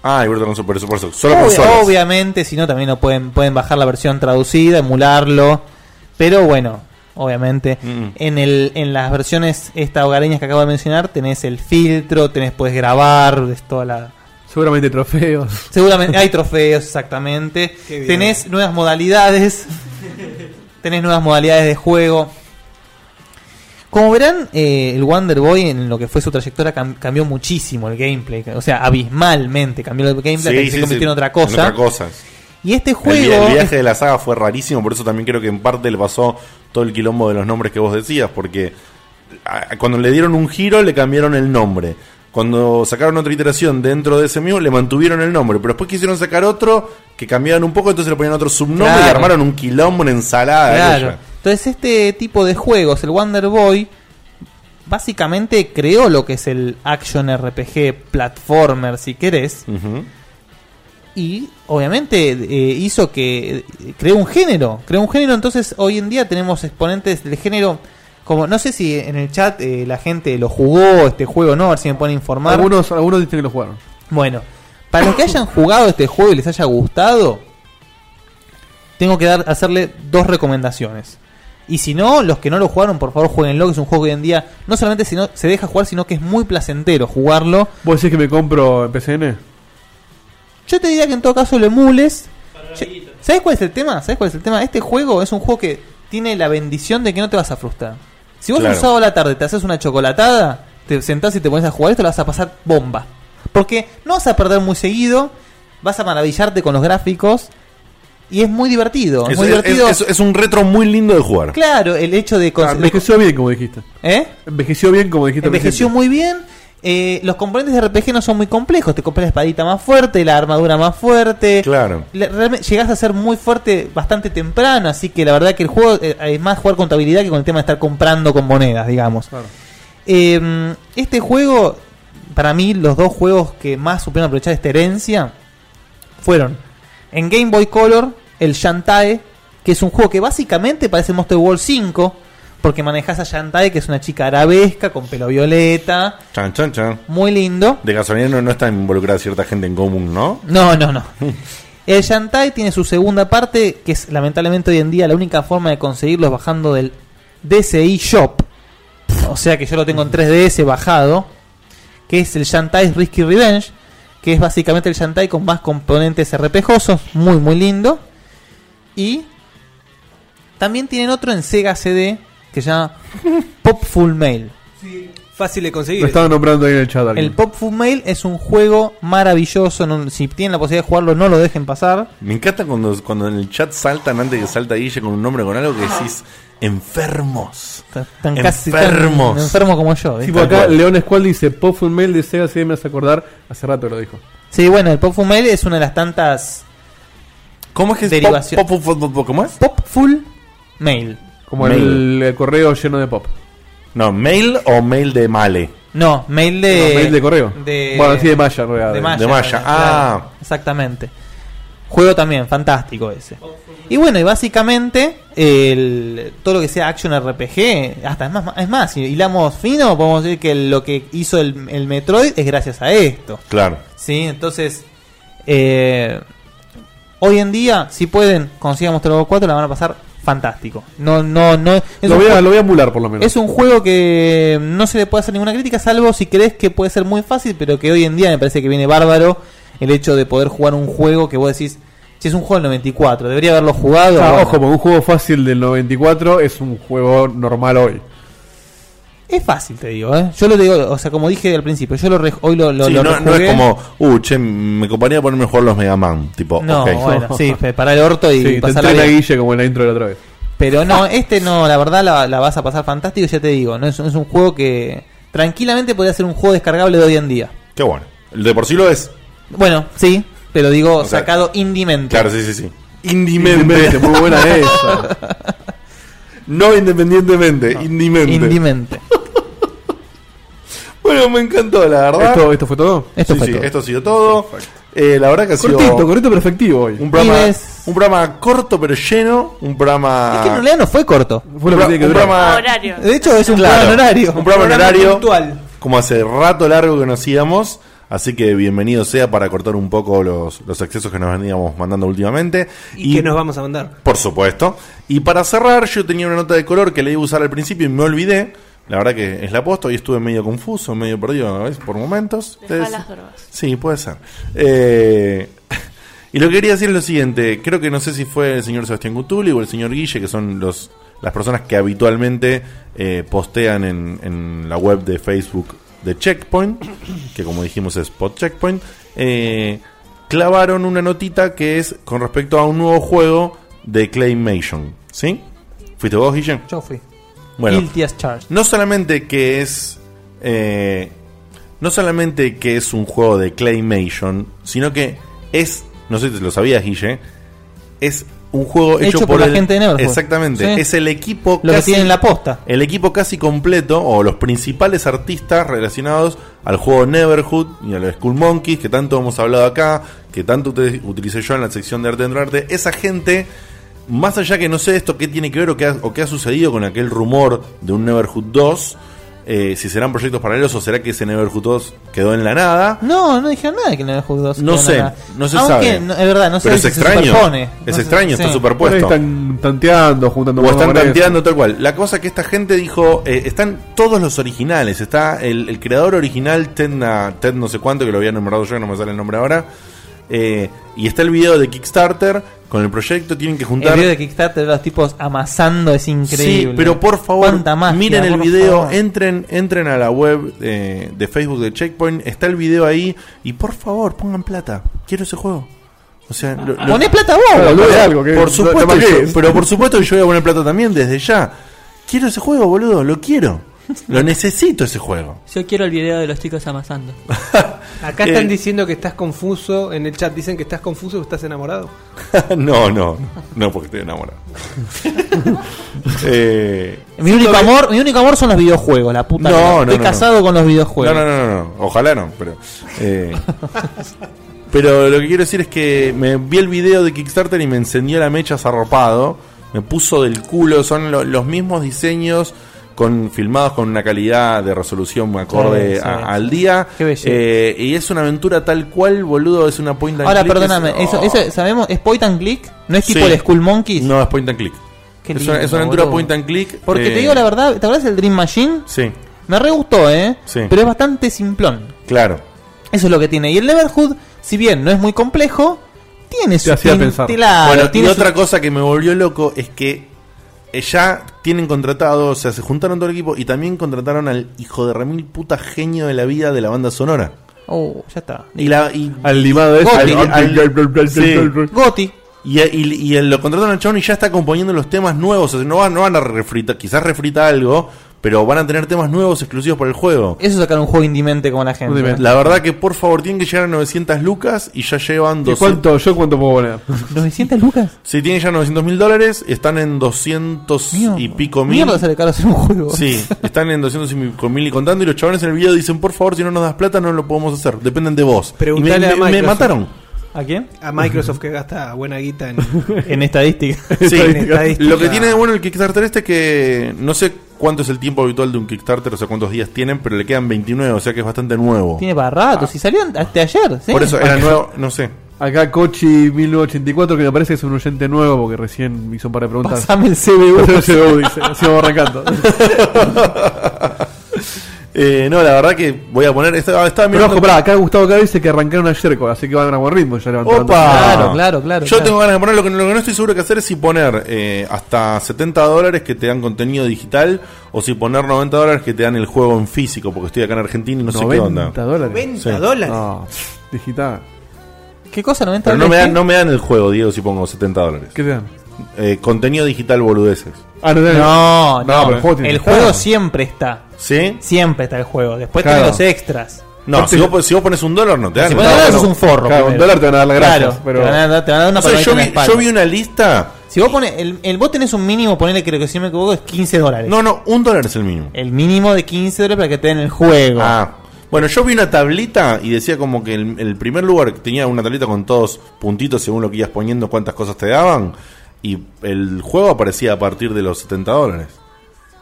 Ah, y Virtual Console, por eso, por eso. Solo Obvia- consolas. obviamente, si no, también lo pueden, pueden bajar la versión traducida, emularlo. Pero bueno, obviamente, Mm. en, el, en las versiones esta hogareñas que acabo de mencionar, tenés el filtro, tenés puedes grabar, es toda la, Seguramente trofeos. Seguramente hay (laughs) trofeos, exactamente. Tenés nuevas modalidades. Tenés nuevas modalidades de juego. Como verán, eh, el Wonder Boy en lo que fue su trayectoria cam- cambió muchísimo el gameplay. O sea, abismalmente cambió el gameplay hasta que se convirtió en otra cosa. En otra cosa. Y este juego. el es- viaje de la saga fue rarísimo, por eso también creo que en parte le pasó todo el quilombo de los nombres que vos decías, porque cuando le dieron un giro le cambiaron el nombre. Cuando sacaron otra iteración dentro de ese mismo le mantuvieron el nombre, pero después quisieron sacar otro que cambiaban un poco, entonces le ponían otro subnombre y armaron un quilombo, una ensalada. Claro. Entonces este tipo de juegos, el Wonder Boy, básicamente creó lo que es el action RPG platformer, si querés. Y obviamente eh, hizo que eh, creó un género, creó un género, entonces hoy en día tenemos exponentes del género como no sé si en el chat eh, la gente lo jugó este juego, no, a ver si me pueden informar. Algunos, algunos dicen que lo jugaron. Bueno, para los que hayan jugado este juego y les haya gustado, tengo que dar, hacerle dos recomendaciones. Y si no, los que no lo jugaron, por favor jueguenlo, que es un juego que hoy en día no solamente si no, se deja jugar, sino que es muy placentero jugarlo. ¿Vos decís que me compro en PCN? Yo te diría que en todo caso lo emules. ¿Sabes cuál es el tema? ¿Sabes cuál es el tema? Este juego es un juego que tiene la bendición de que no te vas a frustrar. Si vos Claro. un sábado a la tarde te haces una chocolatada, te sentás y te pones a jugar esto, la vas a pasar bomba. Porque no vas a perder muy seguido, vas a maravillarte con los gráficos y es muy divertido. Es, Es, muy es- divertido. es- es un retro muy lindo de jugar. Claro, el hecho de... Ah, de- envejeció bien, como dijiste. ¿Eh? Envejeció bien, como dijiste. Envejeció muy bien. Eh, los componentes de RPG no son muy complejos. Te compras la espadita más fuerte, la armadura más fuerte. Claro. Le- realmente llegas a ser muy fuerte bastante temprano. Así que la verdad que el juego eh, es más jugar contabilidad que con el tema de estar comprando con monedas, digamos. Eh, este juego, para mí, los dos juegos que más supieron aprovechar esta herencia fueron en Game Boy Color, el Shantae, que es un juego que básicamente parece Monster World 5, porque manejas a Shantae, que es una chica arabesca con pelo violeta, Chan, chan, chan. muy lindo. De casualidad no, no está involucrada cierta gente en común, ¿no? No, no, no. (laughs) El Shantae tiene su segunda parte, que es lamentablemente hoy en día la única forma de conseguirlo es bajando del DCI Shop. O sea que yo lo tengo en 3DS bajado. Que es el Shantae Risky Revenge. Que es básicamente el Shantae con más componentes RPGosos. Muy, muy lindo. Y también tienen otro en Sega CD que se llama Pop Full Mail. Fácil de conseguir. Lo estaba nombrando ahí en el chat. alguien. El Pop Full Mail es un juego maravilloso. no- si tienen la posibilidad de jugarlo, no lo dejen pasar. Me encanta cuando, cuando en el chat saltan antes que salta Guille con un nombre con algo que decís enfermos. Tan casi tan enfermos. enfermo como yo. Sí, ¿viste? por acá León Squall dice Pop Full Mail de Sega CD me hace acordar. Hace rato lo dijo. Sí, bueno, el Pop Full Mail es una de las tantas ¿Cómo es que es derivaciones. pop, pop, pop, pop, ¿Cómo es? Pop Full Mail. Como Mail. el, el correo lleno de pop. No, mail o mail de male. No, mail de. No, mail de correo. de- Bueno, sí, de Maya, en realidad. De Maya. De Maya, claro, ah. Exactamente. Juego también, fantástico ese. Y bueno, y básicamente el, todo lo que sea action RPG, hasta es más, es más, si hilamos fino, podemos decir que lo que hizo el, el Metroid es gracias a esto. Claro. ¿Sí? Entonces, eh, hoy en día, si pueden, consigan Monster World 4, la van a pasar fantástico. No, no, no. es Lo voy, a, lo voy a emular por lo menos. es un juego que no se le puede hacer ninguna crítica, salvo si crees que puede ser muy fácil, pero que hoy en día me parece que viene bárbaro el hecho de poder jugar un juego que vos decís, si es un juego del 94, debería haberlo jugado. Ah, Bueno, ojo, porque un juego fácil del 94 es un juego normal hoy. Es fácil, te digo, ¿eh? Yo lo digo, o sea, como dije al principio, yo lo re- hoy lo, lo, Sí, lo no, es como, uh, che, me comparía ponerme a jugar los Mega Man. Tipo, No, ok. bueno, (laughs) sí, para el orto y Sí, entrena bien. Guille como en la intro de la otra vez. Pero no, este no, la verdad la, la vas a pasar fantástico, ya te digo, no es, es un juego que tranquilamente podría ser un juego descargable de hoy en día. Qué bueno. El de por sí lo es. Bueno, sí, pero digo, O sea, sacado indiemente. Claro, sí, sí, sí. Indimente, Indimente. muy buena (laughs) esa. No independientemente, indimente. Indimente. (laughs) Bueno, me encantó, la verdad. ¿Esto, ¿Esto fue todo? Esto Sí, fue sí, todo. esto ha sido todo. Eh, la verdad que ha sido Cortito, cortito perfectivo hoy. un programa, un programa corto pero lleno. Un programa. Es que en realidad no fue corto. Fue lo que un que un programa- Horario. De hecho, es un Claro, programa horario. Un programa en horario. puntual. Como hace rato largo que nos íbamos. Así que bienvenido sea para cortar un poco los, los excesos que nos veníamos mandando últimamente. ¿Y, qué nos vamos a mandar? Por supuesto. Y para cerrar, yo tenía una nota de color que le iba a usar al principio y me olvidé. La verdad que es la posta. Hoy estuve medio confuso, medio perdido ¿ves? por momentos. Ustedes- las drogas. Sí, puede ser. Eh, (laughs) y lo que quería decir es lo siguiente. Creo que no sé si fue el señor Sebastián Cutuli o el señor Guille, que son los las personas que habitualmente eh, postean en, en la web de Facebook de Checkpoint, que como dijimos es Spot Checkpoint, eh, clavaron una notita que es con respecto a un nuevo juego de Claymation. ¿Sí? ¿Fuiste vos, Guille? Yo fui. Bueno, Guilty as charged. no solamente que es. eh, no solamente que es un juego de Claymation, sino que es. No sé si lo sabías, Guille. Es un juego hecho, Hecho por la el- gente de Neverhood. Exactamente. Sí. Es el equipo Lo que tiene en la posta. El equipo casi completo, o los principales artistas relacionados al juego Neverhood y a los Skull Monkeys, que tanto hemos hablado acá, que tanto uti- utilicé yo en la sección de arte dentro de arte. Esa gente más allá que no sé esto qué tiene que ver o qué ha, o qué ha sucedido con aquel rumor de un Neverhood 2, eh, si serán proyectos paralelos o será que ese Neverhood 2 quedó en la nada. No, no dijeron nada de que Hulk 2. No quedó sé, nada. no se Aunque, sabe. no- es verdad, no sé Pero es si se extraño. superpone. Es No sé, extraño, está sí. superpuesto. Por ahí están tanteando, juntando O están tanteando tal cual. La cosa que esta gente dijo, eh, están todos los originales. Está el, el creador original, Ted, na- Ted no sé cuánto, que lo había nombrado yo, no me sale el nombre ahora. Eh, y está el video de Kickstarter con el proyecto. Tienen que juntar. El video de Kickstarter de los tipos amasando es increíble. Sí, pero por favor, Cuánta magia, miren el video, favor. entren, entren a la web eh, de Facebook de Checkpoint, está el video ahí y por favor pongan plata. Quiero ese juego. O sea, lo- lo- Poné plata vos, Claro, boludo. por- algo, que por supuesto, yo- pero por supuesto que yo voy a poner plata también desde ya. Quiero ese juego, boludo, lo quiero. Lo necesito ese juego. Yo quiero el video de los chicos amasando. (laughs) Acá están Eh. diciendo que estás confuso. En el chat dicen que estás confuso o estás enamorado. (laughs) no, no, no porque estoy enamorado. (laughs) eh, Mi único amor, mi único amor son los videojuegos, la puta. No, Estoy no, casado no. con los videojuegos. No, no, no, no. Ojalá no, pero. eh, pero lo que quiero decir es que me vi el video de Kickstarter y me encendió la mecha zarpado. Me puso del culo. Son lo- los mismos diseños con filmados con una calidad de resolución acorde a- al día. Qué. Eh, y es una aventura tal cual, boludo. Es una point and Ahora, click, perdóname, es- eso, eso, ¿sabemos? ¿Es point and click? ¿No es tipo Sí. el Skull Monkeys? No, es point and click. Qué es, una, lindo, es una aventura boludo. point and click. Porque eh, te digo la verdad, ¿te acuerdas del Dream Machine? Sí, Me re gustó, ¿eh? Sí. Pero es bastante simplón. claro. Eso es lo que tiene. Y el Neverhood, si bien no es muy complejo, tiene su hacía pensar. bueno, y su- otra cosa que me volvió loco es que eh, ya tienen contratado, o sea, se juntaron todo el equipo y también contrataron al hijo de remil puta genio de la vida de la banda sonora. Oh, ya está. Y la y, Al limado ese. Gotti. al- Sí. Goti. y, y- y lo contrataron al chabón y ya está componiendo los temas nuevos. O sea, no van, no van a refritar, quizás refrita algo, pero van a tener temas nuevos exclusivos para el juego. Eso es sacar un juego indimente como la gente. Indimente. La verdad que por favor tienen que llegar a 900 lucas y ya llevan ¿Y 200. cuánto, ¿Yo cuánto puedo poner? (laughs) 900 lucas. Si tienen ya 900 mil dólares, están en 200 y pico mil. Mierda sale caro hacer un juego. Sí, están en 200 y pico mil y contando. Y los chavales en el video dicen: Por favor, si no nos das plata, no lo podemos hacer. Dependen de vos. Y me, mataron. ¿A quién? A Microsoft que gasta buena guita en, (laughs) En estadística. Sí, (laughs) en estadística. lo que tiene de bueno el Kickstarter este es que no sé cuánto es el tiempo habitual de un Kickstarter, o sea, cuántos días tienen, pero le quedan 29, o sea que es bastante nuevo. Tiene para rato. Si salió hasta ayer. ¿sí? Por eso era nuevo, no sé. Acá Kochi 1984, que me parece que es un oyente nuevo porque recién hizo un par de preguntas. El CBU. El CBU, dice. (laughs) Así vamos arrancando. (laughs) Eh, no, la verdad que voy a poner. Estaba, estaba Pero ojo, pará, acá Gustavo Caro dice que arrancaron ayer, así que van a buen ritmo. Ya levantaron Opa. Claro, claro, claro. Yo claro. tengo ganas de poner lo que, lo que no estoy seguro que hacer es si poner eh, hasta 70 dólares que te dan contenido digital o si poner 90 dólares que te dan el juego en físico, porque estoy acá en Argentina y no sé qué 90 onda. dólares. 90 Sí. dólares. No, digital. ¿Qué cosa? ¿90 Pero no me, dólares? dan, no me dan el juego, Diego, si pongo 70 dólares. ¿Qué te dan? Eh, contenido digital boludeces. Ah, no, No, no. pero el juego tiene el que juego estar. siempre está. ¿Sí? Siempre está el juego. Después Claro. tenés los extras. No, si vos, si vos pones un dólar no te dan. Si pones juego. dólares sos un forro. Claro, un dólar te van a dar las gracias, Claro, pero- te van a dar, te van a dar una O sea, palmadita yo, en la vi, espalda. yo vi una lista. Si vos pones, el, el vos tenés un mínimo, ponele creo que si no me equivoco, es 15 dólares. No, no, un dólar es el mínimo. El mínimo de 15 dólares para que te den el juego. Ah, bueno, yo vi una tablita y decía como que el, el primer lugar tenía una tablita con todos puntitos según lo que ibas poniendo, cuántas cosas te daban. Y el juego aparecía a partir de los 70 dólares.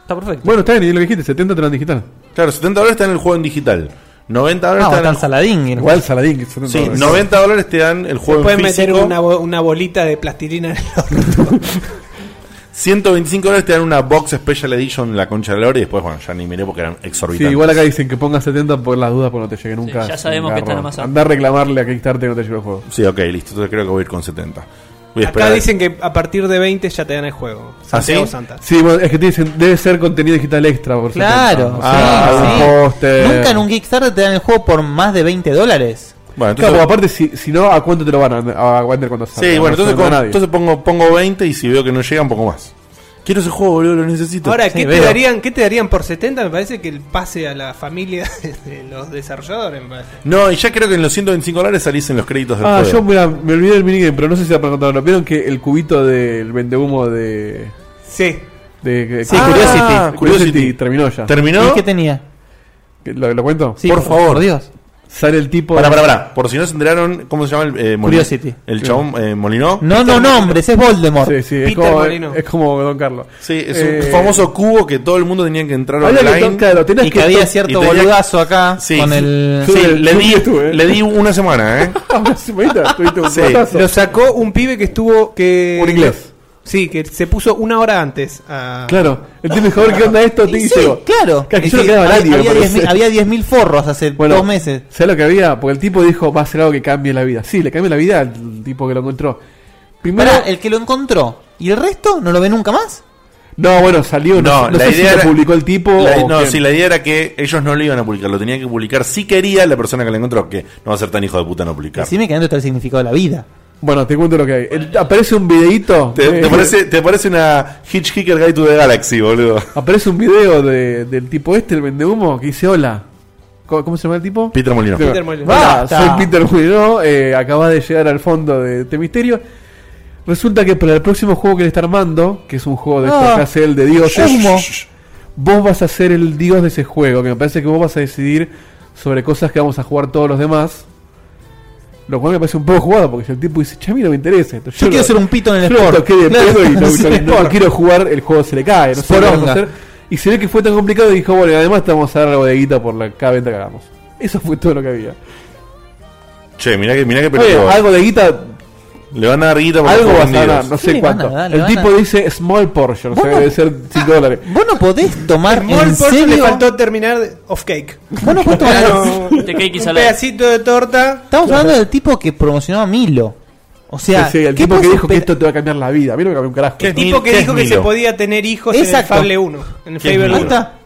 Está perfecto. Bueno, está bien, y lo que dijiste, 70 te lo dan digital. Claro, 70 dólares te dan el juego en digital. 90 dólares Ah, te dan el saladín. el Igual Saladín, que 70 Sí, dólares. 90 dólares te dan el juego en meter físico. una, bo- una bolita de plastilina en el orto. (laughs) 125 dólares te dan una Box Special Edition, la concha de la lora, y después, bueno, ya ni miré porque eran Sí, exorbitantes. igual acá dicen que pongas 70 por las dudas porque no te llegue nunca. Sí, ya sabemos que está en Amazon. Andá a reclamarle a Kickstarter que no te llegue el juego. Sí, ok, listo. Entonces creo que voy a ir con 70. Voy a Acá esperar. dicen que a partir de 20 ya te dan el juego. Santiago ¿Ah, sí? Santa. Sí, bueno, es que te dicen, debe ser contenido digital extra por Claro, 70. sí, Ah, sí. póster. Nunca en un Kickstarter te dan el juego por más de 20 dólares. Bueno, entonces, aparte, si, si no, ¿a cuánto te lo van a, a vender cuando salga? sí, bueno, No entonces, con- entonces pongo, pongo 20 y si veo que no llega, un poco más. Quiero ese juego, boludo, lo necesito. Ahora, Sí, ¿qué, te veo. darían, ¿qué te darían por 70? Me parece que el pase a la familia (laughs) de los desarrolladores. Me parece. No, y ya creo que en los 125 dólares salís en los créditos del Ah, juego. yo mira, me olvidé del minigame, pero no sé si va para contarlo. ¿Vieron que el cubito del vendehumo de. Sí. de, de- Sí, Ah, Curiosity. Curiosity terminó ya. ¿Terminó? ¿Y qué tenía? ¿Lo, lo cuento? Sí, Por favor. Por Dios. Sale el tipo. Para, para, para. Por si no se enteraron, ¿cómo se llama el eh, Molino? Curiosity. El chabón eh, Molinó. No, no nombres, es Voldemort. Sí, sí, es Peter como, Molino. es como Don Carlos. Sí, es Eh, un famoso cubo que todo el mundo tenía que entrar Había que online. to- claro, tenías Y que que había to- cierto y tenía- boludazo acá Sí, con sí. el... Sí, le di, estuve, ¿eh? le di una semana, ¿eh? Ah, una semanita, tuviste un Sí. Lo sacó un pibe que estuvo. que Un inglés. Sí, que se puso una hora antes. a- Claro, el tipo dijo, a ver qué onda esto, Y sí, claro. Que yo no sí, quedaba había- nadie, había parece. 10.000 Había 10.000 forros hace Bueno, dos meses. ¿Sabes lo que había? Porque el tipo dijo, va a ser algo que cambie la vida. Sí, le cambia la vida al tipo que lo encontró. Primero, Pará, el que lo encontró. ¿Y el resto no lo ve nunca más? no, bueno, salió, no, No, no la sé si idea lo era- publicó el tipo La- o no, quién. sí, la idea era que ellos no lo iban a publicar, lo tenían que publicar si quería la persona que lo encontró, que no va a ser tan hijo de puta no publicar. Decime que adentro está el significado de la vida. Bueno, te cuento lo que hay. El- aparece un videito. Te, te eh, parece, te parece una Hitchhiker Guide to the Galaxy, boludo. Aparece un video de, del tipo este, el vendehumo, que dice hola. ¿Cómo, cómo se llama el tipo? Peter Molino. Peter. Hola, soy Peter Molino, eh, acaba de llegar al fondo de este misterio. Resulta que para el próximo juego que le está armando, que es un juego de Ah, hace el de dioses, humo. vos vas a ser el dios de ese juego, que me parece que vos vas a decidir sobre cosas que vamos a jugar todos los demás. Lo cual me parece un poco jugado, porque si el tipo dice, che, a mí no me interesa. Entonces, Yo quiero lo- ser un pito en el yo lo sport. toqué de pedo y (laughs) no, sí, no- no quiero jugar, el juego se le cae. No sé qué Sporonga. vamos a hacer. Y se ve que fue tan complicado y dijo, bueno, y además te vamos a dar algo de guita por la, cada venta que hagamos. Eso fue todo lo que había. Che, mirá que, mirá que Oye, algo de guita, Le van a dar guita por algo vas a ganar, no ¿Qué sé le cuánto. dar? Le El tipo a- dice small portion, o sea, no- debe ser (laughs) 5 dólares. Vos no podés tomar Small en portion le serio. faltó terminar de- off cake. Vos no podés tomar Claro, De cake y un salada. pedacito de torta. Estamos hablando del tipo que promocionó a Milo. O sea, Sí, sí, el ¿qué tipo que dijo que esto te va a cambiar la vida. A mí no me cambió un carajo. ¿Qué? El tipo que ¿Qué es dijo que se podía tener hijos Exacto. en el Fable 1. En el ¿Qué es Fable Milo? Ahí 1.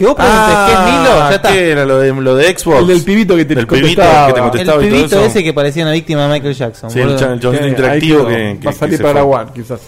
Que vos preguntes qué es Milo, ya está. Ah, ¿Qué era lo de, lo de Xbox? El del pibito que te Del pibito contestaba. que te El contestaba y todo pibito eso. ese que parecía una víctima de Michael Jackson. Sí, el, boludo. interactivo que, que- va a que salir se para. One, quizás.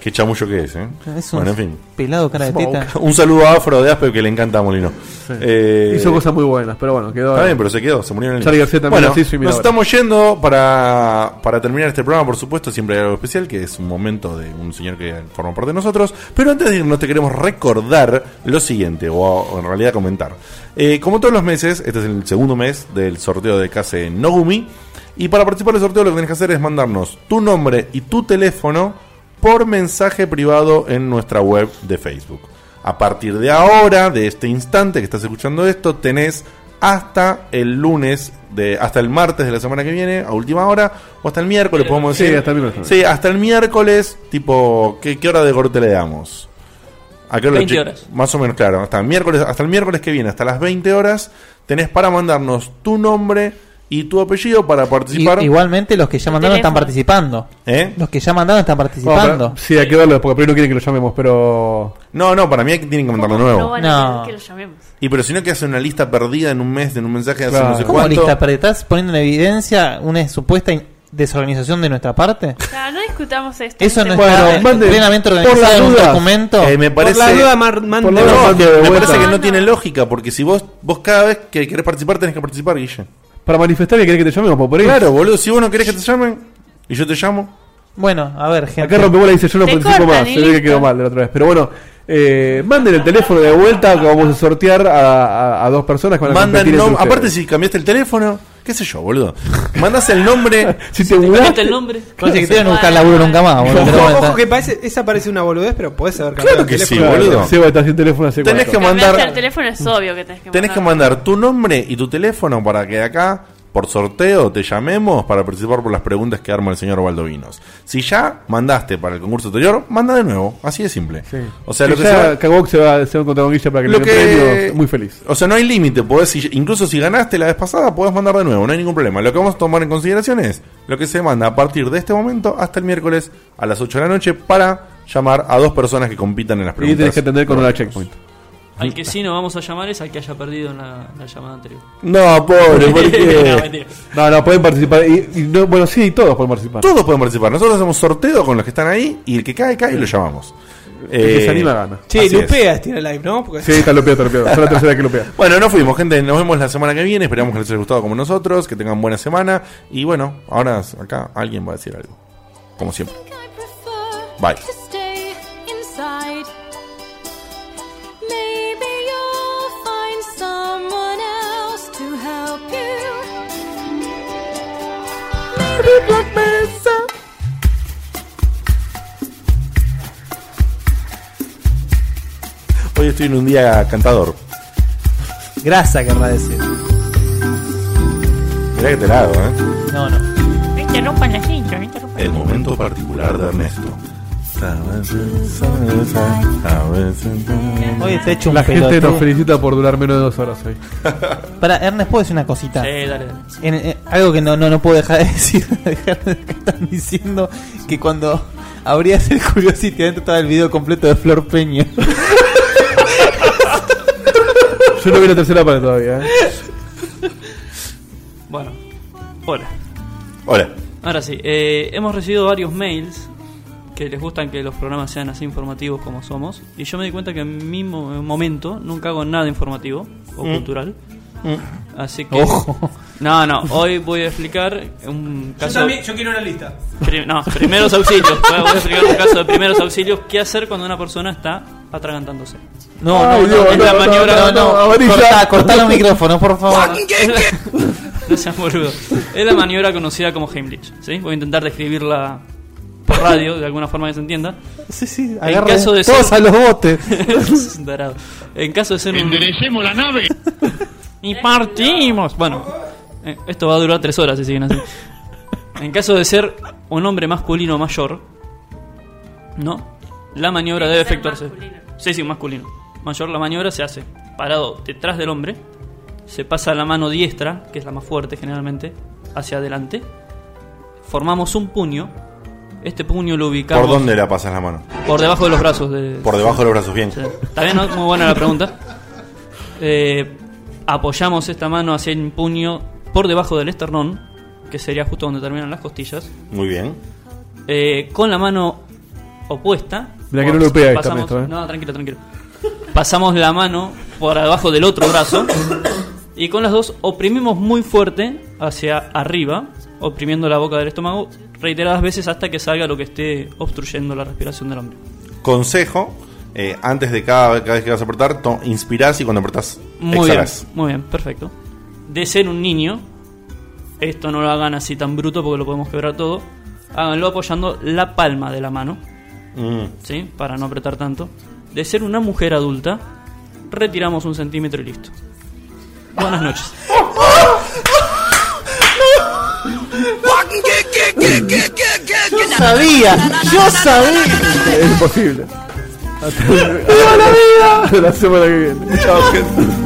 Qué chamuyo que es, ¿eh? Es un Bueno, en fin. pelado cara de teta. Un saludo a Afro de Aspe que le encanta a Molino. Eh, Hizo cosas muy buenas, pero bueno, quedó. Está bien, pero se quedó, se murió en el Charlie García también Bueno, hizo y mira nos ahora. estamos yendo para, para terminar este programa, por supuesto, siempre hay algo especial, que es un momento de un señor que forma parte de nosotros. Pero antes de irnos te queremos recordar lo siguiente, o, o en realidad comentar. Eh, como todos los meses, este es el segundo mes del sorteo de Case Nogumi. Y para participar del sorteo lo que tenés que hacer es mandarnos tu nombre y tu teléfono por mensaje privado en nuestra web de Facebook. A partir de ahora, de este instante que estás escuchando esto, tenés hasta el lunes, de, hasta el martes de la semana que viene, a última hora, o hasta el miércoles, podemos Sí, decir. hasta el miércoles. Sí, hasta el miércoles, tipo, ¿qué, qué hora de corte le damos? ¿A qué hora 20 che- horas. Más o menos, claro. Hasta el, miércoles, hasta el miércoles que viene, hasta las 20 horas, tenés para mandarnos tu nombre y tu apellido para participar. I- igualmente los que ya mandaron están participando. ¿Eh? Los que ya mandaron están participando. sí, hay que verlo, porque primero no quieren que lo llamemos, pero. No, no, para mí hay que- tienen que mandarlo No nuevo. van a No. querer que lo llamemos. Y pero si no que hace una lista perdida en un mes, en un mensaje de hace Claro. no sé ¿Cómo cuánto. lista? ¿Pero estás poniendo en evidencia una supuesta in- desorganización de nuestra parte? (laughs) Claro, no discutamos esto. Eso no está mande- plenamente por organizado las en un dudas. documento. Eh, me parece, Por la duda, mar- mande- Por la duda, No, mande que de me vuelta. parece que no No, tiene no. lógica, porque si vos vos cada vez que querés participar tenés que participar, Guille. Para manifestar que querés que te llamemos, por ahí. Claro, boludo, si vos no querés que te llamen y yo te llamo. Bueno, a ver, gente. Acá Rompebola dice yo no Te participo cortan más, y se ve que listo. quedó mal de la otra vez. Pero bueno, eh, manden el teléfono de vuelta que vamos a sortear a, a- a dos personas que van a Manda el competir entre nom- ustedes. aparte si cambiaste el teléfono, qué sé yo, boludo. Mandás el nombre. (laughs) si te Cambiaste mudaste, el nombre. Parece que te van a buscar laburo nunca más. boludo, Ojo, ojo que parece, esa parece una boludez, pero podés haber cambiado Claro que sí, teléfono. boludo. Seba está sin teléfono hace Tenés cuatro. que mandar- el teléfono es obvio que tenés que Tenés que mandar tu nombre y tu teléfono para que acá por sorteo te llamemos para participar por las preguntas que arma el señor Valdovinos. Si ya mandaste para el concurso anterior, manda de nuevo. Así de simple. O sea, Que lo que ya se va- se va, se va a encontrar con Guilla para que lo le que- premio. Muy feliz. O sea, no hay límite. si- incluso si ganaste la vez pasada, podés mandar de nuevo. No hay ningún problema. Lo que vamos a tomar en consideración es lo que se manda a partir de este momento hasta el miércoles a las 8 de la noche para llamar a dos personas que compitan en las Y preguntas. tenés que atender con una checkpoint. Al que sí no vamos a llamar es al que haya perdido en la, la llamada anterior. No, pobre, ¿por (laughs) No. No, no, pueden participar. Y, y no- bueno, sí, todos pueden participar. Todos pueden participar. Nosotros hacemos sorteo con los que están ahí y el que cae, cae y lo llamamos. El que Eh, se anima gana. Sí, así es. Lupea estira live, ¿no? Porque- Sí, está lupeado, está lupeado. Es la tercera que lupea. (laughs) Bueno, nos fuimos, gente. Nos vemos la semana que viene. Esperamos que les haya gustado como nosotros. Que tengan buena semana. Y bueno, ahora acá alguien va a decir algo. Como siempre. Bye. Mesa. Hoy estoy en un día cantador. Grasa, querrá decir. Mirá que te la hago, ¿eh? No, no. No interrumpan la cinta, no interrumpan. El momento particular de Ernesto. Hoy te he hecho un La gente nos felicita por durar menos de dos horas hoy. (laughs) Para, Ernest, ¿puedo decir una cosita? Sí, dale, dale. En- en- algo que no, no, no puedo dejar de (laughs) decir. dejar de- que están diciendo que cuando abrías el Curiosity adentro estaba el video completo de Flor Peña. (laughs) Yo no vi la tercera parte todavía. ¿eh? Bueno, hola. Hola. Ahora sí, eh, hemos recibido varios mails que les gustan que los programas sean así informativos como somos. Y yo me di cuenta que en mi mo- momento nunca hago nada informativo o Mm. cultural. Mm. Así que. Ojo. No, no, hoy voy a explicar un Yo caso. también, yo quiero una lista. Pri- no, primeros auxilios. Voy a explicar un caso de primeros auxilios. ¿Qué hacer cuando una persona está atragantándose? No, Ay, no, no, Dios, es la no, maniobra- no, no, amarilla. Cortá, cortá los micrófonos, por favor. (laughs) no seas boludo. Es la maniobra conocida como Heimlich. ¿sí? Voy a intentar describirla por radio, de alguna forma que se entienda. (laughs) Sí, sí, En caso de todos ser- a los botes. (laughs) En caso de ser un. Enderecemos la nave. (laughs) Y partimos. Bueno, eh, esto va a durar tres horas si siguen así. En caso de ser un hombre masculino mayor, ¿no? La maniobra debe efectuarse. masculino. Sí, sí, masculino. Mayor, la maniobra se hace parado detrás del hombre. Se pasa la mano diestra, que es la más fuerte generalmente, hacia adelante. Formamos un puño. Este puño lo ubicamos. ¿Por dónde la pasas la mano? Por debajo de los brazos. De, Por debajo de los brazos, bien. Sí. Está bien, ¿no? Muy buena la pregunta. Eh, apoyamos esta mano hacia el puño por debajo del esternón, que sería justo donde terminan las costillas. Muy bien. Eh, con la mano opuesta. Mirá que no lo pega esta ¿eh? No, tranquilo, tranquilo. Pasamos la mano por debajo del otro brazo. Y con las dos oprimimos muy fuerte hacia arriba, oprimiendo la boca del estómago reiteradas veces hasta que salga lo que esté obstruyendo la respiración del hombre. Consejo. eh, antes de cada, cada vez que vas a apretar, to- inspirás y cuando apretás, Muy exhalás. bien, muy bien, perfecto. De ser un niño, esto no lo hagan así tan bruto porque lo podemos quebrar todo. Háganlo apoyando la palma de la mano, Mm. ¿sí? Para no apretar tanto. De ser una mujer adulta, retiramos un centímetro y listo. Buenas noches. (laughs) Yo sabía, yo sabía. Es imposible. Hasta la semana que viene. Chao, gente.